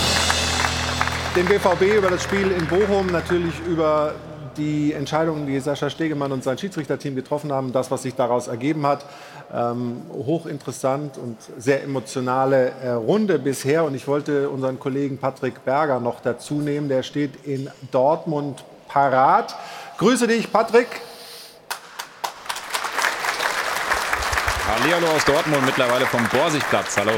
den BVB, über das Spiel in Bochum, natürlich über die Entscheidungen, die Sascha Stegemann und sein Schiedsrichterteam getroffen haben, das, was sich daraus ergeben hat. Ähm, hochinteressant und sehr emotionale äh, Runde bisher. Und ich wollte unseren Kollegen Patrick Berger noch dazu nehmen. Der steht in Dortmund parat. Grüße dich, Patrick. Hallihallo aus Dortmund, mittlerweile vom Borsigplatz. Hallo.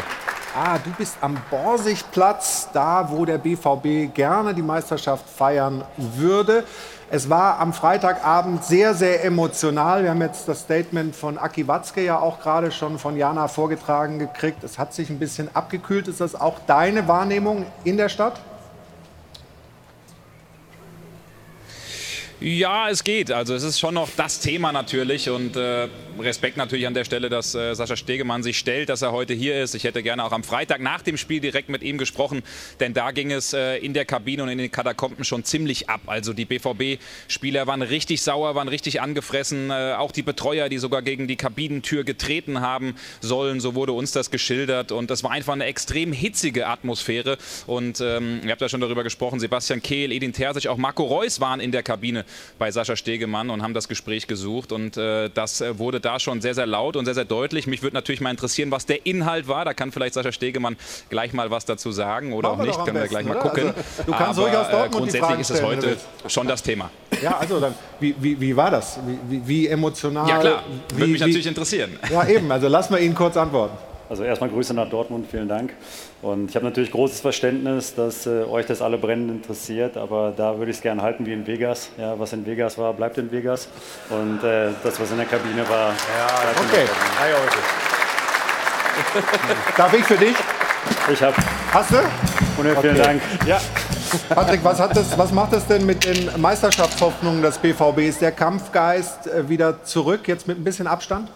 Ah, du bist am Borsigplatz, da wo der BVB gerne die Meisterschaft feiern würde. Es war am Freitagabend sehr, sehr emotional. Wir haben jetzt das Statement von Aki Watzke ja auch gerade schon von Jana vorgetragen gekriegt. Es hat sich ein bisschen abgekühlt. Ist das auch deine Wahrnehmung in der Stadt? Ja, es geht. Also es ist schon noch das Thema natürlich und äh, Respekt natürlich an der Stelle, dass äh, Sascha Stegemann sich stellt, dass er heute hier ist. Ich hätte gerne auch am Freitag nach dem Spiel direkt mit ihm gesprochen, denn da ging es äh, in der Kabine und in den Katakomben schon ziemlich ab. Also die BVB-Spieler waren richtig sauer, waren richtig angefressen. Äh, auch die Betreuer, die sogar gegen die Kabinentür getreten haben sollen, so wurde uns das geschildert. Und das war einfach eine extrem hitzige Atmosphäre. Und ähm, ihr habt ja schon darüber gesprochen, Sebastian Kehl, Edin Terzic, auch Marco Reus waren in der Kabine bei Sascha Stegemann und haben das Gespräch gesucht. Und äh, das äh, wurde da schon sehr, sehr laut und sehr, sehr deutlich. Mich würde natürlich mal interessieren, was der Inhalt war. Da kann vielleicht Sascha Stegemann gleich mal was dazu sagen oder Machen auch nicht. Können wir gleich mal oder? gucken. Also, du kannst Aber, ruhig aus äh, Dortmund grundsätzlich ist es heute schon das Thema. Ja, also dann, wie, wie, wie war das? Wie, wie, wie emotional? Ja, klar. Wie, Würde mich wie- natürlich interessieren. Ja, eben. Also lass mal ihn kurz antworten. Also erstmal Grüße nach Dortmund, vielen Dank. Und ich habe natürlich großes Verständnis, dass äh, euch das alle brennend interessiert, aber da würde ich es gerne halten wie in Vegas. Ja, was in Vegas war, bleibt in Vegas. Und äh, das, was in der Kabine war, bleibt in der Okay. [LAUGHS] Darf ich für dich? Ich habe. Hast du? Und vielen Dank. Ja. Patrick, was, das, was macht das denn mit den Meisterschaftshoffnungen des BVB? Ist der Kampfgeist äh, wieder zurück, jetzt mit ein bisschen Abstand?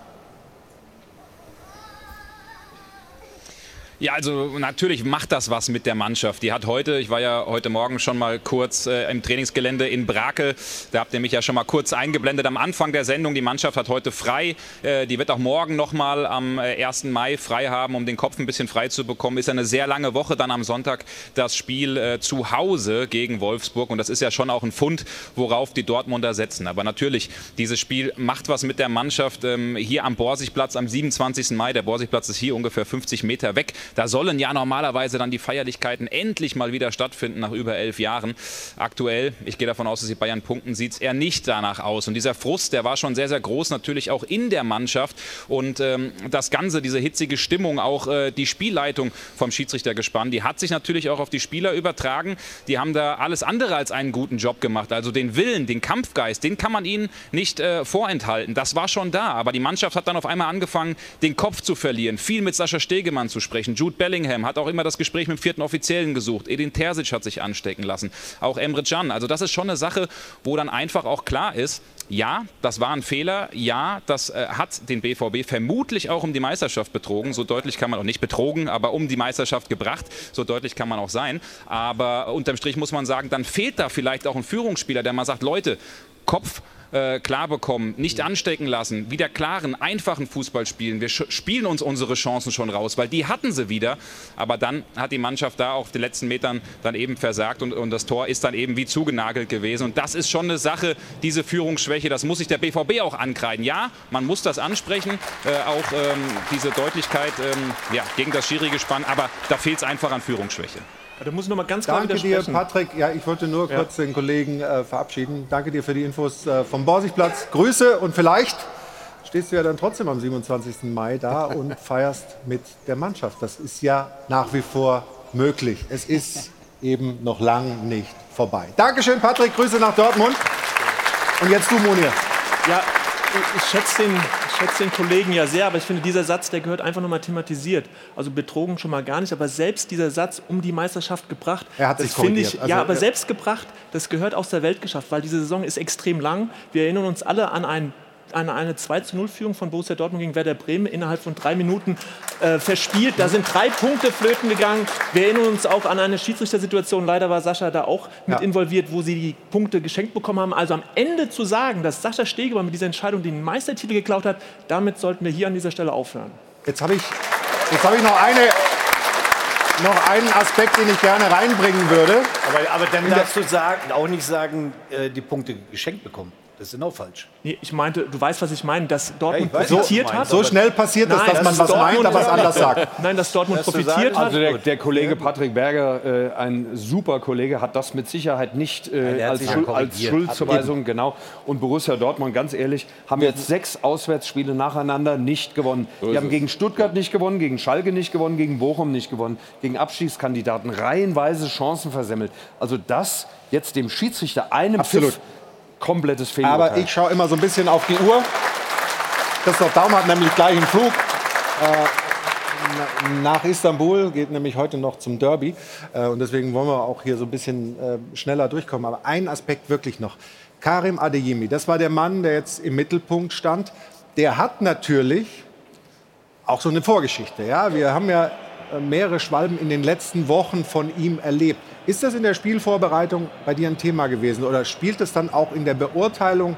Ja, also natürlich macht das was mit der Mannschaft. Die hat heute, ich war ja heute Morgen schon mal kurz äh, im Trainingsgelände in Brakel, da habt ihr mich ja schon mal kurz eingeblendet am Anfang der Sendung. Die Mannschaft hat heute frei, äh, die wird auch morgen noch mal am äh, 1. Mai frei haben, um den Kopf ein bisschen frei zu bekommen. Ist eine sehr lange Woche, dann am Sonntag das Spiel äh, zu Hause gegen Wolfsburg und das ist ja schon auch ein Fund, worauf die Dortmunder setzen. Aber natürlich, dieses Spiel macht was mit der Mannschaft. Ähm, hier am Borsigplatz am 27. Mai, der Borsigplatz ist hier ungefähr 50 Meter weg. Da sollen ja normalerweise dann die Feierlichkeiten endlich mal wieder stattfinden nach über elf Jahren. Aktuell, ich gehe davon aus, dass die Bayern punkten, sieht es eher nicht danach aus. Und dieser Frust, der war schon sehr, sehr groß, natürlich auch in der Mannschaft. Und ähm, das Ganze, diese hitzige Stimmung, auch äh, die Spielleitung vom Schiedsrichter gespannt, die hat sich natürlich auch auf die Spieler übertragen. Die haben da alles andere als einen guten Job gemacht. Also den Willen, den Kampfgeist, den kann man ihnen nicht äh, vorenthalten. Das war schon da. Aber die Mannschaft hat dann auf einmal angefangen, den Kopf zu verlieren, viel mit Sascha Stegemann zu sprechen. Jude Bellingham hat auch immer das Gespräch mit dem vierten Offiziellen gesucht. Edin Terzic hat sich anstecken lassen. Auch Emre Can. Also das ist schon eine Sache, wo dann einfach auch klar ist, ja, das war ein Fehler. Ja, das äh, hat den BVB vermutlich auch um die Meisterschaft betrogen. So deutlich kann man auch nicht betrogen, aber um die Meisterschaft gebracht. So deutlich kann man auch sein. Aber unterm Strich muss man sagen, dann fehlt da vielleicht auch ein Führungsspieler, der mal sagt, Leute, Kopf äh, klar bekommen, nicht anstecken lassen, wieder klaren, einfachen Fußball spielen. Wir spielen uns unsere Chancen schon raus, weil die hatten sie wieder. Aber dann hat die Mannschaft da auf den letzten Metern dann eben versagt und, und das Tor ist dann eben wie zugenagelt gewesen. Und das ist schon eine Sache, diese Führungsschwäche, das muss sich der BVB auch ankreiden. Ja, man muss das ansprechen, äh, auch ähm, diese Deutlichkeit ähm, ja, gegen das Schiri-Gespann, aber da fehlt es einfach an Führungsschwäche. Da muss ich noch mal ganz klar Danke dir. Patrick. Ja, ich wollte nur Ja. kurz den Kollegen äh, verabschieden. Danke dir für die Infos äh, vom Borsigplatz. Grüße und vielleicht stehst du ja dann trotzdem am 27. Mai da [LAUGHS] und feierst mit der Mannschaft. Das ist ja nach wie vor möglich. Es ist eben noch lang nicht vorbei. Dankeschön, Patrick. Grüße nach Dortmund. Und jetzt du, Monir. Ja, ich, schätze den, schätze den Kollegen ja sehr, aber ich finde, dieser Satz, der gehört einfach nochmal thematisiert. Also betrogen schon mal gar nicht, aber selbst dieser Satz um die Meisterschaft gebracht, Er hat das finde ich. Also, ja, aber selbst gebracht, das gehört aus der Welt geschafft, weil diese Saison ist extrem lang. Wir erinnern uns alle an ein an eine 2 zu 0 Führung von Borussia Dortmund gegen Werder Bremen innerhalb von drei Minuten äh, verspielt. Da sind drei Punkte flöten gegangen. Wir erinnern uns auch an eine Schiedsrichtersituation. Leider war Sascha da auch mit Ja. involviert, wo sie die Punkte geschenkt bekommen haben. Also am Ende zu sagen, dass Sascha Stegemann mit dieser Entscheidung den Meistertitel geklaut hat, damit sollten wir hier an dieser Stelle aufhören. Jetzt habe ich, jetzt habe ich noch, eine, noch einen Aspekt, den ich gerne reinbringen würde. Aber, aber dann darfst du sagen, auch nicht sagen, äh, die Punkte geschenkt bekommen. Das ist genau falsch. Nee, ich meinte, du weißt, was ich meine, dass Dortmund Ja, weiß, profitiert was hat. So schnell passiert Nein, es, dass man was meint, aber es anders sagt. Nein, dass Dortmund profitiert hat. Also der, der Kollege Patrick Berger, äh, ein super Kollege, hat das mit Sicherheit nicht äh, als, Schuld, als. Schuldzuweisung, genau. Und Borussia Dortmund, ganz ehrlich, haben jetzt sechs Auswärtsspiele nacheinander nicht gewonnen. Die haben gegen Stuttgart nicht gewonnen, gegen Schalke nicht gewonnen, gegen Bochum nicht gewonnen, gegen Abstiegskandidaten reihenweise Chancen versemmelt. Also das jetzt dem Schiedsrichter einem Absolut. Pfiff komplettes Fehlurteil. Aber ich schaue immer so ein bisschen auf die Uhr. Christoph Daum hat nämlich gleich einen Flug. Äh, na- nach Istanbul geht nämlich heute noch zum Derby. Äh, und deswegen wollen wir auch hier so ein bisschen äh, schneller durchkommen. Aber ein Aspekt wirklich noch. Karim Adeyemi, das war der Mann, der jetzt im Mittelpunkt stand. Der hat natürlich auch so eine Vorgeschichte. Ja? Wir haben ja äh, mehrere Schwalben in den letzten Wochen von ihm erlebt. Ist das in der Spielvorbereitung bei dir ein Thema gewesen oder spielt es dann auch in der Beurteilung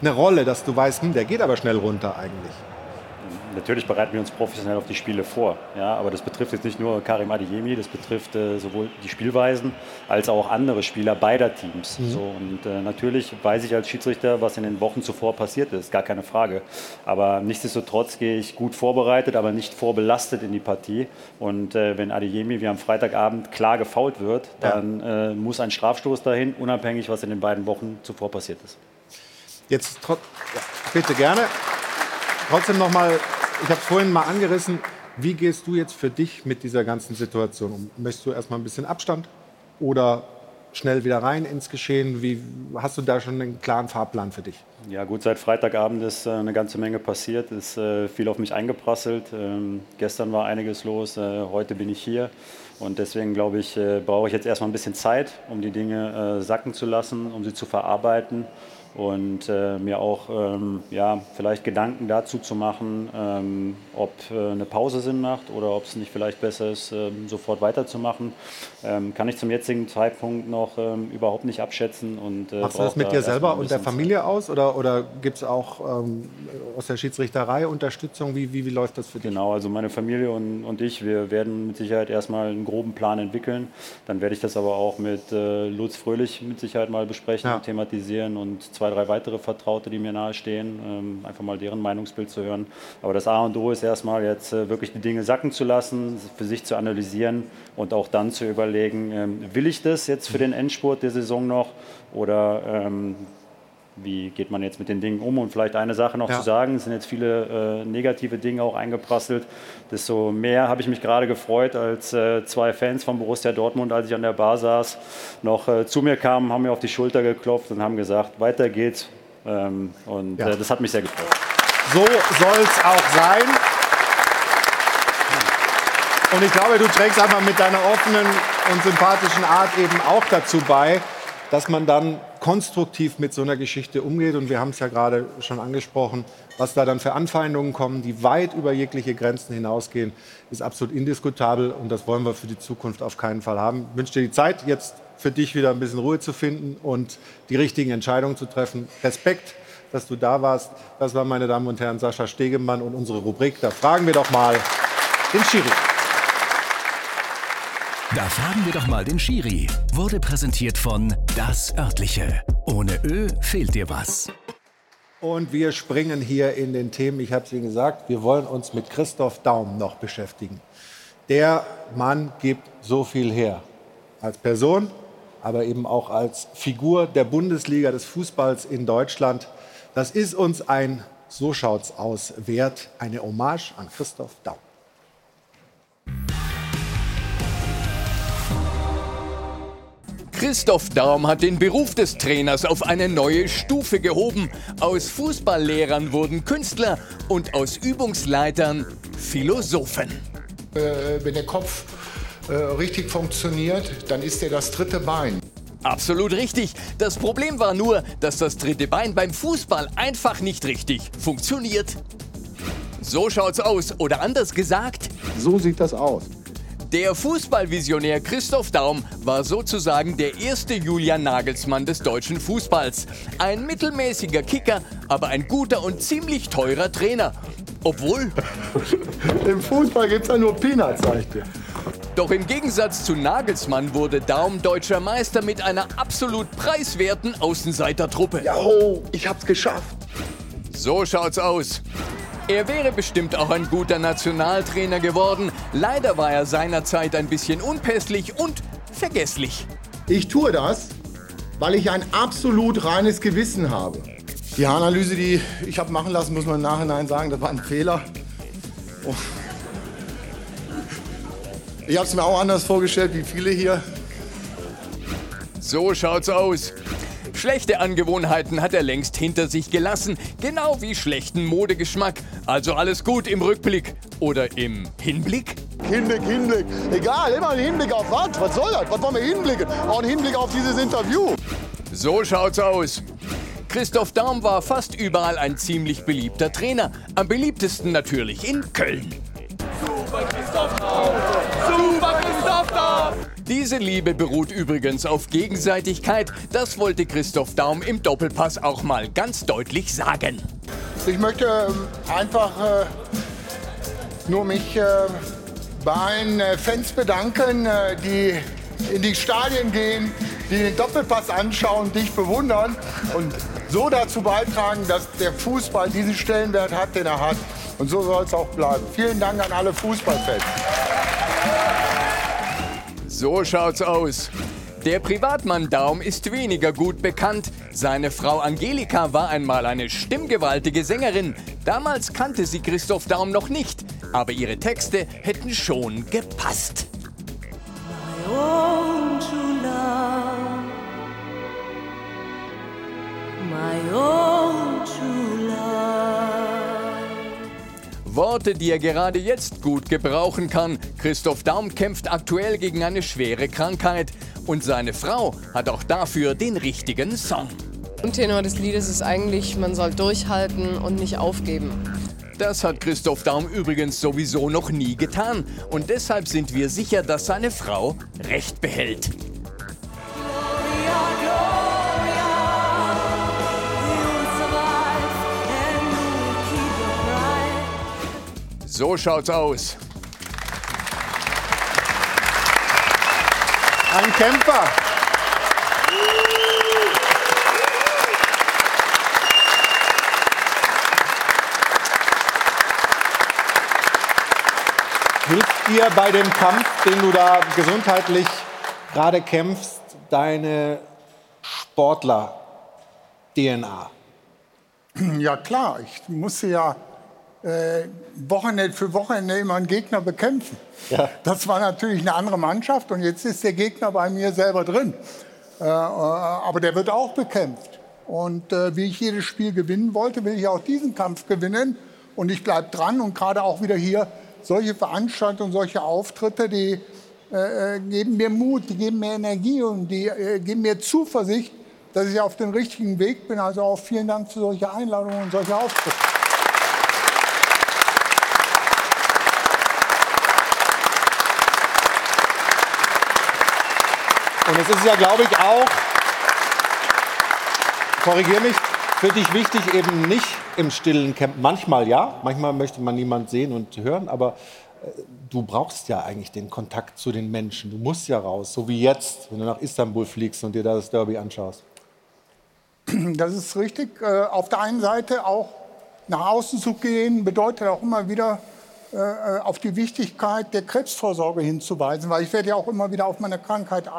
eine Rolle, dass du weißt, hm, der geht aber schnell runter eigentlich? Natürlich bereiten wir uns professionell auf die Spiele vor. Ja, aber das betrifft jetzt nicht nur Karim Adeyemi, das betrifft äh, sowohl die Spielweisen als auch andere Spieler beider Teams. Mhm. So, und äh, natürlich weiß ich als Schiedsrichter, was in den Wochen zuvor passiert ist, gar keine Frage. Aber nichtsdestotrotz gehe ich gut vorbereitet, aber nicht vorbelastet in die Partie. Und äh, wenn Adeyemi wie am Freitagabend klar gefault wird, dann ja. Äh, muss ein Strafstoß dahin, unabhängig, was in den beiden Wochen zuvor passiert ist. Jetzt ja, bitte gerne. Trotzdem noch mal ich habe es vorhin mal angerissen. Wie gehst du jetzt für dich mit dieser ganzen Situation um? Möchtest du erstmal ein bisschen Abstand oder schnell wieder rein ins Geschehen? Wie, hast du da schon einen klaren Fahrplan für dich? Ja gut, seit Freitagabend ist äh, eine ganze Menge passiert, ist äh, viel auf mich eingeprasselt. Ähm, gestern war einiges los, äh, heute bin ich hier. Und deswegen glaube ich, äh, brauche ich jetzt erstmal ein bisschen Zeit, um die Dinge äh, sacken zu lassen, um sie zu verarbeiten und äh, mir auch ähm, ja, vielleicht Gedanken dazu zu machen, ähm, ob äh, eine Pause Sinn macht oder ob es nicht vielleicht besser ist, ähm, sofort weiterzumachen, ähm, kann ich zum jetzigen Zeitpunkt noch ähm, überhaupt nicht abschätzen. Und, äh, Machst du das mit da dir selber und der Familie aus oder, oder gibt es auch ähm, aus der Schiedsrichterei Unterstützung? Wie, wie, wie läuft das für dich? Genau, also meine Familie und, und ich, wir werden mit Sicherheit erstmal einen groben Plan entwickeln. Dann werde ich das aber auch mit äh, Lutz Fröhlich mit Sicherheit mal besprechen, ja. thematisieren und zwei zwei, drei weitere Vertraute, die mir nahestehen, ähm, einfach mal deren Meinungsbild zu hören. Aber das A und O ist erstmal jetzt äh, wirklich die Dinge sacken zu lassen, für sich zu analysieren und auch dann zu überlegen, ähm, will ich das jetzt für den Endspurt der Saison noch oder ähm, wie geht man jetzt mit den Dingen um? Und vielleicht eine Sache noch ja. zu sagen, es sind jetzt viele äh, negative Dinge auch eingeprasselt. Desto mehr habe ich mich gerade gefreut, als äh, zwei Fans von Borussia Dortmund, als ich an der Bar saß, noch äh, zu mir kamen, haben mir auf die Schulter geklopft und haben gesagt, weiter geht's. Ähm, und ja. Äh, das hat mich sehr gefreut. So soll es auch sein. Und ich glaube, du trägst einfach mit deiner offenen und sympathischen Art eben auch dazu bei, dass man dann konstruktiv mit so einer Geschichte umgeht. Und wir haben es ja gerade schon angesprochen, was da dann für Anfeindungen kommen, die weit über jegliche Grenzen hinausgehen, ist absolut indiskutabel. Und das wollen wir für die Zukunft auf keinen Fall haben. Ich wünsche dir die Zeit, jetzt für dich wieder ein bisschen Ruhe zu finden und die richtigen Entscheidungen zu treffen. Respekt, dass du da warst. Das war, meine Damen und Herren, Sascha Stegemann und unsere Rubrik. Da fragen wir doch mal den Schiri. Da fragen wir doch mal den Schiri. Wurde präsentiert von Das Örtliche. Ohne Ö fehlt dir was. Und wir springen hier in den Themen. Ich habe es Ihnen gesagt, wir wollen uns mit Christoph Daum noch beschäftigen. Der Mann gibt so viel her. Als Person, aber eben auch als Figur der Bundesliga des Fußballs in Deutschland. Das ist uns ein, so schaut's aus, wert, eine Hommage an Christoph Daum. Christoph Daum hat den Beruf des Trainers auf eine neue Stufe gehoben. Aus Fußballlehrern wurden Künstler und aus Übungsleitern Philosophen. Äh, wenn der Kopf äh, richtig funktioniert, dann ist er das dritte Bein. Absolut richtig. Das Problem war nur, dass das dritte Bein beim Fußball einfach nicht richtig funktioniert. So schaut's aus. Oder anders gesagt. So sieht das aus. Der Fußballvisionär Christoph Daum war sozusagen der erste Julian Nagelsmann des deutschen Fußballs. Ein mittelmäßiger Kicker, aber ein guter und ziemlich teurer Trainer. Obwohl. [LAUGHS] Im Fußball gibt's ja nur Peanuts, sag ich dir. Doch im Gegensatz zu Nagelsmann wurde Daum deutscher Meister mit einer absolut preiswerten Außenseitertruppe. Jaho, ich hab's geschafft. So schaut's aus. Er wäre bestimmt auch ein guter Nationaltrainer geworden. Leider war er seinerzeit ein bisschen unpässlich und vergesslich. Ich tue das, weil ich ein absolut reines Gewissen habe. Die Haaranalyse, die ich habe machen lassen, muss man im Nachhinein sagen, das war ein Fehler. Oh. Ich habe es mir auch anders vorgestellt, wie viele hier. So schaut's aus. Schlechte Angewohnheiten hat er längst hinter sich gelassen, genau wie schlechten Modegeschmack. Also alles gut im Rückblick oder im Hinblick? Hinblick, Hinblick. Egal, immer ein Hinblick auf was? Was soll das? Was wollen wir hinblicken? Auch ein Hinblick auf dieses Interview. So schaut's aus. Christoph Daum war fast überall ein ziemlich beliebter Trainer. Am beliebtesten natürlich in Köln. Super Christoph Daum! Super Christoph Daum! Diese Liebe beruht übrigens auf Gegenseitigkeit. Das wollte Christoph Daum im Doppelpass auch mal ganz deutlich sagen. Ich möchte ähm, einfach äh, nur mich äh, bei allen äh, Fans bedanken, die in die Stadien gehen, die den Doppelpass anschauen, dich bewundern und so dazu beitragen, dass der Fußball diesen Stellenwert hat, den er hat. Und so soll es auch bleiben. Vielen Dank an alle Fußballfans. So schaut's aus. Der Privatmann Daum ist weniger gut bekannt. Seine Frau Angelika war einmal eine stimmgewaltige Sängerin. Damals kannte sie Christoph Daum noch nicht, aber ihre Texte hätten schon gepasst. My own true love. My own true love. Worte, die er gerade jetzt gut gebrauchen kann. Christoph Daum kämpft aktuell gegen eine schwere Krankheit und seine Frau hat auch dafür den richtigen Song. Und Tenor des Liedes ist eigentlich, man soll durchhalten und nicht aufgeben. Das hat Christoph Daum übrigens sowieso noch nie getan und deshalb sind wir sicher, dass seine Frau Recht behält. So schaut's aus. Ein Kämpfer. Hilft dir bei dem Kampf, den du da gesundheitlich gerade kämpfst, deine Sportler-DNA? Ja klar, ich musste ja äh, Wochenende für Wochenende immer einen Gegner bekämpfen. Ja. Das war natürlich eine andere Mannschaft und jetzt ist der Gegner bei mir selber drin. Äh, äh, aber der wird auch bekämpft. Und äh, wie ich jedes Spiel gewinnen wollte, will ich auch diesen Kampf gewinnen. Und ich bleibe dran und gerade auch wieder hier solche Veranstaltungen, solche Auftritte, die äh, äh, geben mir Mut, die geben mir Energie und die äh, geben mir Zuversicht, dass ich auf dem richtigen Weg bin. Also auch vielen Dank für solche Einladungen und solche Auftritte. Und es ist ja, glaube ich, auch, korrigiere mich, für dich wichtig, eben nicht im stillen Camp. Manchmal ja, manchmal möchte man niemand sehen und hören, aber äh, du brauchst ja eigentlich den Kontakt zu den Menschen. Du musst ja raus, so wie jetzt, wenn du nach Istanbul fliegst und dir da das Derby anschaust. Das ist richtig. Äh, Auf der einen Seite auch nach außen zu gehen, bedeutet auch immer wieder äh, auf die Wichtigkeit der Krebsvorsorge hinzuweisen, weil ich werde ja auch immer wieder auf meine Krankheit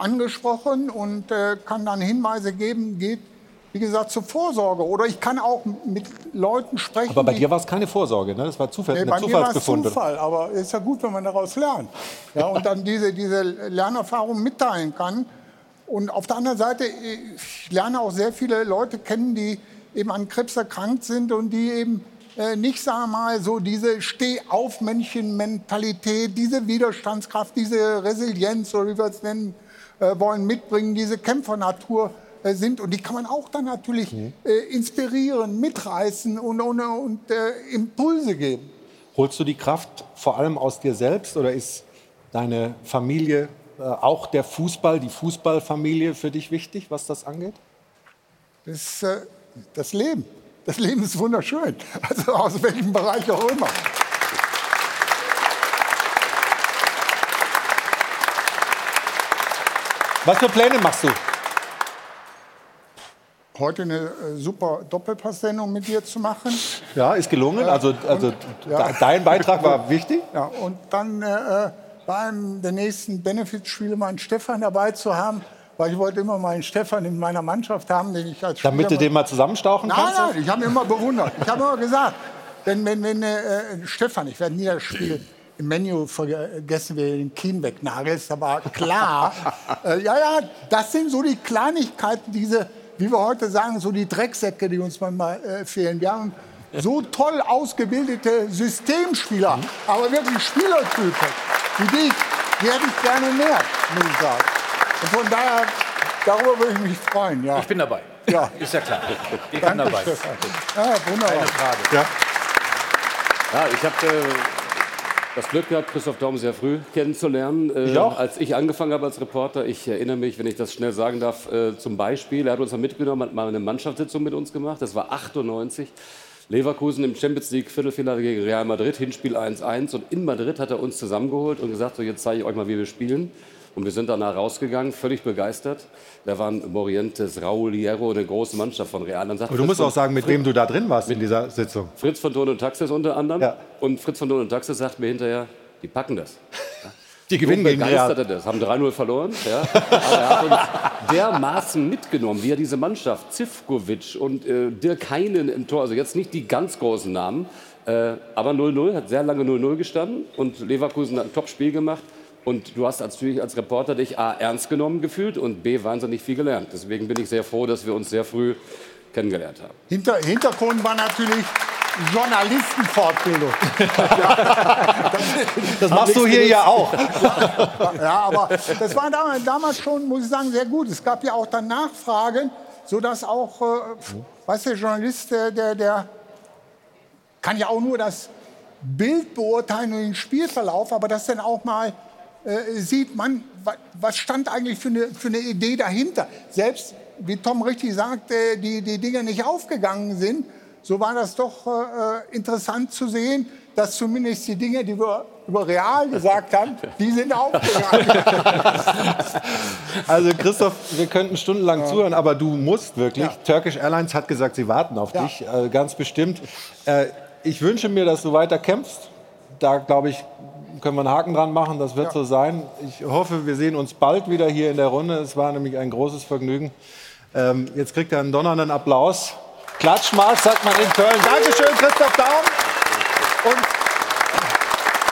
angesprochen und äh, kann dann Hinweise geben, geht wie gesagt zur Vorsorge oder ich kann auch mit Leuten sprechen. Aber bei dir war es keine Vorsorge, ne? das war Zufall, Nee, eine bei mir war es Zufallsbefund. Zufall, aber es ist ja gut, wenn man daraus lernt. Ja, und dann diese, diese Lernerfahrung mitteilen kann. Und auf der anderen Seite, ich lerne auch sehr viele Leute kennen, die eben an Krebs erkrankt sind und die eben äh, nicht, sagen wir mal, so diese Steh-auf-Männchen-Mentalität, diese Widerstandskraft, diese Resilienz, oder wie wir es nennen wollen, mitbringen, diese Kämpfernatur äh, sind. Und die kann man auch dann natürlich äh, inspirieren, mitreißen und, und, und äh, Impulse geben. Holst du die Kraft vor allem aus dir selbst oder ist deine Familie, äh, auch der Fußball, die Fußballfamilie für dich wichtig, was das angeht? Das äh, das Leben. Das Leben ist wunderschön. [LAUGHS] Also aus welchem Bereich auch immer. Was für Pläne machst du? Heute eine äh, super Doppelpass-Sendung mit dir zu machen. Ja, ist gelungen. Also, also und- de- ja. dein Beitrag war wichtig. Ja, und dann äh, bei einem der nächsten Benefitspiele meinen Stefan dabei zu haben, weil ich wollte immer meinen Stefan in meiner Mannschaft haben, den ich als Damit du Spieler den mal zusammenstauchen Nein, kannst? nein, ich habe ihn immer bewundert. Ich habe immer gesagt, wenn, wenn, wenn äh, Stefan, ich werde nie das Spiel im Menü vergessen, wie er den Kien wegnagelst, aber klar, [LAUGHS] äh, ja, ja, das sind so die Kleinigkeiten, diese, wie wir heute sagen, so die Drecksäcke, die uns manchmal äh, fehlen. Wir haben so toll ausgebildete Systemspieler, aber wirklich Spielertypen, wie dich, die hätte ich gerne mehr, muss ich sagen. Und von daher darüber würde ich mich freuen. Ja. Ich bin dabei. Ja. Ist ja klar. Ich bin Danke, dabei. Stefan. Ja, wunderbar. Keine Frage. Ja. Ja, ich habe äh, das Glück gehabt, Christoph Daum sehr früh kennenzulernen. Äh, Ich auch. Als ich angefangen habe als Reporter, ich erinnere mich, wenn ich das schnell sagen darf, äh, zum Beispiel, er hat uns mal mitgenommen, hat mal eine Mannschaftssitzung mit uns gemacht, das war 98. Leverkusen im Champions League Viertelfinale gegen Real Madrid, Hinspiel 1-1 und in Madrid hat er uns zusammengeholt und gesagt, so jetzt zeige ich euch mal, wie wir spielen. Und wir sind danach rausgegangen, völlig begeistert. Da waren Morientes, Raúl Hierro, eine große Mannschaft von Real. Dann sagt Aber du Fritz musst auch sagen, mit wem du da drin warst in dieser Sitzung. Fritz von Ton und Taxis unter anderem. Und Fritz von Ton und Taxis sagt mir hinterher, die packen das. [LAUGHS] Die gewinnen gegen Real. das. Haben 3-0 verloren. Ja. Aber er hat uns dermaßen mitgenommen, wie er diese Mannschaft, Zivkovic und äh, Dirk Heinen im Tor, also jetzt nicht die ganz großen Namen, äh, aber 0-0, hat sehr lange 0-0 gestanden und Leverkusen hat ein Top-Spiel gemacht. Und du hast natürlich als Reporter dich A, ernst genommen gefühlt und B, wahnsinnig viel gelernt. Deswegen bin ich sehr froh, dass wir uns sehr früh kennengelernt haben. Hinter, Hintergrund war natürlich Journalistenfortbildung. [LAUGHS] Das machst du hier ja auch. [LAUGHS] ja, aber das war damals, damals schon, muss ich sagen, sehr gut. Es gab ja auch dann Nachfragen, sodass auch, äh, weißt du, der Journalist, der, der, der kann ja auch nur das Bild beurteilen und den Spielverlauf, aber das dann auch mal äh, sieht man, wa- was stand eigentlich für eine, für eine Idee dahinter. Selbst, wie Tom richtig sagt, äh, die, die Dinge nicht aufgegangen sind, so war das doch äh, interessant zu sehen, dass zumindest die Dinge, die wir über Real gesagt haben, [LAUGHS] die sind aufgegangen. [LAUGHS] Also Christoph, wir könnten stundenlang zuhören, aber du musst wirklich. Turkish Airlines hat gesagt, sie warten auf dich, äh, ganz bestimmt. Ich wünsche mir, dass du weiter kämpfst. Da glaube ich, können wir einen Haken dran machen. Das wird so sein. Ich hoffe, wir sehen uns bald wieder hier in der Runde. Es war nämlich ein großes Vergnügen. Ähm, jetzt kriegt er einen donnernden Applaus. Klatschmarsch, sagt man in Köln. Dankeschön, Christoph Daum. Und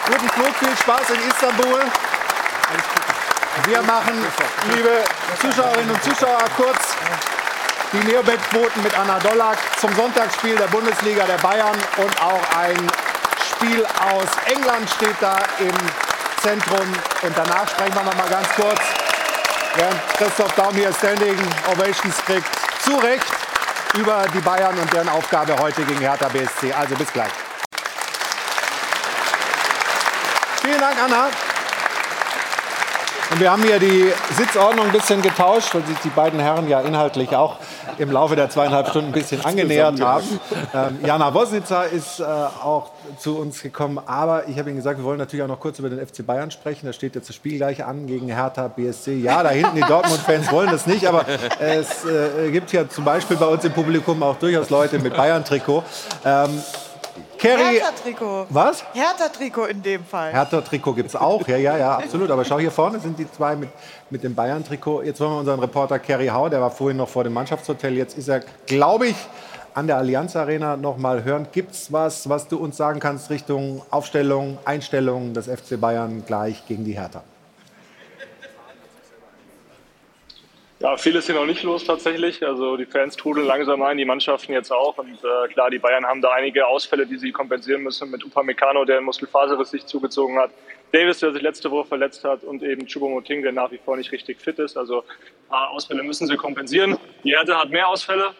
guten Flug, viel Spaß in Istanbul. Wir machen, liebe Zuschauerinnen und Zuschauer, kurz die Neobet-Quoten mit Anna Dollack zum Sonntagsspiel der Bundesliga der Bayern und auch ein Spiel aus England steht da im Zentrum. Und danach sprechen wir noch mal ganz kurz, während Christoph Daum hier Standing Ovations kriegt, zu Recht über die Bayern und deren Aufgabe heute gegen Hertha BSC. Also bis gleich. Vielen Dank, Anna. Und wir haben hier die Sitzordnung ein bisschen getauscht, weil sich die beiden Herren ja inhaltlich auch im Laufe der zweieinhalb Stunden ein bisschen angenähert haben. Ähm, Jana Wosnitzer ist äh, auch zu uns gekommen, aber ich habe Ihnen gesagt, wir wollen natürlich auch noch kurz über den FC Bayern sprechen. Da steht jetzt das Spiel gleich an gegen Hertha BSC. Ja, da hinten die Dortmund-Fans [LAUGHS] wollen das nicht, aber es äh, gibt ja zum Beispiel bei uns im Publikum auch durchaus Leute mit Bayern-Trikot. Ähm, Kerry, Hertha-Trikot. Was? Hertha-Trikot in dem Fall. Hertha-Trikot gibt es auch, ja, ja, ja, absolut. Aber schau, hier vorne sind die zwei mit, mit dem Bayern-Trikot. Jetzt wollen wir unseren Reporter Kerry Hau, der war vorhin noch vor dem Mannschaftshotel. Jetzt ist er, glaube ich, an der Allianz Arena noch mal hören. Gibt es was, was du uns sagen kannst Richtung Aufstellung, Einstellung des FC Bayern gleich gegen die Hertha? Ja, viel ist hier noch nicht los tatsächlich. Also die Fans trudeln langsam ein, die Mannschaften jetzt auch. Und äh, klar, die Bayern haben da einige Ausfälle, die sie kompensieren müssen mit Upamecano, der Muskelfaserriss sich zugezogen hat. Davis, der sich letzte Woche verletzt hat und eben Choupo-Moting, der nach wie vor nicht richtig fit ist. Also paar Ausfälle müssen sie kompensieren. Die Hertha hat mehr Ausfälle.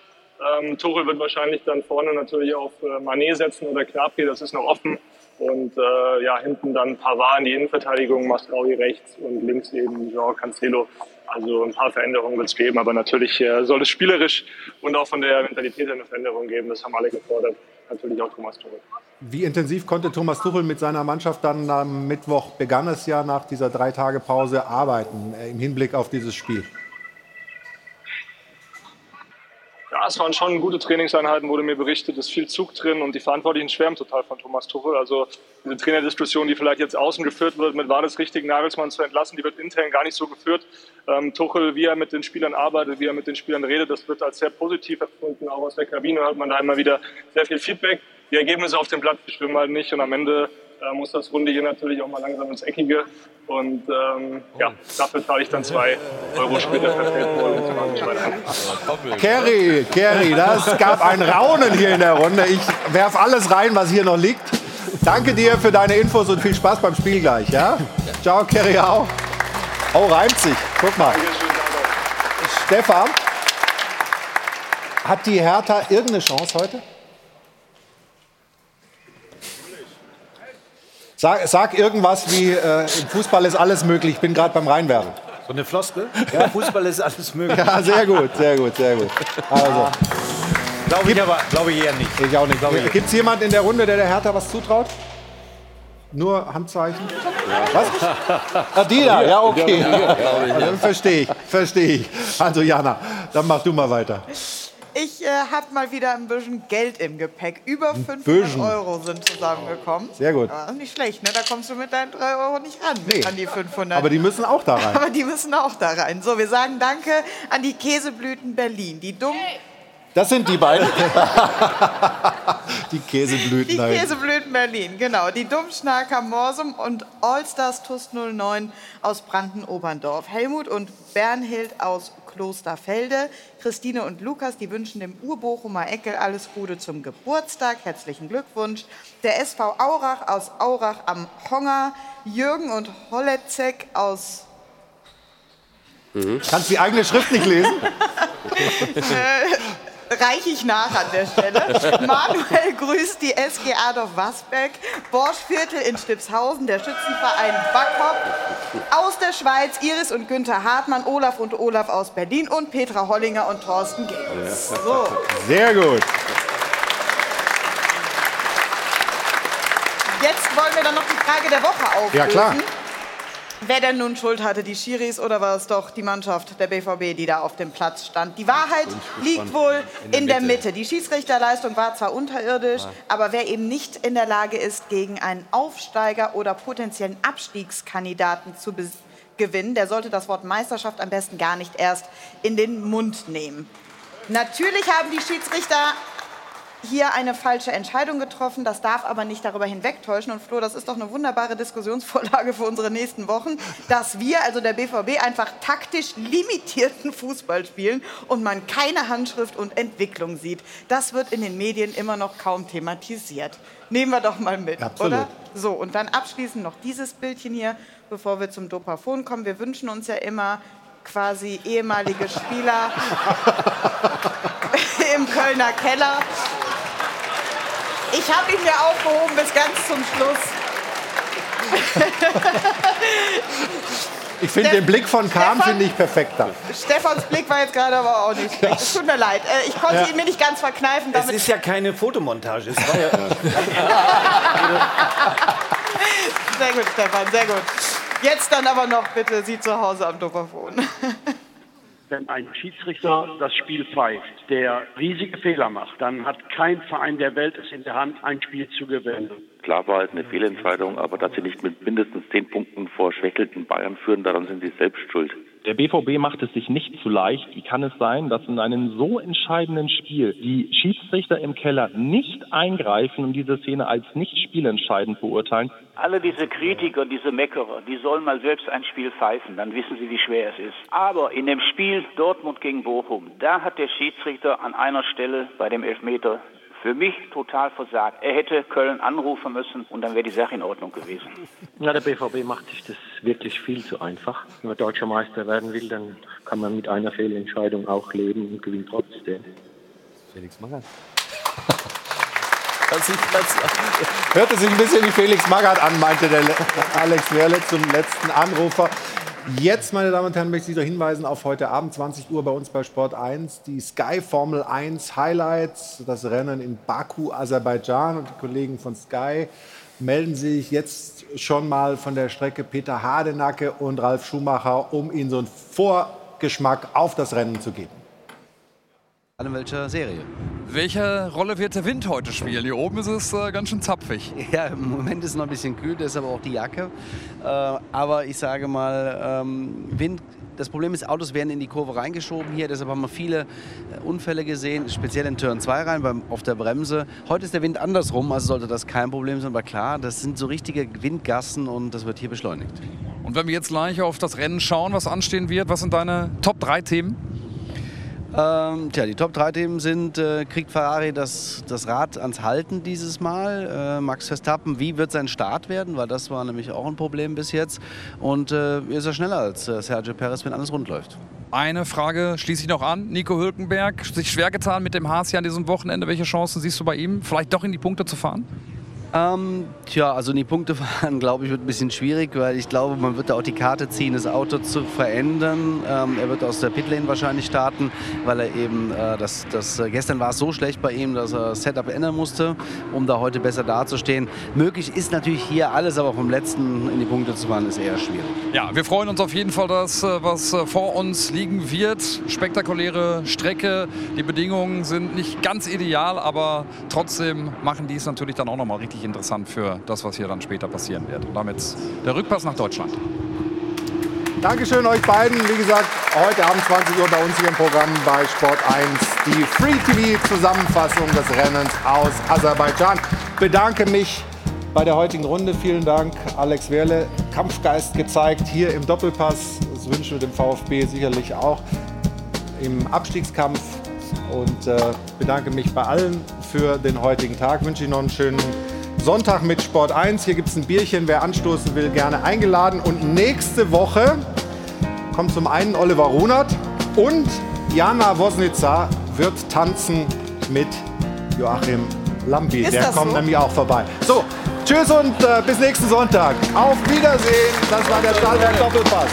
Ähm, Tuchel wird wahrscheinlich dann vorne natürlich auf äh, Manet setzen oder Knapri, das ist noch offen. Und äh, ja, hinten dann Pavard in die Innenverteidigung, Masraoui rechts und links eben Jean Cancelo. Also ein paar Veränderungen wird es geben, aber natürlich äh, soll es spielerisch und auch von der Mentalität eine Veränderung geben. Das haben alle gefordert. Natürlich auch Thomas Tuchel. Wie intensiv konnte Thomas Tuchel mit seiner Mannschaft dann am Mittwoch, begann es ja nach dieser drei Tage Pause, arbeiten äh, im Hinblick auf dieses Spiel? Es waren schon gute Trainingseinheiten, wurde mir berichtet. Es ist viel Zug drin und die Verantwortlichen schwärmen total von Thomas Tuchel. Also diese Trainerdiskussion, die vielleicht jetzt außen geführt wird, mit war das richtig, Nagelsmann zu entlassen, die wird intern gar nicht so geführt. Ähm, Tuchel, wie er mit den Spielern arbeitet, wie er mit den Spielern redet, das wird als sehr positiv empfunden. Auch aus der Kabine hört man da immer wieder sehr viel Feedback. Die Ergebnisse auf dem Platz bestimmen halt nicht und am Ende äh, muss das Runde hier natürlich auch mal langsam ins Eckige. Und ähm, ja, dafür zahle ich dann zwei Euro später Kerry, Kerry, das gab ein Raunen hier in der Runde. Ich werf alles rein, was hier noch liegt. Danke dir für deine Infos und viel Spaß beim Spiel gleich. Ja? Ciao, Kerry auch. Oh, reimt sich. Guck mal. Stefan, hat die Hertha irgendeine Chance heute? Sag, sag irgendwas wie, äh, im Fußball ist alles möglich, ich bin gerade beim Reinwerfen. So eine Floskel? Ja, Fußball ist alles möglich. Ja, sehr gut, sehr gut, sehr gut. Also, Glaube ich aber glaube ich eher nicht. ich auch nicht. Glaube Gibt es jemanden in der Runde, der der Hertha was zutraut? Nur Handzeichen? Was? Ah, die da, ja, okay. Also, [LAUGHS] verstehe ich, verstehe ich. Also Jana, dann mach du mal weiter. Ich äh, habe mal wieder ein bisschen Geld im Gepäck. Über 500 bisschen. Euro sind zusammengekommen. Sehr gut. Ja, nicht schlecht, ne? Da kommst du mit deinen 3 Euro nicht ran, Nee. an die 500. Aber die müssen auch da rein. [LAUGHS] Aber die müssen auch da rein. So, wir sagen Danke an die Käseblüten Berlin. Die dumm, Das sind die beiden. [LAUGHS] die Käseblüten. die. Käseblüten Berlin, genau. Die Dummschnacker Morsum und Allstars TUS 09 aus Branden-Oberndorf. Helmut und Bernhild aus Klosterfelde. Christine und Lukas, die wünschen dem Urbochumer Eckel alles Gute zum Geburtstag. Herzlichen Glückwunsch. Der SV Aurach aus Aurach am Honger. Jürgen und Holetzek aus Kannst die eigene Schrift nicht lesen? [LAUGHS] [LAUGHS] reiche ich nach an der Stelle. Manuel grüßt die SG Adolf Wasbeck, Borschviertel in Stipshausen, der Schützenverein Backhop. Aus der Schweiz Iris und Günther Hartmann, Olaf und Olaf aus Berlin und Petra Hollinger und Thorsten Gebels. So. Sehr gut. Jetzt wollen wir dann noch die Frage der Woche auflösen. Ja, klar. Wer denn nun Schuld hatte, die Schiris oder war es doch die Mannschaft der BVB, die da auf dem Platz stand? Die Wahrheit liegt wohl in der, Mitte. Die Schiedsrichterleistung war zwar unterirdisch, aber wer eben nicht in der Lage ist, gegen einen Aufsteiger oder potenziellen Abstiegskandidaten zu gewinnen, der sollte das Wort Meisterschaft am besten gar nicht erst in den Mund nehmen. Natürlich haben die Schiedsrichter hier eine falsche Entscheidung getroffen. Das darf aber nicht darüber hinwegtäuschen. Und Flo, das ist doch eine wunderbare Diskussionsvorlage für unsere nächsten Wochen, dass wir, also der BVB, einfach taktisch limitierten Fußball spielen und man keine Handschrift und Entwicklung sieht. Das wird in den Medien immer noch kaum thematisiert. Nehmen wir doch mal mit, Absolut. oder? So, und dann abschließend noch dieses Bildchen hier, bevor wir zum Dopafon kommen. Wir wünschen uns ja immer quasi ehemalige Spieler [LAUGHS] im Kölner Keller. Ich habe ihn mir aufgehoben bis ganz zum Schluss. Ich finde den Blick von Kahn finde ich perfekter. Stefans Blick war jetzt gerade aber auch nicht schlecht. Es tut mir leid. Äh, Ich konnte Ja. ihn mir nicht ganz verkneifen. Es Damit ist ja keine Fotomontage. Es war ja sehr gut, Stefan, sehr gut. Jetzt dann aber noch bitte Sie zu Hause am Dopafon. Wenn ein Schiedsrichter das Spiel pfeift, der riesige Fehler macht, dann hat kein Verein der Welt es in der Hand, ein Spiel zu gewinnen. Klar war halt eine Fehlentscheidung, aber dass sie nicht mit mindestens zehn Punkten vor schwächelten Bayern führen, daran sind sie selbst schuld. Der BVB macht es sich nicht zu leicht. Wie kann es sein, dass in einem so entscheidenden Spiel die Schiedsrichter im Keller nicht eingreifen und diese Szene als nicht spielentscheidend beurteilen? Alle diese Kritiker, diese Meckerer, die sollen mal selbst ein Spiel pfeifen, dann wissen sie, wie schwer es ist. Aber in dem Spiel Dortmund gegen Bochum, da hat der Schiedsrichter an einer Stelle bei dem Elfmeter für mich total versagt. Er hätte Köln anrufen müssen und dann wäre die Sache in Ordnung gewesen. Ja, der BVB macht sich das wirklich viel zu einfach. Wenn man deutscher Meister werden will, dann kann man mit einer Fehlentscheidung auch leben und gewinnt trotzdem. Felix Magath. [LAUGHS] Hörte sich ein bisschen wie Felix Magath an, meinte der Le- Alex Werle zum letzten Anrufer. Jetzt, meine Damen und Herren, möchte ich Sie hinweisen auf heute Abend 20 Uhr bei uns bei Sport 1 die Sky Formel 1 Highlights, das Rennen in Baku, Aserbaidschan. Und die Kollegen von Sky melden sich jetzt schon mal von der Strecke Peter Hardenacke und Ralf Schumacher, um Ihnen so einen Vorgeschmack auf das Rennen zu geben. In welcher Serie? Welche Rolle wird der Wind heute spielen? Hier oben ist es äh, ganz schön zapfig. [LAUGHS] Ja, im Moment ist es noch ein bisschen kühl, deshalb auch die Jacke. Äh, aber ich sage mal, ähm, Wind. Das Problem ist, Autos werden in die Kurve reingeschoben hier, deshalb haben wir viele äh, Unfälle gesehen, speziell in Turn 2 rein, beim, auf der Bremse. Heute ist der Wind andersrum, also sollte das kein Problem sein, aber klar, das sind so richtige Windgassen und das wird hier beschleunigt. Und wenn wir jetzt gleich auf das Rennen schauen, was anstehen wird, was sind deine Top 3 Themen? Ähm, tja, die Top 3 Themen sind, äh, kriegt Ferrari das, das Rad ans Halten dieses Mal? Äh, Max Verstappen, wie wird sein Start werden? Weil das war nämlich auch ein Problem bis jetzt. Und äh, ist er schneller als äh, Sergio Perez, wenn alles rund läuft? eine Frage schließe ich noch an. Nico Hülkenberg, sich schwer getan mit dem Haas hier an diesem Wochenende. Welche Chancen siehst du bei ihm, vielleicht doch in die Punkte zu fahren? Ähm, tja, also die Punkte [LAUGHS] fahren, glaube ich, wird ein bisschen schwierig, weil ich glaube, man wird da auch die Karte ziehen, das Auto zu verändern. Ähm, er wird aus der Pitlane wahrscheinlich starten, weil er eben, äh, das, das, äh, gestern war es so schlecht bei ihm, dass er das Setup ändern musste, um da heute besser dazustehen. Möglich ist natürlich hier alles, aber vom letzten in die Punkte zu fahren, ist eher schwierig. Ja, wir freuen uns auf jeden Fall, dass äh, was äh, vor uns liegen wird. Spektakuläre Strecke. Die Bedingungen sind nicht ganz ideal, aber trotzdem machen die es natürlich dann auch nochmal richtig interessant für das, was hier dann später passieren wird. Und damit der Rückpass nach Deutschland. Dankeschön euch beiden. Wie gesagt, heute Abend 20 Uhr bei uns hier im Programm bei Sport 1 die Free TV Zusammenfassung des Rennens aus Aserbaidschan. Bedanke mich bei der heutigen Runde. Vielen Dank, Alex Werle. Kampfgeist gezeigt hier im Doppelpass. Das wünschen wir dem VfB sicherlich auch im Abstiegskampf. Und äh, bedanke mich bei allen für den heutigen Tag. Wünsche Ihnen noch einen schönen Sonntag mit Sport 1. Hier gibt es ein Bierchen. Wer anstoßen will, gerne eingeladen. Und nächste Woche kommt zum einen Oliver Runert und Jana Wosnica wird tanzen mit Joachim Lambi. Ist Der kommt so? nämlich auch vorbei. So, tschüss und äh, bis nächsten Sonntag. Auf Wiedersehen. Das war der Stahlberg Doppelpass.